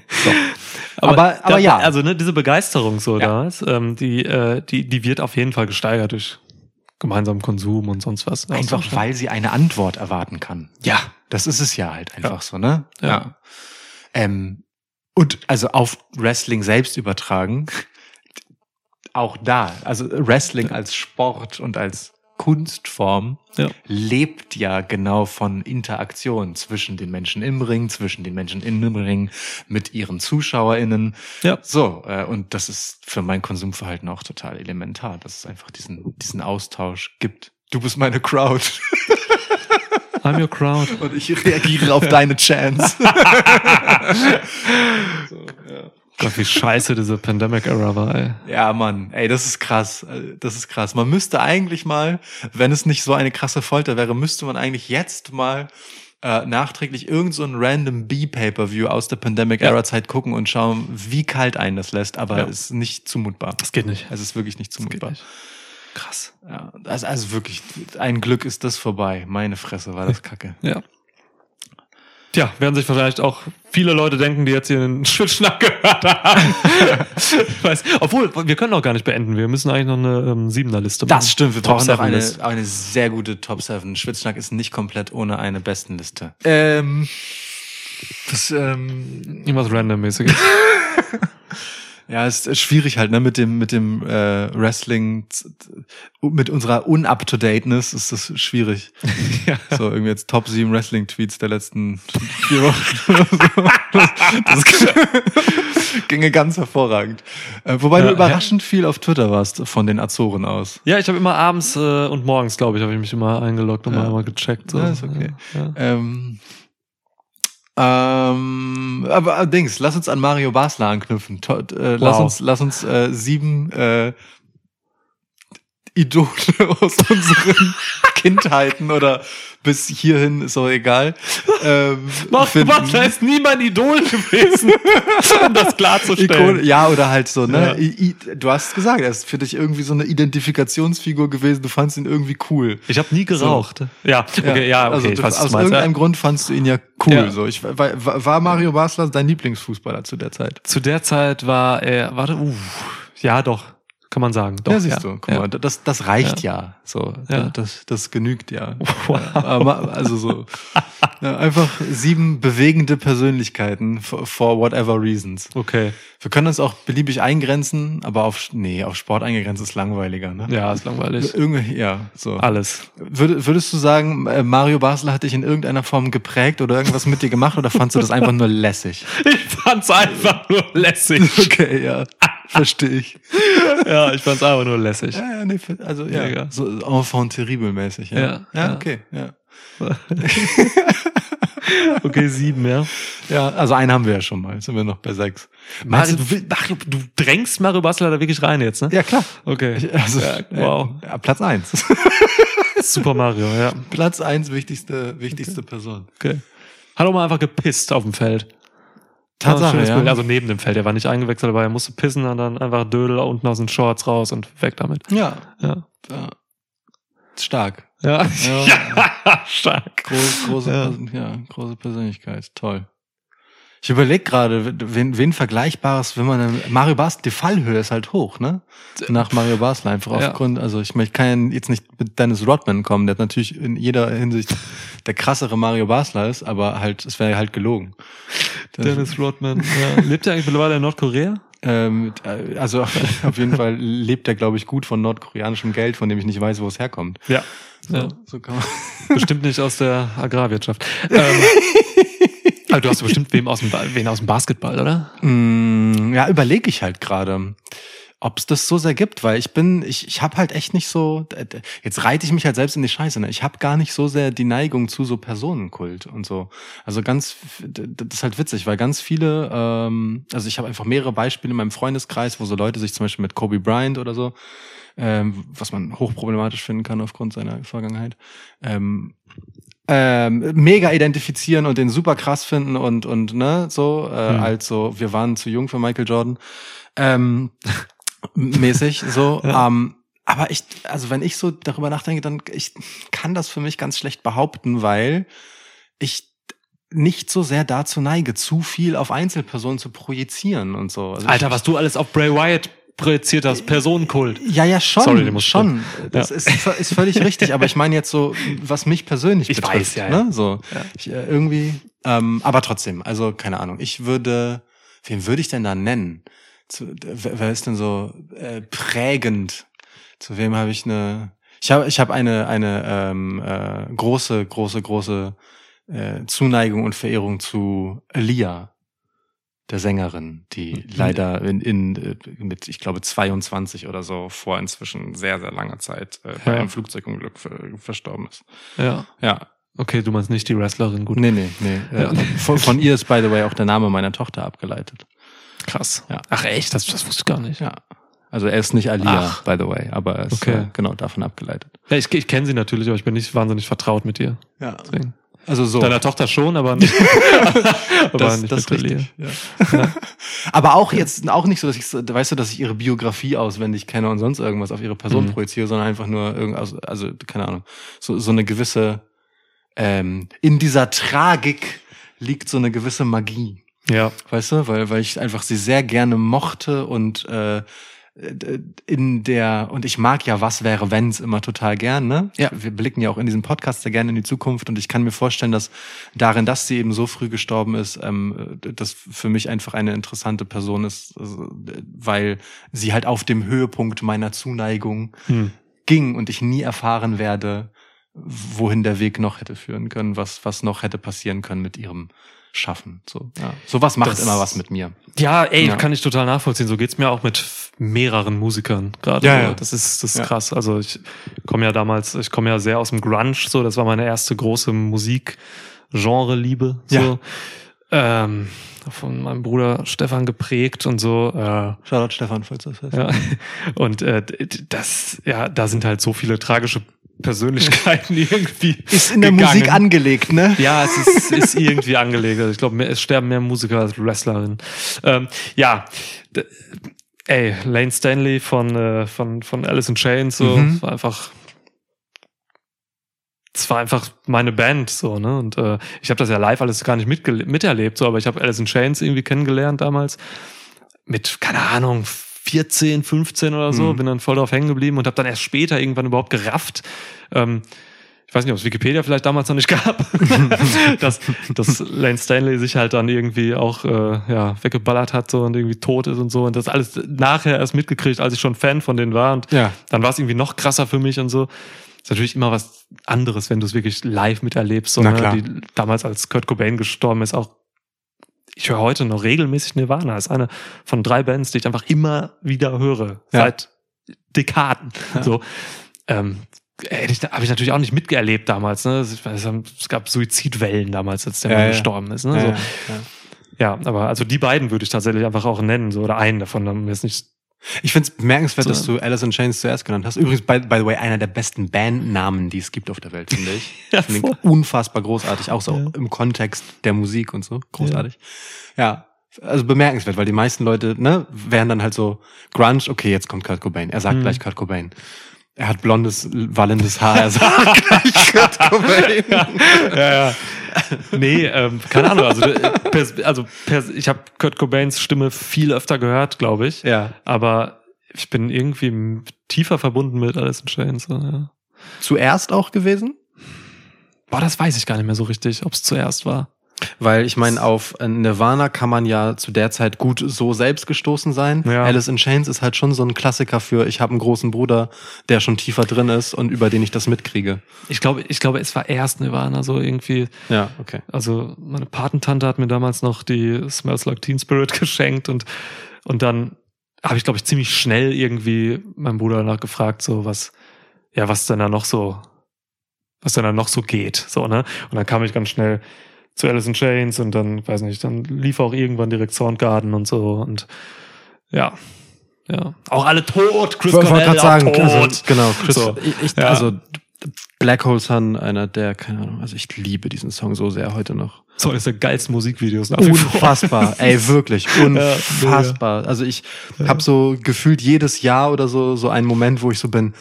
Aber- aber ja. Also ne, diese Begeisterung so Ja. da, ähm, die, äh, die, die wird auf jeden Fall gesteigert durch gemeinsamen Konsum und sonst was. Einfach weil sie eine Antwort erwarten kann. Ja. Das ist es ja halt einfach so, ne? Ja. Ähm, und also auf Wrestling selbst übertragen, auch da, also Wrestling als Sport und als Kunstform Ja. lebt ja genau von Interaktion zwischen den Menschen im Ring, zwischen den Menschen in dem Ring, mit ihren ZuschauerInnen. Ja. So, äh, und das ist für mein Konsumverhalten auch total elementar, dass es einfach diesen, diesen Austausch gibt. Du bist meine Crowd I'm your crowd. und ich reagiere auf deine Chance. Gott, wie scheiße diese Pandemic-Era war, ey. Ja, Mann, ey, das ist krass. Das ist krass. Man müsste eigentlich mal, wenn es nicht so eine krasse Folter wäre, müsste man eigentlich jetzt mal äh, nachträglich irgend so ein random B-Pay-Per-View aus der Pandemic-Era-Zeit gucken und schauen, wie kalt einen das lässt, aber Ja. es ist nicht zumutbar. Das geht nicht. Es ist wirklich nicht zumutbar. nicht. Krass. Ja, also, also wirklich, ein Glück ist das vorbei. Meine Fresse war das kacke. Ja. Tja, werden sich vielleicht auch viele Leute denken, die jetzt hier einen Schwitschnack gehört haben. weiß, obwohl, wir können auch gar nicht beenden. Wir müssen eigentlich noch eine ähm, Siebener-Liste machen. Das stimmt, wir Top brauchen noch eine, eine sehr gute Top 7. Schwitzschnack ist nicht komplett ohne eine Bestenliste. Ähm, das, ähm, Irgendwas randommäßiges. ja, es ist schwierig halt, ne, mit dem, mit dem äh, Wrestling, mit unserer Un-Up-to-Dateness ist das schwierig. ja. So, irgendwie jetzt Top 7 Wrestling-Tweets der letzten vier Wochen oder so. Das, das ginge ganz hervorragend. Äh, wobei Ja, du überraschend viel auf Twitter warst von den Azoren aus. Ja, ich habe immer abends äh, und morgens, glaube ich, habe ich mich immer eingeloggt und Ja. mal, mal gecheckt. So. Ja, ist okay. Ja. Ähm, ähm, aber allerdings, lass uns an Mario Basler anknüpfen. To äh, Lass Wow. uns, lass uns äh, sieben äh, Idole aus unseren Kindheiten oder bis hierhin ist auch egal. Ähm, Mario finden. Basler ist nie mein Idol gewesen, um das klarzustellen. Ikone, ja, oder halt so, ne? Ja. I, I, du hast gesagt, er ist für dich irgendwie so eine Identifikationsfigur gewesen, du fandst ihn irgendwie cool. Ich habe nie geraucht. Ja, okay, ja, okay, also du, aus meinst. irgendeinem Ja. Grund fandst du ihn ja cool. Ja. So, ich, war Mario Basler dein Lieblingsfußballer zu der Zeit? Zu der Zeit war er, warte, uh, ja, doch, kann man sagen. Doch, ja, siehst du, guck ja. mal, das, das reicht ja. So, Ja. Das, das genügt ja. Wow. Aber, also so, ja, einfach sieben bewegende Persönlichkeiten for, for whatever reasons. Okay, Wir können uns auch beliebig eingrenzen, aber auf, nee, auf Sport eingegrenzt ist langweiliger, ne? ja, ist langweilig. Irgendwie, ja, so. Alles. Würd, würdest du sagen, äh, Mario Basler hat dich in irgendeiner Form geprägt oder irgendwas mit dir gemacht oder fandst du das einfach nur lässig? Ich fand's einfach nur lässig. Okay, ja, verstehe ich. ja, ich fand's einfach nur lässig. Ja, ja, nee, also ja, Mega. so enfant terrible mäßig. Ja, Ja, ja, ja. okay, ja. Okay, sieben, ja. Ja, also einen haben wir ja schon mal, jetzt sind wir noch bei sechs. Mario, Meinst du, Mario, du drängst Mario Basler da wirklich rein jetzt, ne? Ja, klar. Okay. Ich, also, ja, wow. äh, Platz eins. Super Mario, ja. Platz eins wichtigste, wichtigste Person. Okay. Hat auch mal einfach gepisst auf dem Feld. Tatsache, Ja. Bild. Also neben dem Feld. Er war nicht eingewechselt, aber er musste pissen und dann einfach Dödel unten aus den Shorts raus und weg damit. Ja, Ja. ja. Stark. Ja. Ja. ja. Stark. Groß, große, ja. große Persönlichkeit. Toll. Ich überlege gerade, wen, wen Vergleichbares, wenn man Mario Basler, die Fallhöhe ist halt hoch, ne? Nach Mario Basler einfach Ja. aufgrund, also ich, mein, ich kann ja jetzt nicht mit Dennis Rodman kommen, der natürlich in jeder Hinsicht der krassere Mario Basler ist, aber halt, es wäre halt gelogen. Dennis Rodman. Ja. Lebt er eigentlich mittlerweile in Nordkorea? Ähm, äh, also auf jeden Fall lebt er, glaube ich, gut von nordkoreanischem Geld, von dem ich nicht weiß, wo es herkommt. Ja. So, ja. so kann man. Bestimmt nicht aus der Agrarwirtschaft. ähm, aber du hast bestimmt wem aus dem, wen aus dem Basketball, oder? Mm, ja, überlege ich halt gerade, ob es das so sehr gibt, weil ich bin, ich, ich habe halt echt nicht so, jetzt reite ich mich halt selbst in die Scheiße, ne? Ich habe gar nicht so sehr die Neigung zu so Personenkult und so. Also ganz, das ist halt witzig, weil ganz viele, ähm, also ich habe einfach mehrere Beispiele in meinem Freundeskreis, wo so Leute sich zum Beispiel mit Kobe Bryant oder so, ähm, was man hochproblematisch finden kann aufgrund seiner Vergangenheit, ähm, ähm, mega identifizieren und den super krass finden und und ne so äh, Hm. als so wir waren zu jung für Michael Jordan ähm, mäßig so Ja. ähm, aber ich also wenn ich so darüber nachdenke dann ich kann das für mich ganz schlecht behaupten weil ich nicht so sehr dazu neige, zu viel auf Einzelpersonen zu projizieren und so. Also Alter, was du alles auf Bray Wyatt projiziert hast, Personenkult. Ja, ja, schon. Sorry, muss schon. Das Ja. ist, ist völlig richtig, aber ich meine jetzt so, was mich persönlich Ich betrifft. weiß, ja, ja. Ne? So, ich, äh, irgendwie, ähm, aber trotzdem, also keine Ahnung. Ich würde, wen würde ich denn da nennen? Zu, wer, wer ist denn so äh, prägend? Zu wem habe ich eine? Ich habe, ich habe eine eine ähm, äh, große, große, große äh, Zuneigung und Verehrung zu Elia der Sängerin, die leider in, in äh, mit, ich glaube, 22 oder so vor inzwischen sehr, sehr langer Zeit äh, bei Ja. einem Flugzeugunglück ver verstorben ist. Ja. Ja. Okay, du meinst nicht die Wrestlerin, gut. Nee, nee, nee. Ja. Äh, von, von ihr ist, by the way, auch der Name meiner Tochter abgeleitet. Krass. Ja. Ach echt, das, das wusste ich gar nicht. Ja. Also er ist nicht Alia, Ach. by the way, aber er ist Okay. äh, genau davon abgeleitet. Ja, ich, ich kenne sie natürlich, aber ich bin nicht wahnsinnig vertraut mit ihr. Ja. Deswegen. Also so. Deiner Tochter schon, aber nicht, aber das, nicht das richtig. Ja. aber auch jetzt auch nicht so, dass ich, so- weißt du, dass ich ihre Biografie auswendig kenne und sonst irgendwas auf ihre Person Mhm. projiziere, sondern einfach nur irgendwas, also keine Ahnung, so, so eine gewisse, ähm, in dieser Tragik liegt so eine gewisse Magie. Ja. Weißt du, weil, weil ich einfach sie sehr gerne mochte und äh, in der, und ich mag ja Was wäre wenn's immer total gern, ne? Ja. Wir blicken ja auch in diesem Podcast sehr gerne in die Zukunft und ich kann mir vorstellen, dass darin, dass sie eben so früh gestorben ist, ähm, das für mich einfach eine interessante Person ist, also, weil sie halt auf dem Höhepunkt meiner Zuneigung Hm. ging und ich nie erfahren werde, wohin der Weg noch hätte führen können, was, was noch hätte passieren können mit ihrem Schaffen. So, ja. Sowas macht Das- immer was mit mir. Ja, ey, Ja. kann ich total nachvollziehen. So geht's mir auch mit mehreren Musikern gerade. Ja, so. ja. Das ist, das ist Ja. krass. Also ich komme ja damals, ich komme ja sehr aus dem Grunge, so, das war meine erste große Musik-Genre-Liebe. So. Ähm, von meinem Bruder Stefan geprägt und so. Äh, Shoutout Stefan, falls das hörst. ja. Und äh, das, ja, da sind halt so viele tragische Persönlichkeiten irgendwie. Ist in der gegangen. Musik angelegt, ne? Ja, es ist, ist irgendwie angelegt. Also ich glaube, es sterben mehr Musiker als Wrestlerinnen. Ähm, ja, ey, Lane Stanley von, äh, von, von Alice in Chains, so, Mhm. war einfach, es war einfach meine Band, so, ne, und äh, ich habe das ja live alles gar nicht miterlebt, so, aber ich habe Alice in Chains irgendwie kennengelernt damals, mit, keine Ahnung, 14, 15 oder so, Mhm. bin dann voll drauf hängen geblieben und habe dann erst später irgendwann überhaupt gerafft, ähm, ich weiß nicht, ob es Wikipedia vielleicht damals noch nicht gab, dass, dass Lane Stanley sich halt dann irgendwie auch äh, ja, weggeballert hat so und irgendwie tot ist und so und das alles nachher erst mitgekriegt, als ich schon Fan von denen war und Ja. dann war es irgendwie noch krasser für mich und so. Ist natürlich immer was anderes, wenn du es wirklich live miterlebst. So, ne? Die, damals, als Kurt Cobain gestorben ist, auch ich höre heute noch regelmäßig Nirvana. Ist eine von drei Bands, die ich einfach immer wieder höre. Ja. Seit Dekaden. So. Ähm, habe ich natürlich auch nicht mitgeerlebt damals. Ne? Es, gab Suizidwellen damals, als der Ja, Mann ja. gestorben ist. Ne? Ja, so. ja, ja. ja, aber also die beiden würde ich tatsächlich einfach auch nennen, so oder einen davon. Dann ist nicht. Ich finde es bemerkenswert, So. dass du Alice in Chains zuerst genannt hast. Übrigens, by, by the way, einer der besten Bandnamen, die es gibt auf der Welt, finde ich. Ja, Ich finde unfassbar großartig, auch so Ja. im Kontext der Musik und so. Großartig. Ja. Also bemerkenswert, weil die meisten Leute, ne, wären dann halt so Grunge, okay, jetzt kommt Kurt Cobain. Er sagt Mhm. gleich Kurt Cobain. Er hat blondes, wallendes Haar, er sagt gleich Kurt Cobain. ja, ja. Nee, ähm, keine Ahnung. Also, äh, pers also pers ich habe Kurt Cobains Stimme viel öfter gehört, glaube ich. Ja. Aber ich bin irgendwie tiefer verbunden mit Alice in Chains. So, ja. Zuerst auch gewesen? Boah, das weiß ich gar nicht mehr so richtig, ob es zuerst war. Weil ich meine, auf Nirvana kann man ja zu der Zeit gut so selbst gestoßen sein. Ja. Alice in Chains ist halt schon so ein Klassiker für, ich habe einen großen Bruder, der schon tiefer drin ist und über den ich das mitkriege. Ich glaube, ich glaube, es war erst Nirvana, so irgendwie. Ja, okay. Also meine Patentante hat mir damals noch die Smells Like Teen Spirit geschenkt und und dann habe ich glaube ich ziemlich schnell irgendwie meinen Bruder danach gefragt, so was ja was denn da noch so was denn da noch so geht, so ne? Und dann kam ich ganz schnell zu Alice in Chains und dann weiß nicht, dann lief auch irgendwann direkt Soundgarden und so und ja. Ja, auch alle tot. Chris Cornell gerade sagen, auch tot. also, genau, Chris, So. ich, Ja. also Black Hole Sun, einer der, keine Ahnung, also ich liebe diesen Song so sehr heute noch. so eines der geilsten Musikvideos nach. Unfassbar, ey, wirklich, unfassbar. Also ich habe so gefühlt jedes Jahr oder so so einen Moment, wo ich so bin,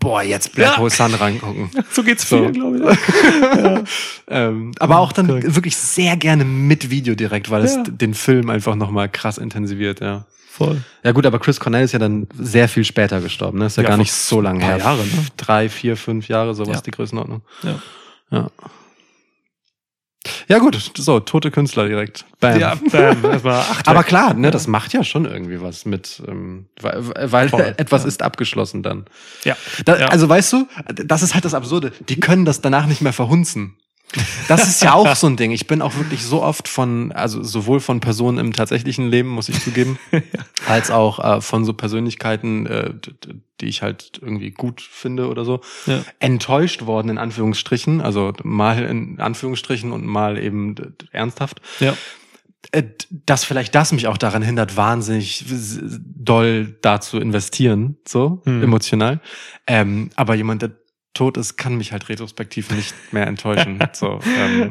boah, jetzt Black Ja. Hole Sun reingucken. So geht's So. vielen, glaube ich. ähm, aber auch dann korrekt. wirklich sehr gerne mit Video direkt, weil es Ja. den Film einfach nochmal krass intensiviert, ja. Voll. Ja gut, aber Chris Cornell ist ja dann sehr viel später gestorben, ne? Ist ja, Ja, gar nicht so lange her. Jahre, ne? Drei, vier, fünf Jahre, sowas Ja. die Größenordnung. Ja. Ja. Ja gut, so, tote Künstler direkt. Bam. Ja, bam, erstmal acht Aber klar, ne, das macht ja schon irgendwie was mit, ähm, weil, weil Voll, etwas ja. ist abgeschlossen dann. Ja. Da, Ja. Also weißt du, das ist halt das Absurde. Die können das danach nicht mehr verhunzen. Das ist ja auch so ein Ding. Ich bin auch wirklich so oft von, also sowohl von Personen im tatsächlichen Leben, muss ich zugeben, als auch äh, von so Persönlichkeiten, äh, die ich halt irgendwie gut finde oder so, Ja. enttäuscht worden in Anführungsstrichen, also mal in Anführungsstrichen und mal eben ernsthaft Ja. äh, dass vielleicht das mich auch daran hindert, wahnsinnig doll da zu investieren, so Hm. emotional. Ähm, aber jemand, der tot ist, kann mich halt retrospektiv nicht mehr enttäuschen. so, ähm,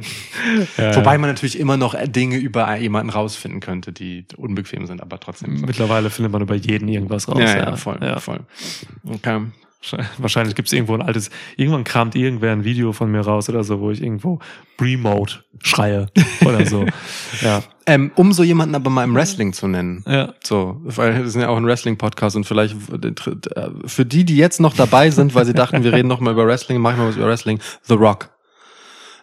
Ja, wobei man natürlich immer noch Dinge über jemanden rausfinden könnte, die unbequem sind, aber trotzdem. So. Mittlerweile findet man über jeden irgendwas raus. Ja, ja, voll, Ja. voll. Okay. Wahrscheinlich gibt's irgendwo ein altes, irgendwann kramt irgendwer ein Video von mir raus oder so, wo ich irgendwo Remote schreie oder so. ja. Ähm, um so jemanden aber mal im Wrestling zu nennen. Ja. So, weil wir sind ja auch ein Wrestling-Podcast und vielleicht äh, für die, die jetzt noch dabei sind, weil sie dachten, wir reden noch mal über Wrestling, machen wir was über Wrestling, The Rock.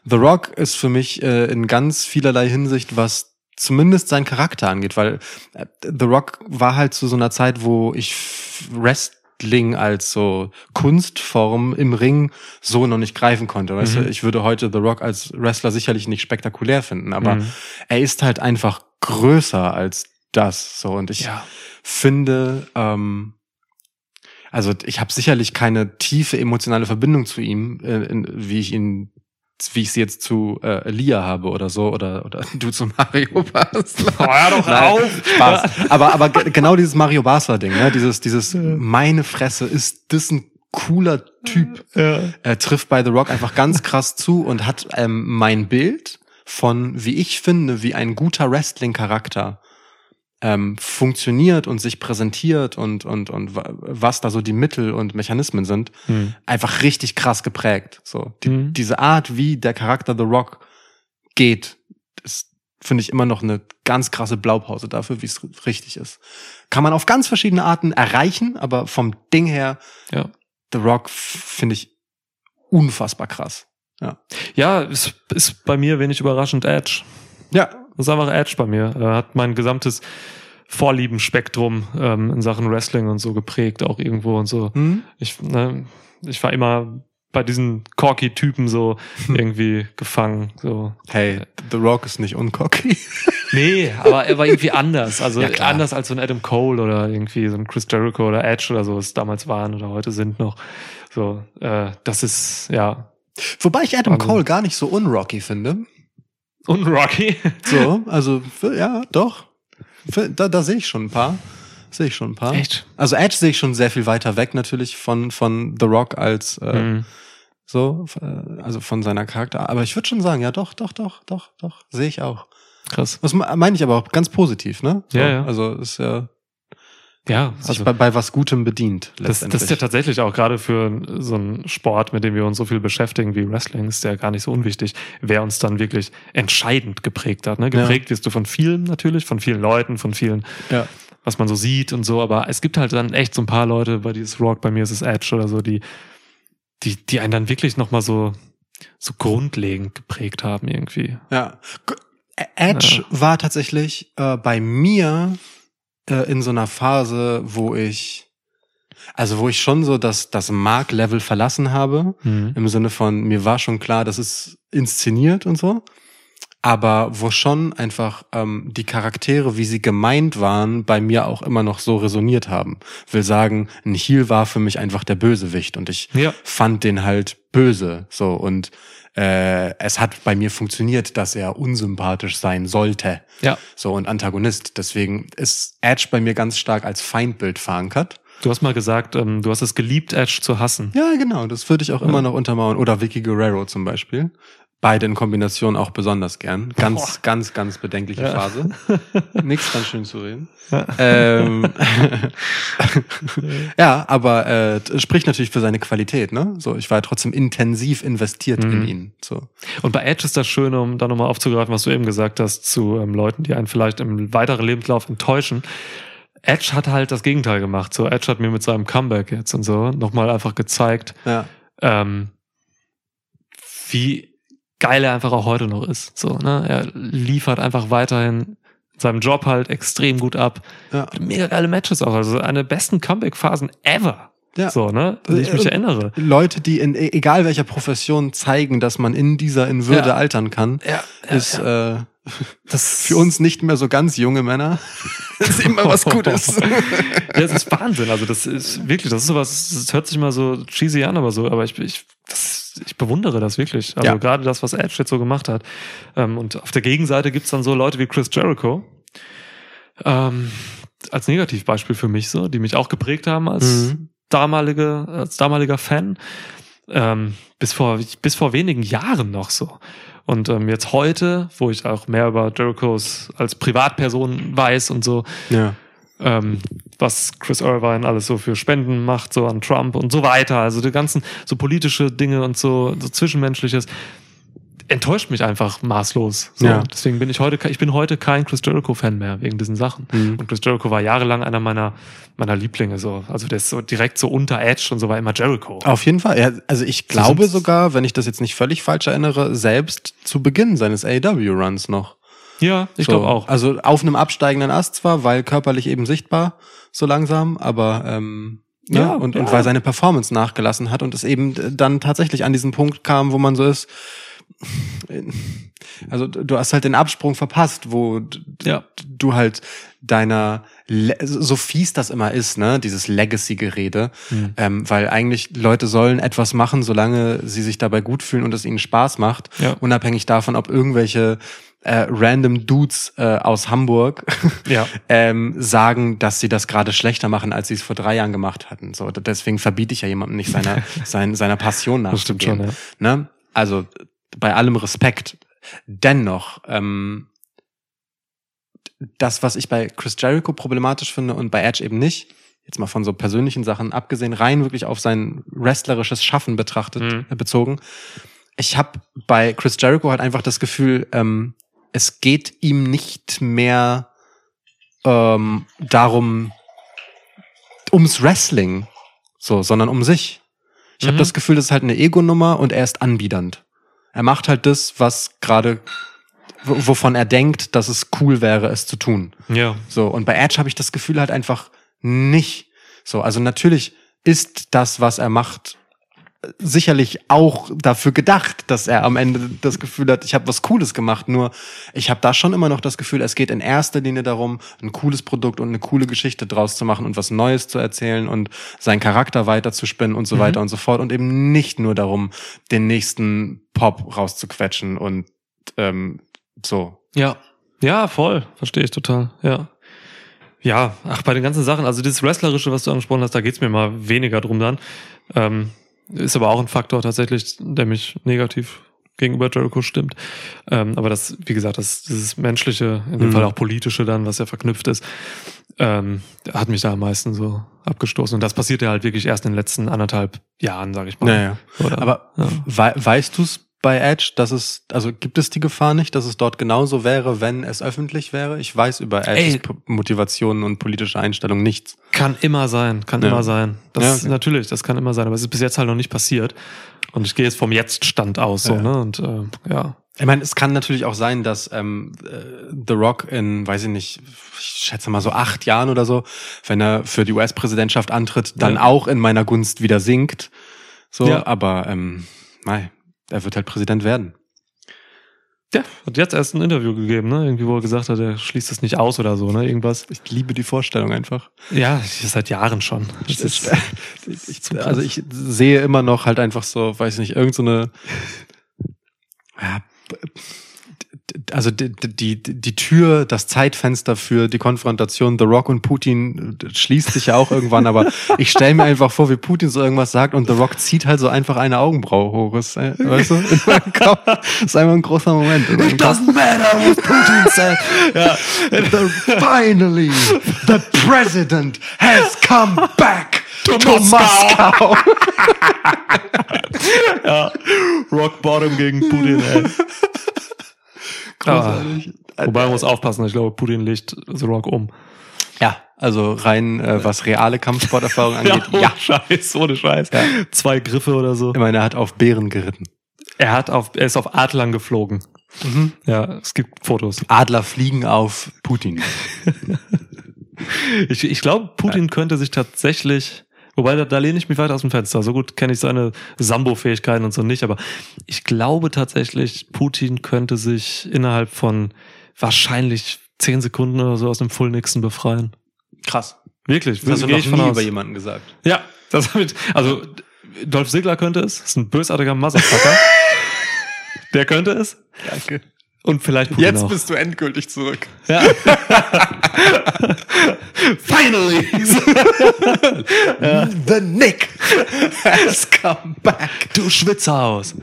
The Rock ist für mich äh, in ganz vielerlei Hinsicht, was zumindest seinen Charakter angeht, weil äh, The Rock war halt zu so einer Zeit, wo ich f- Wrestling als so Kunstform im Ring so noch nicht greifen konnte. Weißt Mhm. du, ich würde heute The Rock als Wrestler sicherlich nicht spektakulär finden, aber Mhm. er ist halt einfach größer als das. So und ich Ja. finde, ähm, also ich habe sicherlich keine tiefe emotionale Verbindung zu ihm, äh, in, wie ich ihn wie ich sie jetzt zu äh, Lia habe oder so oder oder du zu Mario Basler. Hör doch Nein, auf! Spaß. Aber aber ge- genau dieses Mario Basler Ding, ne? Dieses dieses meine Fresse ist das ein cooler Typ. Ja. Er trifft bei The Rock einfach ganz krass zu und hat ähm, mein Bild von, wie ich finde, wie ein guter Wrestling-Charakter ähm, funktioniert und sich präsentiert und, und, und wa- was da so die Mittel und Mechanismen sind, Hm. einfach richtig krass geprägt. So, die, Mhm. diese Art, wie der Charakter The Rock geht, ist, finde ich, immer noch eine ganz krasse Blaupause dafür, wie es richtig ist. Kann man auf ganz verschiedene Arten erreichen, aber vom Ding her Ja. The Rock finde ich unfassbar krass. Ja. Ja, ist, ist bei mir wenig überraschend Edge. Ja. Das ist einfach Edge bei mir. Er hat mein gesamtes Vorliebenspektrum ähm, in Sachen Wrestling und so geprägt, auch irgendwo und so. Hm? Ich, ne, ich war immer bei diesen Corky-Typen so irgendwie gefangen. So. Hey, The Rock ist nicht uncocky. Nee, aber er war irgendwie anders. Also Ja, anders als so ein Adam Cole oder irgendwie so ein Chris Jericho oder Edge oder so, es damals waren oder heute sind noch. So, äh, das ist ja Wobei ich Adam Also- Cole gar nicht so unrocky finde. Unrocky. So, also ja, doch. Da, da sehe ich schon ein paar. Sehe ich schon ein paar. Echt? Also Edge sehe ich schon sehr viel weiter weg natürlich von von The Rock als äh, Mhm. so, äh, also von seiner Charakter. Aber ich würde schon sagen, ja, doch, doch, doch, doch, doch, sehe ich auch. Krass. Das me- meine ich aber auch ganz positiv, ne? So, Ja, ja. Also ist ja Ja, sich also bei, bei was Gutem bedient. das, das ist ja tatsächlich auch gerade für so einen Sport, mit dem wir uns so viel beschäftigen wie Wrestling, ist ja gar nicht so unwichtig, wer uns dann wirklich entscheidend geprägt hat. Ne? Geprägt wirst du von vielen natürlich, von vielen Leuten, von vielen, ja. was man so sieht und so, aber es gibt halt dann echt so ein paar Leute, bei dieses Rock, bei mir ist es Edge oder so, die, die, die einen dann wirklich nochmal so, so grundlegend geprägt haben irgendwie. Ja. Edge war tatsächlich äh, bei mir äh, in so einer Phase, wo ich, also wo ich schon so das, das Mark-Level verlassen habe. Mhm. Im Sinne von, mir war schon klar, das ist inszeniert und so. Aber wo schon einfach ähm, die Charaktere, wie sie gemeint waren, bei mir auch immer noch so resoniert haben. Will sagen, ein Heel war für mich einfach der Bösewicht und ich Ja. fand den halt böse. So und äh, es hat bei mir funktioniert, dass er unsympathisch sein sollte. Ja. So und Antagonist. Deswegen ist Edge bei mir ganz stark als Feindbild verankert. Du hast mal gesagt, ähm, du hast es geliebt, Edge zu hassen. Ja, genau. Das würde ich auch immer noch untermauern. Oder Vicky Guerrero zum Beispiel. Beide in Kombination auch besonders gern. Ganz, Boah. ganz, ganz bedenkliche Ja. Phase. Nichts ganz schön zu reden. Ja. Ähm, ja, aber äh, spricht natürlich für seine Qualität, ne? So, ich war ja trotzdem intensiv investiert in Mhm. ihn. So. Und bei Edge ist das Schöne, um da nochmal aufzugreifen, was du eben gesagt hast, zu ähm, Leuten, die einen vielleicht im weiteren Lebenslauf enttäuschen. Edge hat halt das Gegenteil gemacht. So, Edge hat mir mit seinem Comeback jetzt und so nochmal einfach gezeigt, Ja. ähm, wie geil er einfach auch heute noch ist. So, ne? Er liefert einfach weiterhin in seinem Job halt extrem gut ab. Ja. Mega geile Matches auch. Also eine der besten Comeback-Phasen ever. Ja. So, ne? An die ich mich Äh, erinnere. Leute, die in e- egal welcher Profession zeigen, dass man in dieser in Würde Ja. altern kann, Ja, ist Äh, das für uns nicht mehr so ganz junge Männer. das ist immer was Gutes. Ja, das ist Wahnsinn. Also das ist wirklich, das ist sowas, das hört sich mal so cheesy an, aber so, aber ich, ich, das, ich bewundere das wirklich. Also Ja. gerade das, was Edge jetzt so gemacht hat. Ähm, und auf der Gegenseite gibt's dann so Leute wie Chris Jericho. Ähm, als Negativbeispiel für mich so, die mich auch geprägt haben als Mhm. damalige, als damaliger Fan. Ähm, bis vor, bis vor wenigen Jahren noch so. Und ähm, jetzt heute, wo ich auch mehr über Jerichos als Privatperson weiß und so, ja. Ähm, was Chris Irvine alles so für Spenden macht, so an Trump und so weiter. Also die ganzen so politische Dinge und so, so Zwischenmenschliches enttäuscht mich einfach maßlos. So. Ja. Deswegen bin ich heute, ich bin heute kein Chris Jericho-Fan mehr wegen diesen Sachen. Mhm. Und Chris Jericho war jahrelang einer meiner, meiner Lieblinge, so. Also der ist so direkt so unter Edge und so war immer Jericho. Auf jeden Fall. Ja, also ich glaube sogar, wenn ich das jetzt nicht völlig falsch erinnere, selbst zu Beginn seines AEW-Runs noch. Ja, ich So, glaube auch. Also auf einem absteigenden Ast zwar, weil körperlich eben sichtbar, so langsam, aber ähm, ja, Ja, und, und ja. weil seine Performance nachgelassen hat und es eben dann tatsächlich an diesen Punkt kam, wo man so ist, also du hast halt den Absprung verpasst, wo Ja. du halt deiner, Le so fies das immer ist, ne, dieses Legacy-Gerede, Mhm. ähm, weil eigentlich Leute sollen etwas machen, solange sie sich dabei gut fühlen und es ihnen Spaß macht, Ja. unabhängig davon, ob irgendwelche äh, random Dudes äh, aus Hamburg Ja. ähm, sagen, dass sie das gerade schlechter machen, als sie es vor drei Jahren gemacht hatten. So, deswegen verbiete ich ja jemandem nicht seiner, sein, seiner Passion Das stimmt schon, ja. Ne? Also bei allem Respekt. Dennoch, ähm, das, was ich bei Chris Jericho problematisch finde und bei Edge eben nicht, jetzt mal von so persönlichen Sachen abgesehen, rein wirklich auf sein wrestlerisches Schaffen betrachtet, Mhm. äh, bezogen. Ich habe bei Chris Jericho halt einfach das Gefühl, ähm, es geht ihm nicht mehr ähm, darum, ums Wrestling, so, sondern um sich. Ich habe Mhm. das Gefühl, das ist halt eine Ego-Nummer und er ist anbiedernd. Er macht halt das, was gerade, wovon er denkt, dass es cool wäre, es zu tun. Ja. So, und bei Edge habe ich das Gefühl halt einfach nicht. So, also natürlich ist das, was er macht, sicherlich auch dafür gedacht, dass er am Ende das Gefühl hat, ich habe was Cooles gemacht. Nur ich habe da schon immer noch das Gefühl, es geht in erster Linie darum, ein cooles Produkt und eine coole Geschichte draus zu machen und was Neues zu erzählen und seinen Charakter weiterzuspinnen und so Mhm. weiter und so fort und eben nicht nur darum, den nächsten Pop rauszuquetschen und ähm, so. Ja. Ja, voll. Verstehe ich total. Ja. Ja, ach, bei den ganzen Sachen, also dieses Wrestlerische, was du angesprochen hast, da geht's mir mal weniger drum dann. Ähm, ist aber auch ein Faktor tatsächlich, der mich negativ gegenüber Jericho stimmt. Ähm, aber das, wie gesagt, das, dieses menschliche, in dem Mhm. Fall auch politische dann, was ja verknüpft ist, ähm, hat mich da am meisten so abgestoßen. Und das passiert ja halt wirklich erst in den letzten anderthalb Jahren, sage ich mal. Naja. Oder, Aber ja. wei weißt du es bei Edge, dass es, also gibt es die Gefahr nicht, dass es dort genauso wäre, wenn es öffentlich wäre? Ich weiß über Edges Motivationen und politische Einstellungen nichts. Kann immer sein, kann Ja. immer sein. Das Ja, okay. natürlich, das kann immer sein, aber es ist bis jetzt halt noch nicht passiert. Und ich gehe jetzt vom Jetzt-Stand aus, so, Ja. ne? Und äh, ja. Ich meine, es kann natürlich auch sein, dass ähm, äh, The Rock in, weiß ich nicht, ich schätze mal so acht Jahren oder so, wenn er für die US-Präsidentschaft antritt, dann auch in meiner Gunst wieder sinkt. So, aber ähm, nein, er wird halt Präsident werden. Ja, hat jetzt erst ein Interview gegeben, ne? Irgendwie, wo er gesagt hat, er schließt es nicht aus oder so, ne? Irgendwas. Ich liebe die Vorstellung einfach. Ja, seit Jahren schon. Das ist, Ich, Zum also ich sehe immer noch halt einfach so, weiß nicht, irgend so eine, ja, also die, die, die Tür, das Zeitfenster für die Konfrontation The Rock und Putin äh, schließt sich ja auch irgendwann, aber ich stelle mir einfach vor, wie Putin so irgendwas sagt und The Rock zieht halt so einfach eine Augenbraue hoch. Ist, äh, weißt du? In meinem Kopf. Das ist einfach ein großer Moment. meinem Kopf. matter what Putin said. ja. The, finally, the president has come back to, Moskau. Moskau. ja. Rock Bottom gegen Putin, ey. Großartig. Ah. Wobei man muss aufpassen, ich glaube, Putin legt The Rock um. Ja, also rein, äh, was reale Kampfsporterfahrung angeht, ohne ja. Scheiß, ohne Scheiß. Ja. Zwei Griffe oder so. Ich meine, er hat auf Bären geritten. Er hat auf, er ist auf Adlern geflogen. Ja, es gibt Fotos. Adler fliegen auf Putin. Ich, ich glaube, Putin könnte sich tatsächlich, wobei da, da lehne ich mich weit aus dem Fenster. So gut kenne ich seine Sambo-Fähigkeiten und so nicht, aber ich glaube tatsächlich, Putin könnte sich innerhalb von wahrscheinlich zehn Sekunden oder so aus dem Full Nixon befreien. Krass. Wirklich, Das hast du noch ich von nie aus. über jemanden gesagt. Ja, das hab ich, also Dolph Ziggler könnte es, ist ein bösartiger Motherfucker. Der könnte es Danke. Und vielleicht Putin auch. du endgültig zurück. Ja. Finally! The Nick has come back. Du Schwitzhaus.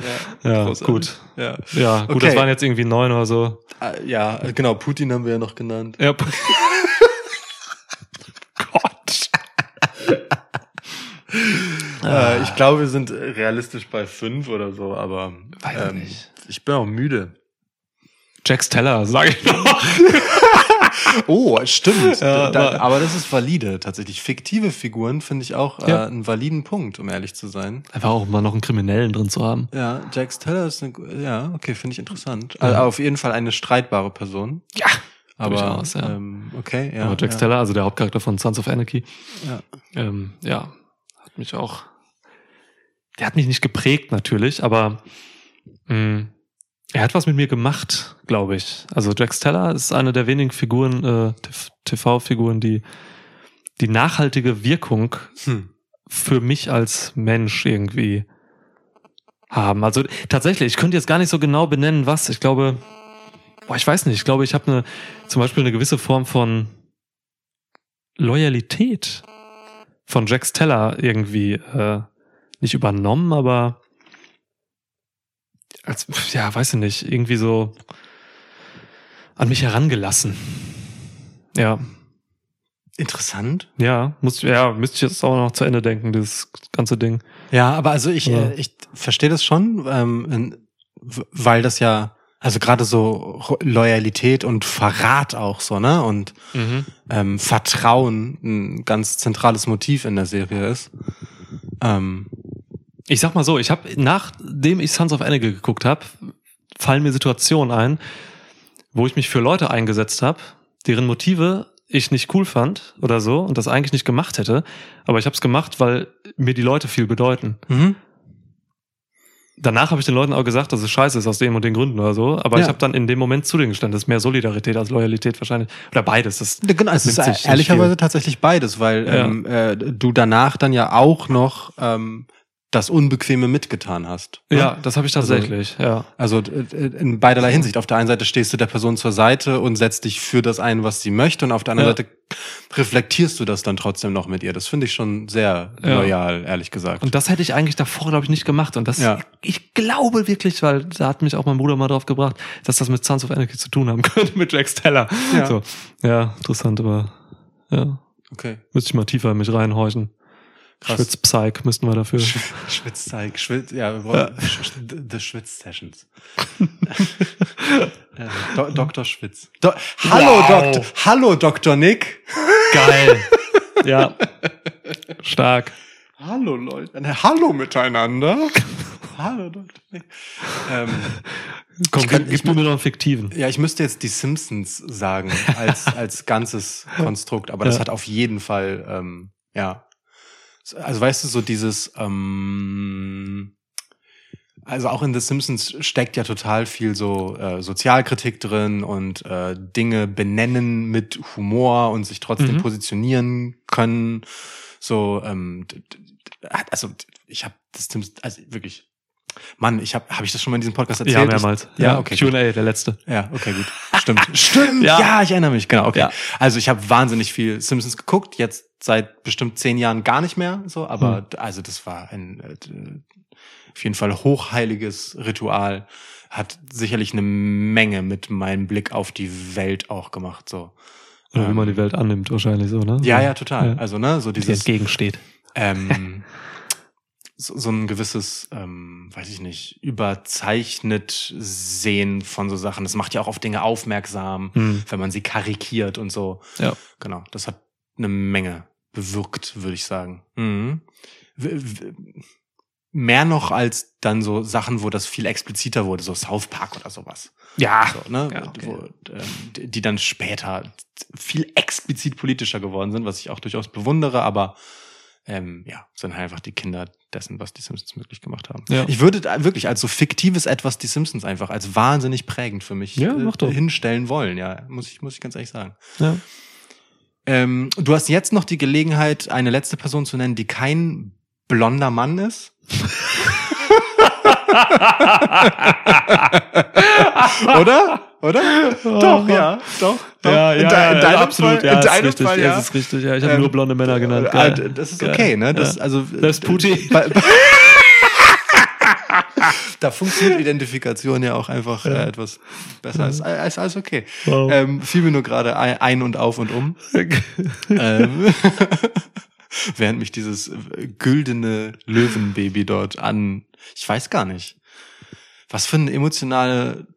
Ja, Großartig. gut. Ja. Ja, gut, Okay. das waren jetzt irgendwie neun oder so. Äh, ja, äh, genau, Putin haben wir ja noch genannt. Ja. Gott. Äh, ich glaube, wir sind realistisch bei fünf oder so, aber Weiß nicht. ich bin auch müde. Jax Teller, sag ich noch. Oh, stimmt. Ja, da, aber- das ist valide tatsächlich. Fiktive Figuren finde ich auch Ja. äh, einen validen Punkt, um ehrlich zu sein. Einfach auch mal noch einen Kriminellen drin zu haben. Ja, Jax Teller ist eine, ja, okay, finde ich interessant. Ja. Also auf jeden Fall eine streitbare Person. Ja. Aber, Durchaus, ja. ähm, okay, ja. Aber Jax ja, Teller, also der Hauptcharakter von Sons of Anarchy, Ja. ähm, ja, hat mich auch. Der hat mich nicht geprägt, natürlich, aber mh, er hat was mit mir gemacht, glaube ich. Also Jax Teller ist eine der wenigen Figuren, äh, TV-Figuren, die die nachhaltige Wirkung Hm. für mich als Mensch irgendwie haben. Also tatsächlich, ich könnte jetzt gar nicht so genau benennen, was. Ich glaube, boah, ich weiß nicht. Ich glaube, ich habe eine, zum Beispiel eine gewisse Form von Loyalität von Jax Teller irgendwie äh, nicht übernommen, aber als, ja, weiß ich nicht, irgendwie so an mich herangelassen. Ja, Interessant. ja, muss, ja, müsste ich jetzt auch noch zu Ende denken, dieses ganze Ding. Ja, aber also ich, Ja. äh, ich verstehe das schon, ähm, weil das ja, also gerade so Loyalität und Verrat auch so, ne? Und ähm, Vertrauen ein ganz zentrales Motiv in der Serie ist. Ähm, Ich sag mal so, ich habe, nachdem ich Sons of Anarchy geguckt habe, fallen mir Situationen ein, wo ich mich für Leute eingesetzt habe, deren Motive ich nicht cool fand oder so und das eigentlich nicht gemacht hätte, aber ich habe es gemacht, weil mir die Leute viel bedeuten. mhm. Danach habe ich den Leuten auch gesagt, dass es scheiße ist aus dem und den Gründen oder so, aber Ja. ich habe dann in dem Moment zu denen gestanden. Das ist mehr Solidarität als Loyalität wahrscheinlich. Oder beides. Das, Genau, es ist ehrlicherweise tatsächlich beides, weil Ja. ähm, äh, du danach dann ja auch noch ähm, das Unbequeme mitgetan hast. ne? ja, das habe ich tatsächlich, ja. Also äh, in beiderlei Hinsicht. Auf der einen Seite stehst du der Person zur Seite und setzt dich für das ein, was sie möchte, und auf der anderen Ja. Seite reflektierst du das dann trotzdem noch mit ihr. Das finde ich schon sehr Ja. loyal, ehrlich gesagt. Und das hätte ich eigentlich davor, glaube ich, nicht gemacht. Und das, Ja. ich glaube wirklich, weil da hat mich auch mein Bruder mal drauf gebracht, dass das mit Sons of Anarchy zu tun haben könnte, mit Jack Steller. Ja. So. ja, interessant, aber ja, okay. müsste ich mal tiefer in mich reinhorchen. Krass. Schwitzpsych müssten wir dafür. Sch- Schwitzteig, Schwitz, ja, wir wollen Sch- The Schwitz Sessions. Do Dr. Schwitz. Do Hallo, Wow. Doktor, hallo, Dr. Nick. Geil. ja. Stark. Hallo, Leute. Äh, Hallo miteinander. hallo, Dr. Nick. Ähm, Komm, Ich kann- gib, mir noch einen fiktiven. Ja, ich müsste jetzt die Simpsons sagen als, als ganzes Konstrukt, aber das Ja. hat auf jeden Fall, ähm, ja. Also weißt du, so dieses, ähm, also auch in The Simpsons steckt ja total viel so äh, Sozialkritik drin und äh, Dinge benennen mit Humor und sich trotzdem Mhm. positionieren können. So, ähm, also ich habe das Simpsons, also wirklich Mann, ich habe hab ich das schon mal in diesem Podcast erzählt? Ja, Ich- mehrmals. Ja, okay. Q&A, der letzte. Ja, okay, gut. Stimmt. Stimmt. Ja. Ja. ich erinnere mich. Genau, okay. Ja. Also ich habe wahnsinnig viel Simpsons geguckt, jetzt seit bestimmt zehn Jahren gar nicht mehr so, aber Hm. also das war ein äh, auf jeden Fall hochheiliges Ritual. Hat sicherlich eine Menge mit meinem Blick auf die Welt auch gemacht. So. Oder wie Ähm, man die Welt annimmt, wahrscheinlich so, ne? Ja, ja, total. Ja. Also, ne, so Die dieses entgegensteht. ähm, so, so ein gewisses, ähm, weiß ich nicht, überzeichnet Sehen von so Sachen. Das macht ja auch auf Dinge aufmerksam, Hm. wenn man sie karikiert und so. Ja. Genau, das hat eine Menge bewirkt, würde ich sagen. Mhm. Mehr noch als dann so Sachen, wo das viel expliziter wurde, so South Park oder sowas. Ja. So, ne? Ja, okay. wo, ähm, die dann später viel explizit politischer geworden sind, was ich auch durchaus bewundere, aber ähm, ja, sind halt einfach die Kinder dessen, was die Simpsons möglich gemacht haben. Ja. Ich würde da wirklich als so fiktives etwas die Simpsons einfach als wahnsinnig prägend für mich Ja, doch. hinstellen wollen, ja, muss ich, muss ich ganz ehrlich sagen. Ja. Ähm, du hast jetzt noch die Gelegenheit, eine letzte Person zu nennen, die kein blonder Mann ist. Oder? Oder? Doch, ja. Doch. doch. Ja, in, ja, de- in ja, deinem absolut, Fall, ja, in ist deinem richtig, Fall, ja, ja. das ist richtig, ja. Ich habe Ähm, nur blonde Männer genannt. Äh, Geil. Das ist okay, ne? Das, Ja. also, Selbst Putin. Bei, bei, da funktioniert Identifikation ja auch einfach äh, etwas besser. Ist, ist alles okay. Wow. Ähm, fiel mir nur gerade ein, und auf und um. ähm, während mich dieses äh, güldene Löwenbaby dort an, ich weiß gar nicht, was für eine emotionale,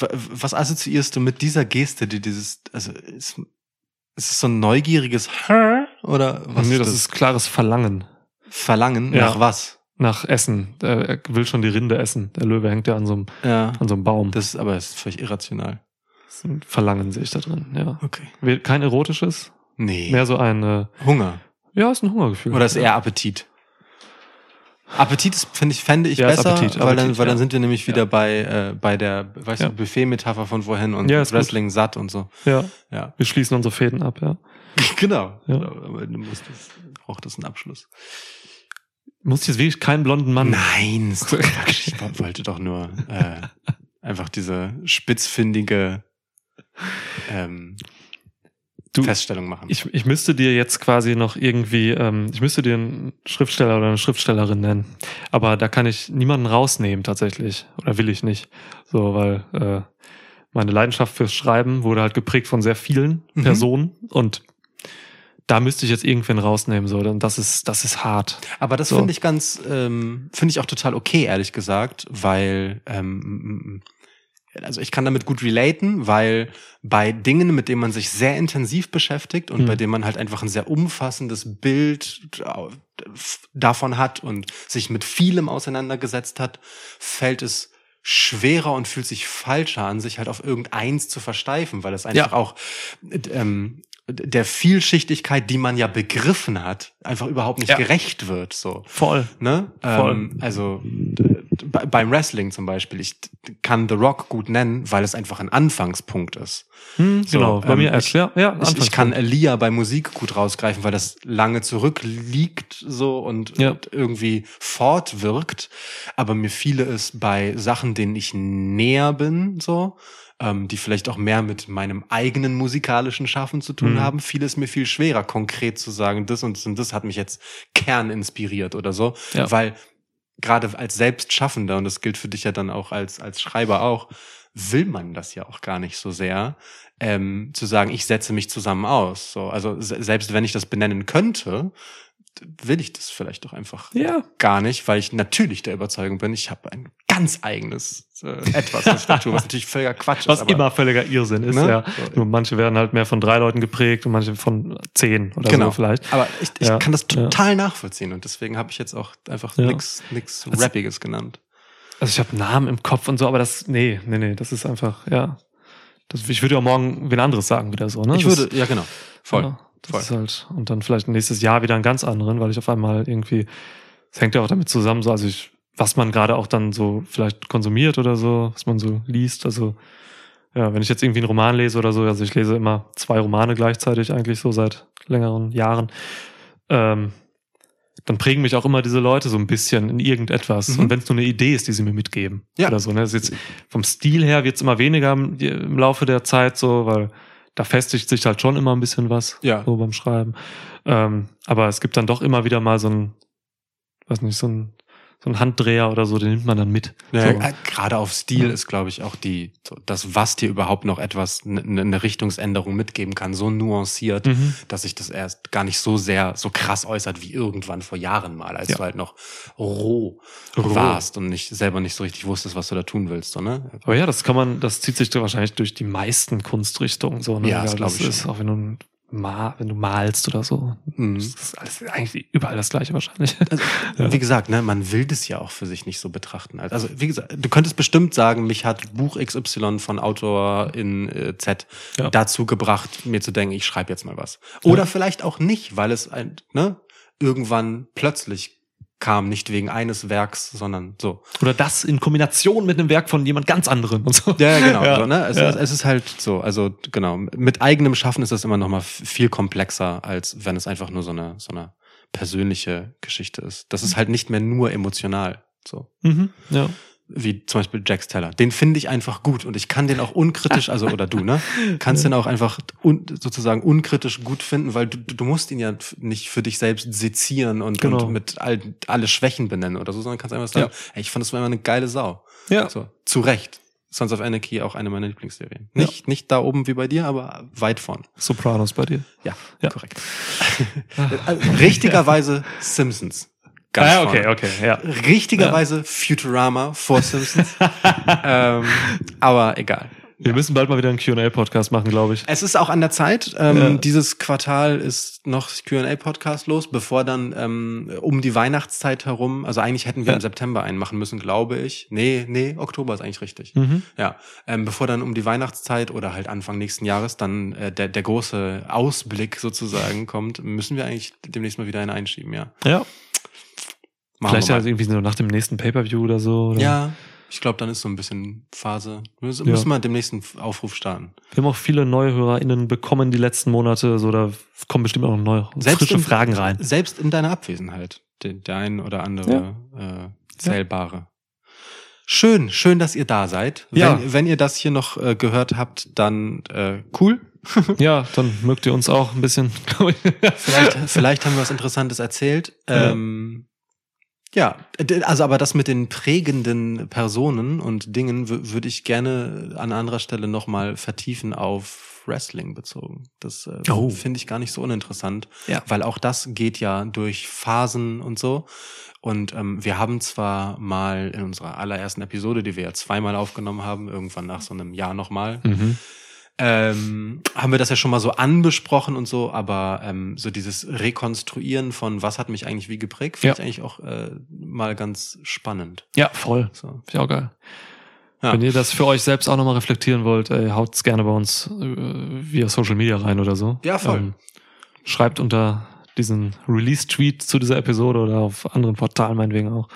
was assoziierst du mit dieser Geste, die dieses, also ist, ist es so ein neugieriges Hä? oder was nee, das ist klares Verlangen Verlangen Ja. nach was? nach Essen. Er will schon die Rinde essen. Der Löwe hängt ja an so einem, Ja, an so einem Baum. das ist aber das ist völlig irrational. Das ist ein Verlangen sehe ich da drin, ja. Okay. Kein erotisches, Nee. mehr so ein, äh, Hunger ja, ist ein Hungergefühl. oder ist eher Appetit? Appetit ist, finde ich, fände ich Ja, besser, Appetit, weil dann, Appetit, weil dann ja. sind wir nämlich wieder Ja. bei, äh, bei der, weißt du, Buffet-Metapher von vorhin und ist gut. Wrestling satt und so. Ja, Ja. wir schließen unsere Fäden ab, ja. genau. Ja. Aber du musst das, braucht das einen Abschluss. Muss jetzt wirklich keinen blonden Mann. Nein, ist doch ich wo- wollte doch nur äh, einfach diese spitzfindige ähm, Du- Feststellung machen. Ich, ich müsste dir jetzt quasi noch irgendwie, ähm, ich müsste dir einen Schriftsteller oder eine Schriftstellerin nennen. Aber da kann ich niemanden rausnehmen tatsächlich. Oder will ich nicht. So, weil äh, meine Leidenschaft fürs Schreiben wurde halt geprägt von sehr vielen Mhm. Personen und da müsste ich jetzt irgendwen rausnehmen. So, und das ist, das ist hart. Aber das So. finde ich ganz, ähm, finde ich auch total okay, ehrlich gesagt, weil, ähm, also ich kann damit gut relaten, weil bei Dingen, mit denen man sich sehr intensiv beschäftigt und Mhm. bei denen man halt einfach ein sehr umfassendes Bild davon hat und sich mit vielem auseinandergesetzt hat, fällt es schwerer und fühlt sich falscher an, sich halt auf irgendeins zu versteifen, weil es einfach Ja. auch ähm, der Vielschichtigkeit, die man ja begriffen hat, einfach überhaupt nicht Ja. gerecht wird. So, Voll. ne? Voll. Ähm, also beim Wrestling zum Beispiel, ich kann The Rock gut nennen, weil es einfach ein Anfangspunkt ist. Hm, So, genau. Bei ähm, mir erst, ich- ja. ja Ich, ich kann. Elia bei Musik gut rausgreifen, weil das lange zurückliegt so und, Ja. und irgendwie fortwirkt. Aber mir fiele es bei Sachen, denen ich näher bin, so, ähm, die vielleicht auch mehr mit meinem eigenen musikalischen Schaffen zu tun Mhm. haben, fiel es mir viel schwerer, konkret zu sagen, das und das und das hat mich jetzt Kern inspiriert oder so. Ja. Weil gerade als Selbstschaffender, und das gilt für dich ja dann auch als, als Schreiber auch, will man das ja auch gar nicht so sehr, ähm, zu sagen, ich setze mich zusammen aus. So, also se selbst wenn ich das benennen könnte, will ich das vielleicht doch einfach Ja. gar nicht, weil ich natürlich der Überzeugung bin, ich habe ein ganz eigenes äh, etwas, was ich tue, was natürlich völliger Quatsch Was ist. aber- immer völliger Irrsinn ist, Ne? ja. So. Nur manche werden halt mehr von drei Leuten geprägt und manche von zehn oder Genau. so vielleicht. Aber ich, ich Ja, kann das ja. total nachvollziehen und deswegen habe ich jetzt auch einfach Ja. nix, nix Also- Rappiges genannt. Also ich habe Namen im Kopf und so, aber das, nee, nee, nee, das ist einfach, ja. Das, ich würde ja morgen wen anderes sagen wieder so, ne? Ich das, würde, ja genau, voll. Das voll. ist halt, und dann vielleicht nächstes Jahr wieder einen ganz anderen, weil ich auf einmal irgendwie, es hängt ja auch damit zusammen, so, also ich, was man gerade auch dann so vielleicht konsumiert oder so, was man so liest, also, ja, wenn ich jetzt irgendwie einen Roman lese oder so, also ich lese immer zwei Romane gleichzeitig eigentlich so seit längeren Jahren, ähm, dann prägen mich auch immer diese Leute so ein bisschen in irgendetwas. Mhm. Und wenn es nur eine Idee ist, die sie mir mitgeben. Ja. Oder so. Ne? Das ist jetzt, vom Stil her wird's immer weniger im, im Laufe der Zeit so, weil da festigt sich halt schon immer ein bisschen was Ja. so beim Schreiben. Ähm, aber es gibt dann doch immer wieder mal so ein, weiß nicht, so ein, so ein Handdreher oder so, den nimmt man dann mit. Ja, so. äh, Gerade auf Stil ist, glaube ich, auch die, das, was dir überhaupt noch etwas, eine ne Richtungsänderung mitgeben kann, so nuanciert, Mhm. dass sich das erst gar nicht so sehr, so krass äußert wie irgendwann vor Jahren mal, als Ja. du halt noch roh, Roh. warst und nicht, selber nicht so richtig wusstest, was du da tun willst, so, ne? Aber ja, das kann man, das zieht sich doch wahrscheinlich durch die meisten Kunstrichtungen so. Ne? Ja, das glaub das ist schon. auch wenn du mal, wenn du malst oder so. Mhm. Das ist alles eigentlich überall das Gleiche wahrscheinlich. Also, Wie gesagt, ne, man will das ja auch für sich nicht so betrachten. Also, wie gesagt, du könntest bestimmt sagen, mich hat Buch XY von Autor in äh, Z Ja. dazu gebracht, mir zu denken, ich schreibe jetzt mal was. Oder vielleicht auch nicht, weil es ein, ne, irgendwann plötzlich kam, nicht wegen eines Werks, sondern so. Oder das in Kombination mit einem Werk von jemand ganz anderem und so. Ja, genau. Ja. So, ne? es, Ja. es, ist halt so, also genau, mit eigenem Schaffen ist das immer noch mal viel komplexer, als wenn es einfach nur so eine, so eine persönliche Geschichte ist. Das ist halt nicht mehr nur emotional. So. Mhm. Ja. Wie zum Beispiel Jax Teller. Den finde ich einfach gut und ich kann den auch unkritisch, also oder du, ne? Kannst den auch einfach un, sozusagen unkritisch gut finden, weil du, du musst ihn ja nicht für dich selbst sezieren und, Genau. und mit all, alle Schwächen benennen oder so, sondern kannst einfach sagen, ey, ich fand das war immer eine geile Sau. Ja. So, zu Recht. Sons of Anarchy auch eine meiner Lieblingsserien. Nicht, nicht da oben wie bei dir, aber weit vorn. Sopranos bei dir. Ja, Ja. korrekt. Richtigerweise Simpsons. Ganz ah, okay, vorne. okay, ja. Richtigerweise Futurama vor Simpsons. ähm, aber egal. Wir müssen bald mal wieder einen Q&A-Podcast machen, glaube ich. Es ist auch an der Zeit. Ähm, Ja. Dieses Quartal ist noch Q&A-Podcast los, bevor dann ähm, um die Weihnachtszeit herum, also eigentlich hätten wir Ja. im September einen machen müssen, glaube ich. Nee, nee, Oktober ist eigentlich richtig. Mhm. Ja, ähm, bevor dann um die Weihnachtszeit oder halt Anfang nächsten Jahres dann äh, der, der große Ausblick sozusagen kommt, müssen wir eigentlich demnächst mal wieder einen einschieben, ja. Ja. Machen Vielleicht halt mal. irgendwie so nach dem nächsten Pay-Per-View oder so. Oder? Ja, ich glaube, dann ist so ein bisschen Phase. Wir müssen Ja. müssen wir demnächst einen Aufruf starten. Wir haben auch viele neue HörerInnen bekommen die letzten Monate, so da kommen bestimmt auch noch neue, frische in- Fragen rein. Selbst in deiner Abwesenheit. Der, der ein oder andere äh, zählbare. Schön, schön, dass ihr da seid. Ja. Wenn, wenn ihr das hier noch äh, gehört habt, dann äh, cool. Ja, dann mögt ihr uns auch ein bisschen. Vielleicht, vielleicht haben wir was Interessantes erzählt. Ja. Ähm, ja, also aber das mit den prägenden Personen und Dingen wü- würde ich gerne an anderer Stelle nochmal vertiefen auf Wrestling bezogen. Das äh, Oh. finde ich gar nicht so uninteressant, Ja. weil auch das geht ja durch Phasen und so. Und ähm, wir haben zwar mal in unserer allerersten Episode, die wir ja zweimal aufgenommen haben, irgendwann nach so einem Jahr nochmal, Mhm. Ähm, haben wir das ja schon mal so anbesprochen und so, aber ähm, so dieses Rekonstruieren von was hat mich eigentlich wie geprägt, finde Ja. ich eigentlich auch äh, mal ganz spannend. Ja, voll. So. Finde ich auch geil. Ja. Wenn ihr das für euch selbst auch nochmal reflektieren wollt, ey, haut's gerne bei uns äh, via Social Media rein oder so. Ja, voll. Ähm, schreibt unter diesen Release-Tweet zu dieser Episode oder auf anderen Portalen meinetwegen auch.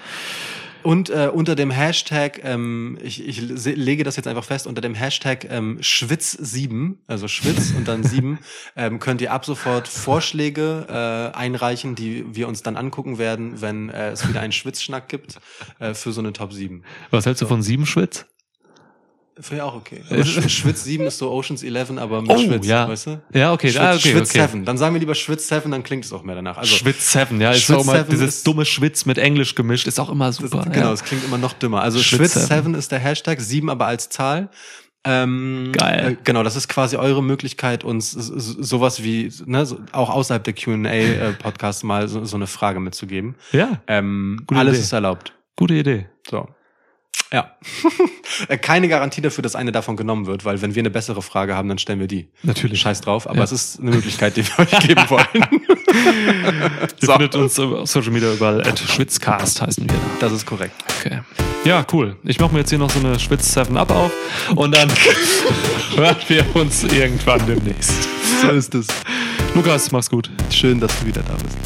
Und äh, unter dem Hashtag, ähm, ich, ich lege das jetzt einfach fest, unter dem Hashtag ähm, Schwitz7, also Schwitz und dann 7, ähm, könnt ihr ab sofort Vorschläge äh, einreichen, die wir uns dann angucken werden, wenn äh, es wieder einen Schwitzschnack gibt äh, für so eine Top 7. Was hältst du von sieben Schwitz? Finde ich auch okay. Aber Sch- Schwitz 7 ist so Oceans 11, aber mit Oh, Schwitz, ja. weißt du? Ja, okay, Schwitz, ah, okay, Schwitz okay. 7. Dann sagen wir lieber Schwitz 7, dann klingt es auch mehr danach. Also, Schwitz 7, ja, ist Schwitz auch immer, dieses ist- dumme Schwitz mit Englisch gemischt, ist auch immer das, super. genau, ja. es klingt immer noch dümmer. Also Schwitz Schwitz Seven. 7 ist der Hashtag, 7 aber als Zahl. Ähm, Geil. Äh, genau, das ist quasi eure Möglichkeit, uns sowas wie, ne, so, auch außerhalb der Q&A-Podcasts mal so, so eine Frage mitzugeben. ja, Ähm, alles Idee. ist erlaubt. gute Idee. So. Ja. Äh, Keine Garantie dafür, dass eine davon genommen wird, weil wenn wir eine bessere Frage haben, dann stellen wir die. Natürlich. Scheiß drauf, aber Ja. es ist eine Möglichkeit, die wir euch geben wollen. Ihr So. findet uns auf Social Media überall at Schwitzcast heißen wir da. Das ist korrekt. Okay. Ja, cool. Ich mache mir jetzt hier noch so eine Schwitz 7 Up auf und dann hören wir uns irgendwann demnächst. So ist es. Lukas, mach's gut. Schön, dass du wieder da bist.